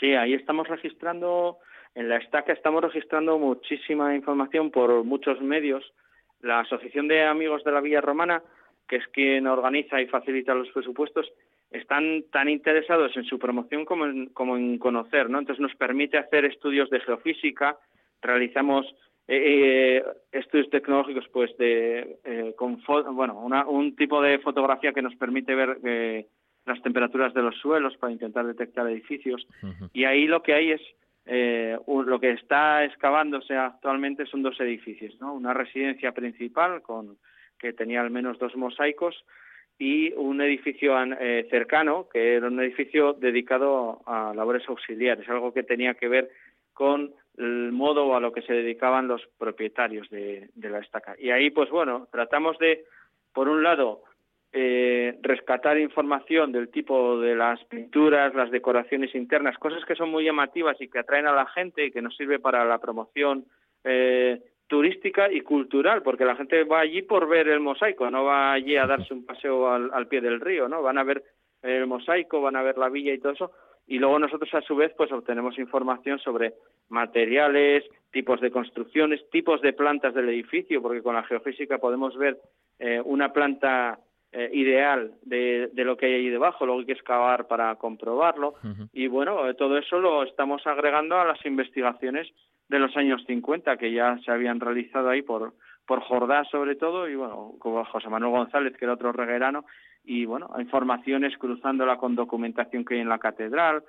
Sí ahí estamos registrando en la estaca estamos registrando muchísima información por muchos medios. La Asociación de Amigos de la Villa Romana, que es quien organiza y facilita los presupuestos, están tan interesados en su promoción como en, como en conocer, ¿no? Entonces nos permite hacer estudios de geofísica, realizamos eh, eh, estudios tecnológicos, pues de eh, con bueno, un tipo de fotografía que nos permite ver las temperaturas de los suelos para intentar detectar edificios. Y ahí lo que hay es eh, lo que está excavándose actualmente son dos edificios, ¿no? Una residencia principal con que tenía al menos dos mosaicos y un edificio eh, cercano que era un edificio dedicado a labores auxiliares, algo que tenía que ver con el modo a lo que se dedicaban los propietarios de la estaca. Y ahí, pues bueno, tratamos de, por un lado, eh, rescatar información del tipo de las pinturas, las decoraciones internas, cosas que son muy llamativas y que atraen a la gente y que nos sirve para la promoción eh, turística y cultural, porque la gente va allí por ver el mosaico, no va allí a darse un paseo al, pie del río, ¿no? Van a ver el mosaico, van a ver la villa y todo eso, y luego nosotros a su vez pues obtenemos información sobre materiales, tipos de construcciones, tipos de plantas del edificio, porque con la geofísica podemos ver eh, una planta eh, ideal de, lo que hay ahí debajo, luego hay que excavar para comprobarlo. Y bueno, eh, todo eso lo estamos agregando a las investigaciones de los años 50 que ya se habían realizado ahí por, por Jordá sobre todo y bueno, como José Manuel González, que era otro reguerano, y bueno, informaciones cruzándola con documentación que hay en la catedral,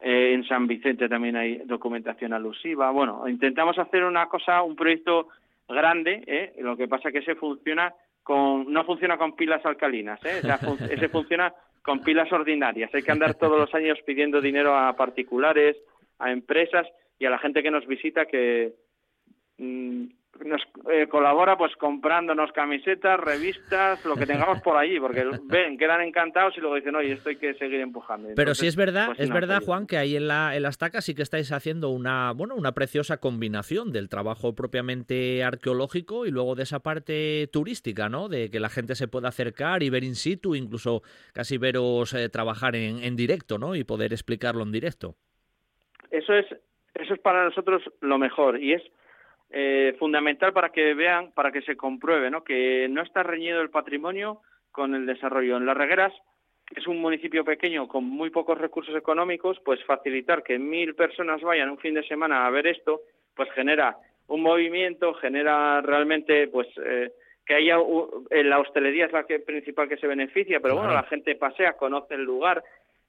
eh, en San Vicente también hay documentación alusiva. Bueno, intentamos hacer una cosa, un proyecto grande, ¿eh? lo que pasa que se funciona no funciona con pilas alcalinas, ¿eh? ese funciona con pilas ordinarias. Hay que andar todos los años pidiendo dinero a particulares, a empresas y a la gente que nos visita que mm, nos eh, colabora pues comprándonos camisetas, revistas, lo que tengamos por allí, porque [LAUGHS] ven, quedan encantados y luego dicen, oye, esto hay que seguir empujando. Pero si es verdad, pues, es verdad, Juan, que ahí en la, en la estaca sí que estáis haciendo una, bueno, una preciosa combinación del trabajo propiamente arqueológico y luego de esa parte turística, ¿no? De que la gente se pueda acercar y ver in situ, incluso casi veros eh, trabajar en, en directo, ¿no? Y poder explicarlo en directo. Eso es, eso es para nosotros lo mejor y es eh, fundamental para que vean, para que se compruebe, ¿no? Que no está reñido el patrimonio con el desarrollo. En Las Regueras, que es un municipio pequeño con muy pocos recursos económicos, pues facilitar que mil personas vayan un fin de semana a ver esto, pues genera un movimiento, genera realmente, pues, eh, que haya la hostelería es la que, principal que se beneficia, pero bueno, la gente pasea, conoce el lugar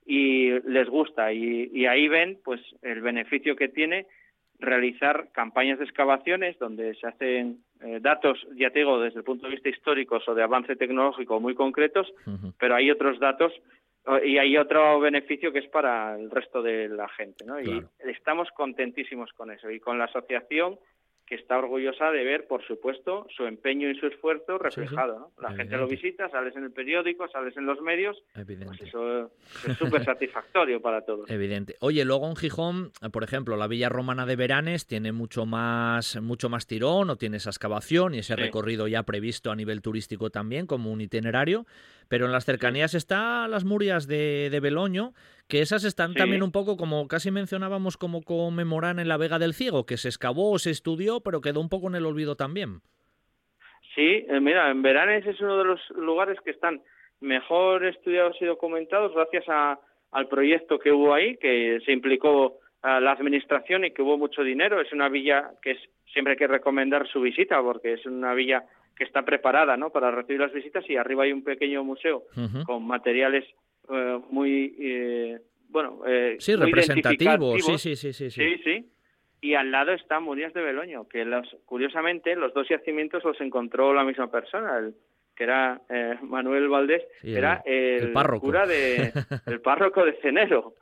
y les gusta y, y ahí ven, pues, el beneficio que tiene realizar campañas de excavaciones donde se hacen eh, datos, ya te digo, desde el punto de vista histórico o de avance tecnológico muy concretos, pero hay otros datos y hay otro beneficio que es para el resto de la gente, ¿no? Y estamos contentísimos con eso. Y con la asociación que está orgullosa de ver, por supuesto, su empeño y su esfuerzo reflejado. La gente lo visita, sales en el periódico, sales en los medios, pues eso es súper satisfactorio para todos. [LAUGHS] Evidente. Oye, luego en Gijón, por ejemplo, la Villa Romana de Veranes tiene mucho más, mucho más tirón, o tiene esa excavación y ese recorrido ya previsto a nivel turístico también, como un itinerario, pero en las cercanías está las Murias de, de Beloño, que esas están también un poco como casi mencionábamos como conmemoran en la Vega del Ciego, que se excavó, se estudió, pero quedó un poco en el olvido también. Sí, eh, mira, en Veranes es uno de los lugares que están mejor estudiados y documentados gracias a, al proyecto que hubo ahí, que se implicó a la administración y que hubo mucho dinero. Es una villa que es, siempre hay que recomendar su visita porque es una villa que está preparada ¿no? para recibir las visitas y arriba hay un pequeño museo con materiales eh, muy, eh, bueno, eh, sí, representativo, sí, sí, sí, sí, sí, sí. Y al lado está Murías de Beloño, que los, curiosamente los dos yacimientos los encontró la misma persona, el, que era eh, Manuel Valdés, era el, cura de [LAUGHS] el párroco de Cenero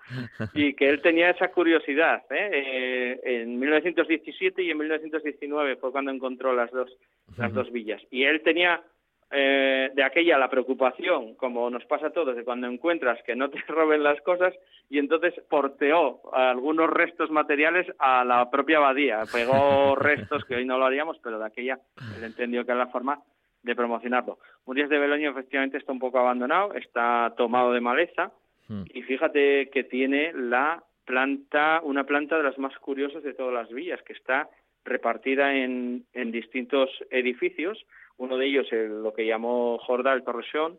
y que él tenía esa curiosidad. ¿eh? en 1917 y en 1919 fue cuando encontró las dos las dos villas y él tenía eh, de aquella la preocupación, como nos pasa a todos, de cuando encuentras que no te [LAUGHS] roben las cosas, y entonces porteó algunos restos materiales a la propia abadía. Pegó [LAUGHS] restos que hoy no lo haríamos, pero de aquella él entendió que era la forma de promocionarlo. Murias de Beloño efectivamente está un poco abandonado, está tomado de maleza, hmm. y fíjate que tiene la planta, una planta de las más curiosas de todas las villas, que está repartida en, en distintos edificios, uno de ellos es lo que llamó Jorda el Torreón,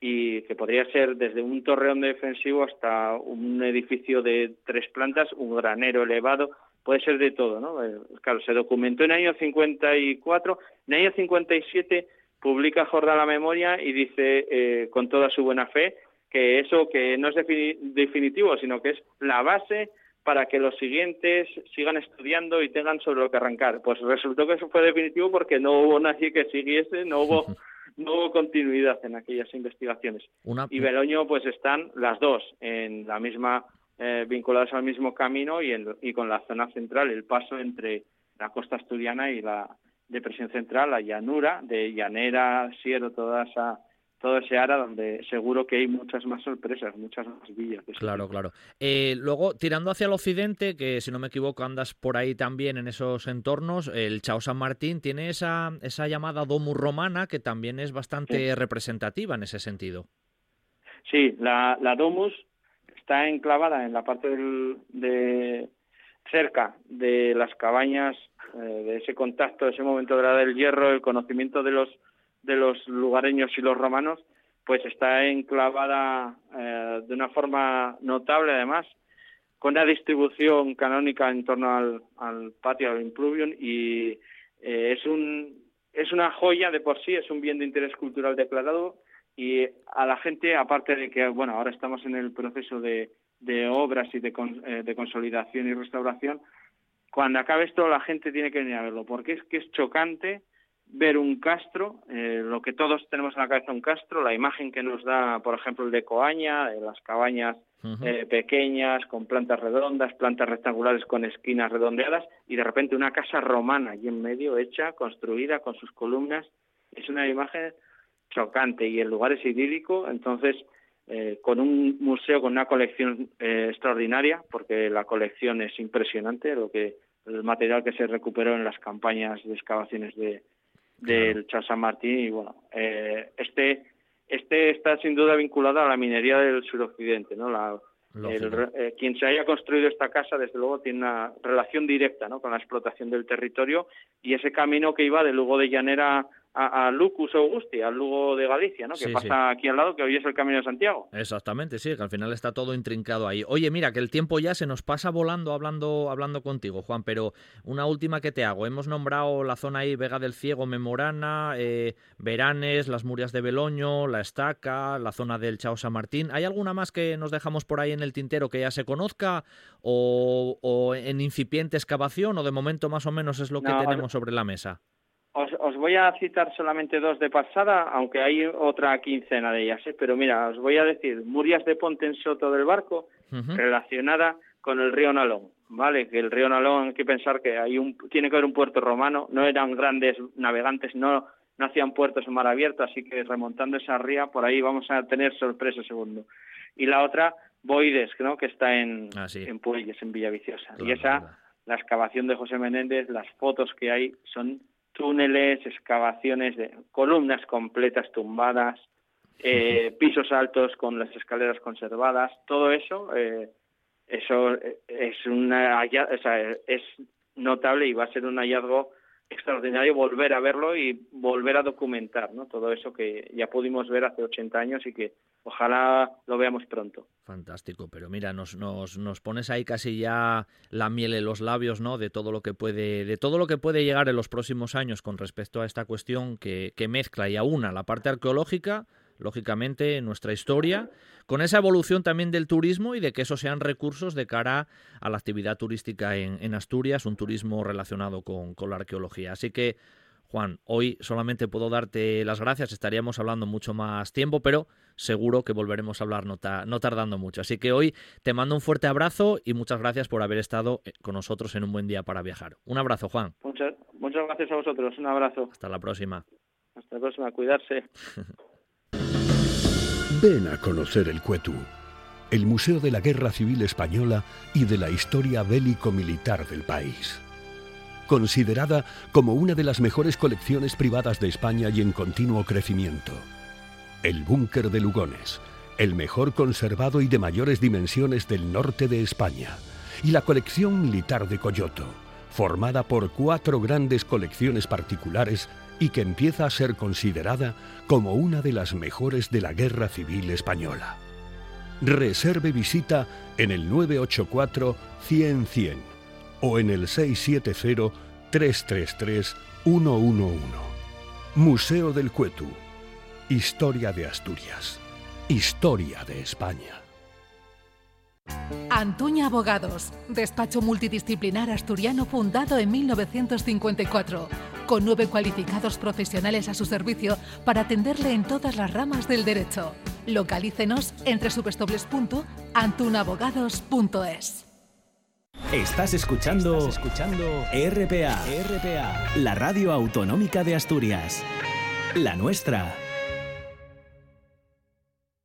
y que podría ser desde un torreón defensivo hasta un edificio de tres plantas, un granero elevado, puede ser de todo, ¿no? Eh, claro, se documentó en el año 54, en el año 57 publica Jorda la memoria y dice eh, con toda su buena fe que eso que no es definitivo, sino que es la base para que los siguientes sigan estudiando y tengan sobre lo que arrancar. Pues resultó que eso fue definitivo porque no hubo nadie que siguiese, no hubo [LAUGHS] no hubo continuidad en aquellas investigaciones. Y Beloño, pues están las dos en la misma, eh, vinculadas al mismo camino y, y con la zona central, el paso entre la costa asturiana y la depresión central, la llanura, de Llanera, Siero, toda esa todo ese área donde seguro que hay muchas más sorpresas, muchas más villas. Claro, claro. Eh, luego, tirando hacia el occidente, que si no me equivoco andas por ahí también en esos entornos, el Chao San Martín tiene esa, esa llamada Domus Romana que también es bastante representativa en ese sentido. Sí, la, la Domus está enclavada en la parte de cerca de las cabañas, eh, de ese contacto, de ese momento de la del hierro, el conocimiento de los de los lugareños y los romanos, pues está enclavada eh, de una forma notable además, con una distribución canónica en torno al, patio, al impluvium, y eh, es, un, es una joya de por sí, es un bien de interés cultural declarado, y a la gente, aparte de que, bueno, ahora estamos en el proceso de, de obras y de, eh, de consolidación y restauración, cuando acabe esto la gente tiene que venir a verlo, porque es que es chocante ver un castro, eh, lo que todos tenemos en la cabeza un castro, la imagen que nos da, por ejemplo, el de Coaña, de las cabañas eh, pequeñas, con plantas redondas, plantas rectangulares con esquinas redondeadas, y de repente una casa romana allí en medio, hecha, construida, con sus columnas. Es una imagen chocante y el lugar es idílico, entonces eh, con un museo con una colección extraordinaria, porque la colección es impresionante, lo que el material que se recuperó en las campañas de excavaciones de, del Chao San Martín y bueno, eh, este este está sin duda vinculado a la minería del suroccidente, ¿no? La, eh, quien se haya construido esta casa, desde luego, tiene una relación directa ¿no? con la explotación del territorio y ese camino que iba de Lugo de Llanera a, Lucus Augusti, al Lugo de Galicia, ¿no? que pasa aquí al lado, que hoy es el Camino de Santiago. Exactamente, sí, que al final está todo intrincado ahí. Oye, mira, que el tiempo ya se nos pasa volando hablando, hablando contigo, Juan, pero una última que te hago. Hemos nombrado la zona ahí, Vega del Ciego, Memorana, eh, Veranes, las Murias de Beloño, La Estaca, la zona del Chao San Martín. ¿Hay alguna más que nos dejamos por ahí en el tintero que ya se conozca o, o en incipiente excavación o de momento más o menos es lo que tenemos sobre la mesa? Os, voy a citar solamente dos de pasada, aunque hay otra quincena de ellas, ¿eh? pero mira, os voy a decir Murias de Ponte en Soto del Barco, relacionada con el río Nalón. ¿vale? Que el río Nalón, hay que pensar que hay un, tiene que haber un puerto romano, no eran grandes navegantes, no, no hacían puertos en mar abierto, así que remontando esa ría, por ahí vamos a tener sorpresa segundo. Y la otra, Boides, ¿no? que está en, ah, en Puelles, en Villaviciosa. y esa, la excavación de José Menéndez, las fotos que hay son túneles, excavaciones de columnas completas tumbadas, eh, pisos altos con las escaleras conservadas, todo eso, eh, eso es una es notable y va a ser un hallazgo extraordinario volver a verlo y volver a documentar ¿no? todo eso que ya pudimos ver hace 80 años y que ojalá lo veamos pronto. Fantástico, pero mira, nos, nos, nos pones ahí casi ya la miel en los labios, ¿no? De todo lo que puede, de todo lo que puede llegar en los próximos años con respecto a esta cuestión que, mezcla y aúna la parte arqueológica lógicamente, nuestra historia, con esa evolución también del turismo y de que esos sean recursos de cara a la actividad turística en, Asturias, un turismo relacionado con, la arqueología. Así que, Juan, hoy solamente puedo darte las gracias, estaríamos hablando mucho más tiempo, pero seguro que volveremos a hablar no, no tardando mucho. Así que hoy te mando un fuerte abrazo y muchas gracias por haber estado eh, con nosotros en un buen día para viajar. Un abrazo, Juan. Muchas, muchas gracias a vosotros, un abrazo. Hasta la próxima. Hasta la próxima, cuidarse. [LAUGHS] Ven a conocer el Cuetu, el Museo de la Guerra Civil Española y de la historia bélico-militar del país. Considerada como una de las mejores colecciones privadas de España y en continuo crecimiento. El Búnker de Lugones, el mejor conservado y de mayores dimensiones del norte de España. Y la colección militar de Coyoto, formada por cuatro grandes colecciones particulares y que empieza a ser considerada como una de las mejores de la Guerra Civil Española. Reserve visita en el 984 100 100 o en el 670 333 111. Museo del Cuetu. Historia de Asturias. Historia de España. Antuña Abogados, despacho multidisciplinar asturiano fundado en 1954, con nueve cualificados profesionales a su servicio para atenderle en todas las ramas del derecho. Localícenos entre www.antunabogados.es. Estás escuchando, escuchando RPA, RPA, la radio autonómica de Asturias. La nuestra.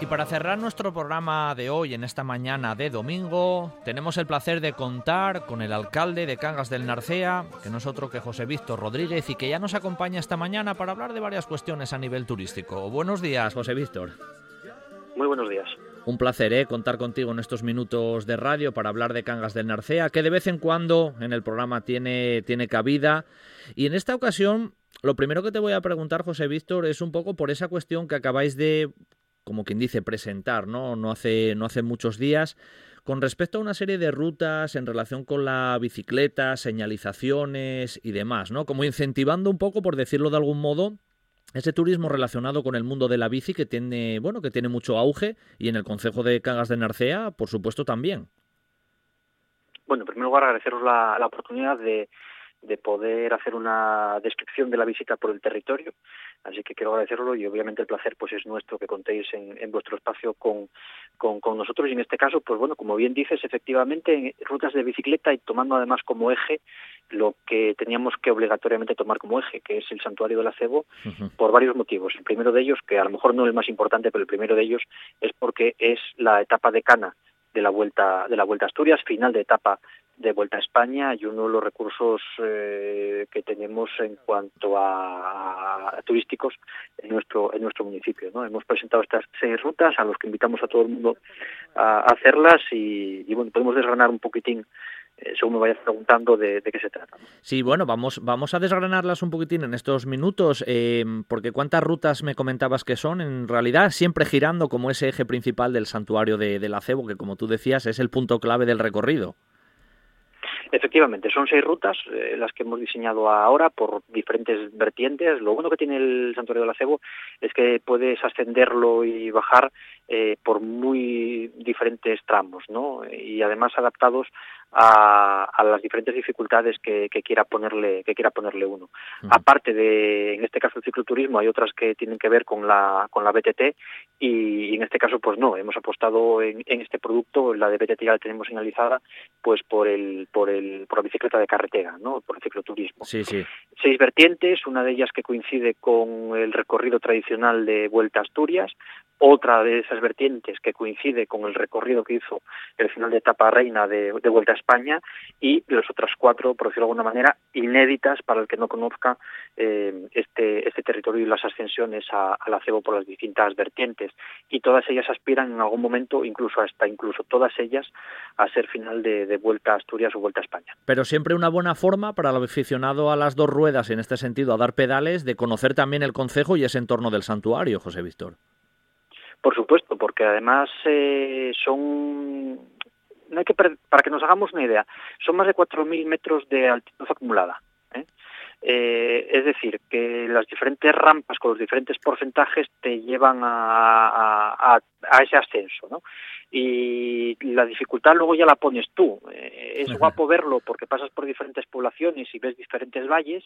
y para cerrar nuestro programa de hoy, en esta mañana de domingo, tenemos el placer de contar con el alcalde de Cangas del Narcea, que no es otro que José Víctor Rodríguez, y que ya nos acompaña esta mañana para hablar de varias cuestiones a nivel turístico. Buenos días, José Víctor. Muy buenos días. Un placer ¿eh? contar contigo en estos minutos de radio para hablar de Cangas del Narcea, que de vez en cuando en el programa tiene, tiene cabida. Y en esta ocasión, lo primero que te voy a preguntar, José Víctor, es un poco por esa cuestión que acabáis de como quien dice, presentar, ¿no? No hace, no hace muchos días. Con respecto a una serie de rutas en relación con la bicicleta, señalizaciones y demás, ¿no? Como incentivando un poco, por decirlo de algún modo, ese turismo relacionado con el mundo de la bici que tiene, bueno, que tiene mucho auge y en el Consejo de Cagas de Narcea, por supuesto, también. Bueno, en primer lugar, agradeceros la, la oportunidad de, de poder hacer una descripción de la visita por el territorio. Así que quiero agradecerlo y obviamente el placer pues es nuestro que contéis en, vuestro espacio con, con, nosotros y en este caso, pues bueno, como bien dices, efectivamente rutas de bicicleta y tomando además como eje lo que teníamos que obligatoriamente tomar como eje, que es el santuario del acebo, por varios motivos. El primero de ellos, que a lo mejor no es el más importante, pero el primero de ellos es porque es la etapa de Cana de la vuelta de la vuelta a Asturias, final de etapa de vuelta a España y uno de los recursos eh, que tenemos en cuanto a, turísticos en nuestro en nuestro municipio. ¿no? Hemos presentado estas seis rutas a los que invitamos a todo el mundo a, hacerlas y, bueno podemos desgranar un poquitín eh, según me vayas preguntando de, qué se trata. Sí, bueno, vamos, vamos a desgranarlas un poquitín en estos minutos, eh, porque ¿cuántas rutas me comentabas que son? En realidad, siempre girando como ese eje principal del santuario de, del acebo, que como tú decías es el punto clave del recorrido. Efectivamente, son seis rutas eh, las que hemos diseñado ahora por diferentes vertientes. Lo bueno que tiene el santuario del acebo es que puedes ascenderlo y bajar eh, por muy diferentes tramos, ¿no? Y además adaptados a, las diferentes dificultades que, quiera ponerle que quiera ponerle uno. Aparte de, en este caso el cicloturismo, hay otras que tienen que ver con la con la BTT y, en este caso pues no, hemos apostado en, este producto, la de BTT ya la tenemos señalizada, pues por el por el por la bicicleta de carretera, ¿no? Por el cicloturismo. Sí, sí. Seis vertientes, una de ellas que coincide con el recorrido tradicional de Vuelta a Asturias, otra de esas vertientes que coincide con el recorrido que hizo el final de etapa reina de, Vuelta a España y las otras cuatro, por decirlo de alguna manera, inéditas para el que no conozca eh, este, este territorio y las ascensiones al acebo por las distintas vertientes. Y todas ellas aspiran en algún momento, incluso hasta incluso todas ellas, a ser final de, de Vuelta a Asturias o Vuelta a España. Pero siempre una buena forma para el aficionado a las dos ruedas, en este sentido, a dar pedales, de conocer también el concejo y ese entorno del santuario, José Víctor. Por supuesto, porque además eh, son no hay que para que nos hagamos una idea, son más de 4.000 metros de altitud acumulada. ¿Eh? Es decir, que las diferentes rampas con los diferentes porcentajes te llevan a, a, a ese ascenso, ¿no? y la dificultad luego ya la pones tú. Eh, es guapo verlo porque pasas por diferentes poblaciones y ves diferentes valles,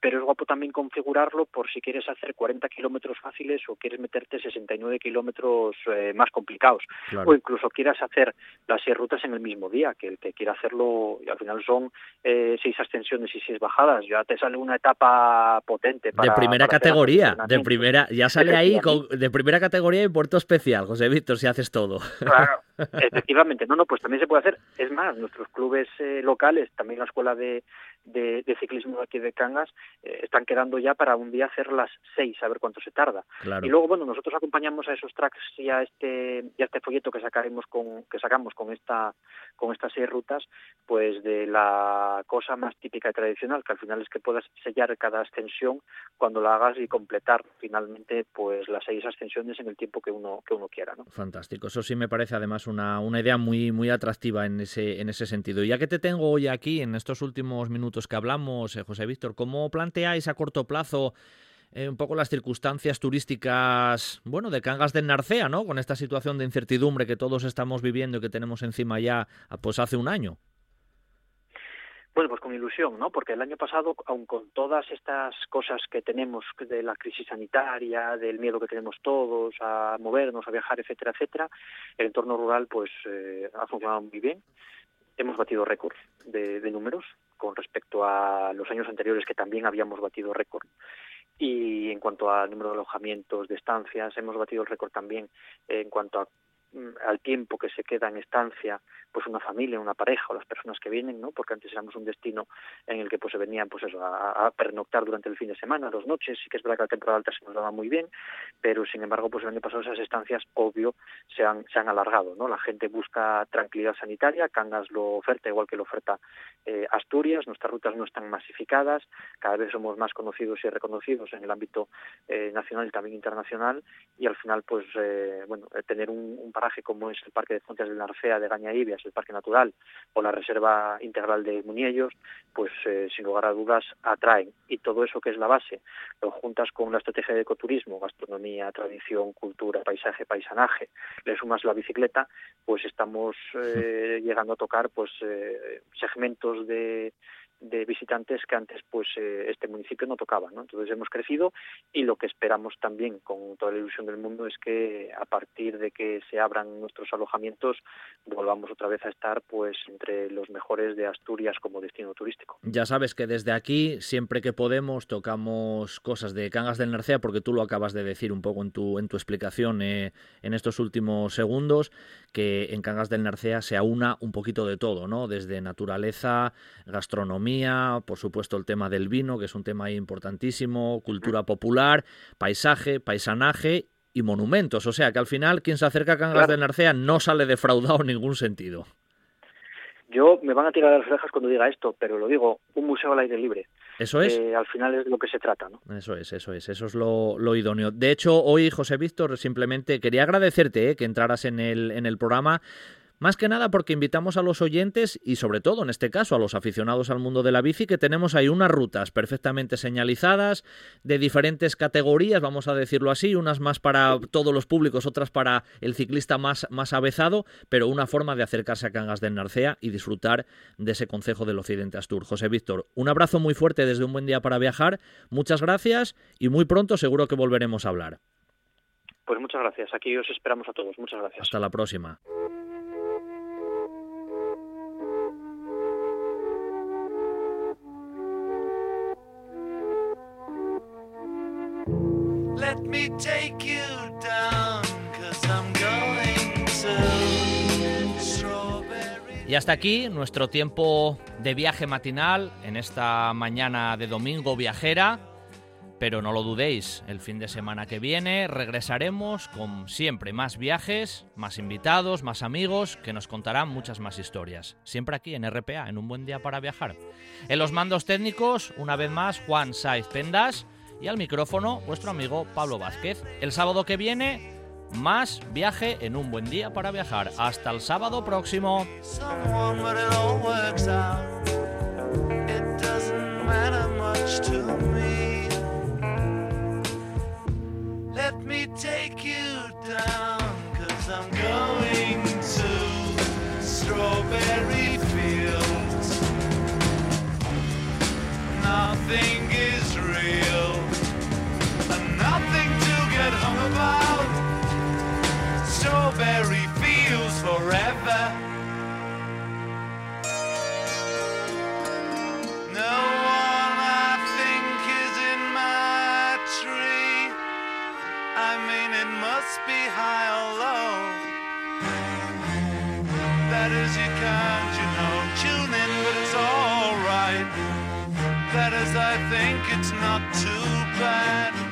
pero es guapo también configurarlo por si quieres hacer 40 kilómetros fáciles o quieres meterte 69 kilómetros eh, más complicados. O incluso quieras hacer las seis rutas en el mismo día, que el que quiera hacerlo, y al final son seis ascensiones y seis bajadas, ya te sale una etapa potente. de primera categoría, de primera, ya sale ahí de primera categoría y puerto especial, José Víctor, si haces todo. Claro, [LAUGHS] efectivamente. No, no, pues también se puede hacer. Es más, nuestros clubes eh, locales, también la escuela de, de, ciclismo aquí de Cangas, eh, están quedando ya para un día hacer las seis, a ver cuánto se tarda. Y luego, bueno, nosotros acompañamos a esos tracks y a este, y este folleto que sacaremos con, que sacamos con esta, con estas seis rutas, pues de la cosa más típica y tradicional, que al final es que puedas sellar cada ascensión cuando la hagas y completar finalmente pues las seis ascensiones en el tiempo que uno, que uno quiera. ¿no? Fantástico. Eso sí me parece además una, una idea muy, muy atractiva en ese, en ese sentido. Y ya que te tengo hoy aquí, en estos últimos minutos que hablamos, eh, José Víctor, ¿cómo planteáis a corto plazo eh, un poco las circunstancias turísticas, bueno, de Cangas del Narcea, ¿no? Con esta situación de incertidumbre que todos estamos viviendo y que tenemos encima ya, pues hace un año. Bueno, pues con ilusión, ¿no? Porque el año pasado, aun con todas estas cosas que tenemos de la crisis sanitaria, del miedo que tenemos todos a movernos, a viajar, etcétera, etcétera, el entorno rural pues eh, ha funcionado muy bien. Hemos batido récords de números con respecto a los años anteriores que también habíamos batido récord. Y en cuanto al número de alojamientos, de estancias, hemos batido el récord también en cuanto a al tiempo que se queda en estancia pues una familia, una pareja o las personas que vienen, ¿no? Porque antes éramos un destino en el que pues se venían pues eso a, pernoctar durante el fin de semana, dos noches, sí que es verdad que la temporada alta se nos daba muy bien, pero sin embargo pues el año pasado esas estancias obvio se han se han alargado, ¿no? La gente busca tranquilidad sanitaria, Cangas lo oferta igual que lo oferta eh, Asturias, nuestras rutas no están masificadas, cada vez somos más conocidos y reconocidos en el ámbito eh, nacional y también internacional y al final pues eh, bueno, tener un paraje como es el Parque de Fuentes del Narcea de Gañaíbias, el Parque Natural o la Reserva Integral de Muniellos, pues eh, sin lugar a dudas atraen. Y todo eso que es la base, lo juntas con la estrategia de ecoturismo, gastronomía, tradición, cultura, paisaje, paisanaje, le sumas la bicicleta, pues estamos eh, llegando a tocar pues eh, segmentos de de visitantes que antes pues eh, este municipio no tocaba ¿no? entonces hemos crecido y lo que esperamos también con toda la ilusión del mundo es que a partir de que se abran nuestros alojamientos volvamos otra vez a estar pues entre los mejores de Asturias como destino turístico ya sabes que desde aquí siempre que podemos tocamos cosas de Cangas del Narcea porque tú lo acabas de decir un poco en tu en tu explicación eh, en estos últimos segundos que en Cangas del Narcea se aúna un poquito de todo no desde naturaleza gastronomía por supuesto el tema del vino, que es un tema importantísimo, cultura popular, paisaje, paisanaje y monumentos. O sea que al final quien se acerca a Cangas de Narcea no sale defraudado en ningún sentido. Yo me van a tirar las orejas cuando diga esto, pero lo digo, un museo al aire libre. Eso es. al final es lo que se trata, ¿no? Eso es, eso es, eso es lo, lo idóneo. De hecho, hoy, José Víctor, simplemente quería agradecerte eh, que entraras en el, en el programa Más que nada porque invitamos a los oyentes y sobre todo en este caso a los aficionados al mundo de la bici que tenemos ahí unas rutas perfectamente señalizadas de diferentes categorías, vamos a decirlo así, unas más para todos los públicos, otras para el ciclista más, más avezado, pero una forma de acercarse a Cangas de Narcea y disfrutar de ese concejo del Occidente Astur. José Víctor, un abrazo muy fuerte desde un buen día para viajar, muchas gracias y muy pronto seguro que volveremos a hablar. Pues muchas gracias, aquí os esperamos a todos, muchas gracias. Hasta la próxima. Y hasta aquí nuestro tiempo de viaje matinal en esta mañana de domingo viajera. Pero no lo dudéis, el fin de semana que viene regresaremos con siempre más viajes, más invitados, más amigos que nos contarán muchas más historias. Siempre aquí en RPA, en un buen día para viajar. En los mandos técnicos, una vez más, Juan Saiz Pendas y al micrófono vuestro amigo Pablo Vázquez. El sábado que viene, más viaje en un buen día para viajar. Hasta el sábado próximo. Strawberry fields forever. No one I think is in my tree. I mean, it must be high or low. That is, you can't, you know, tune in, but it's alright. That is, I think it's not too bad.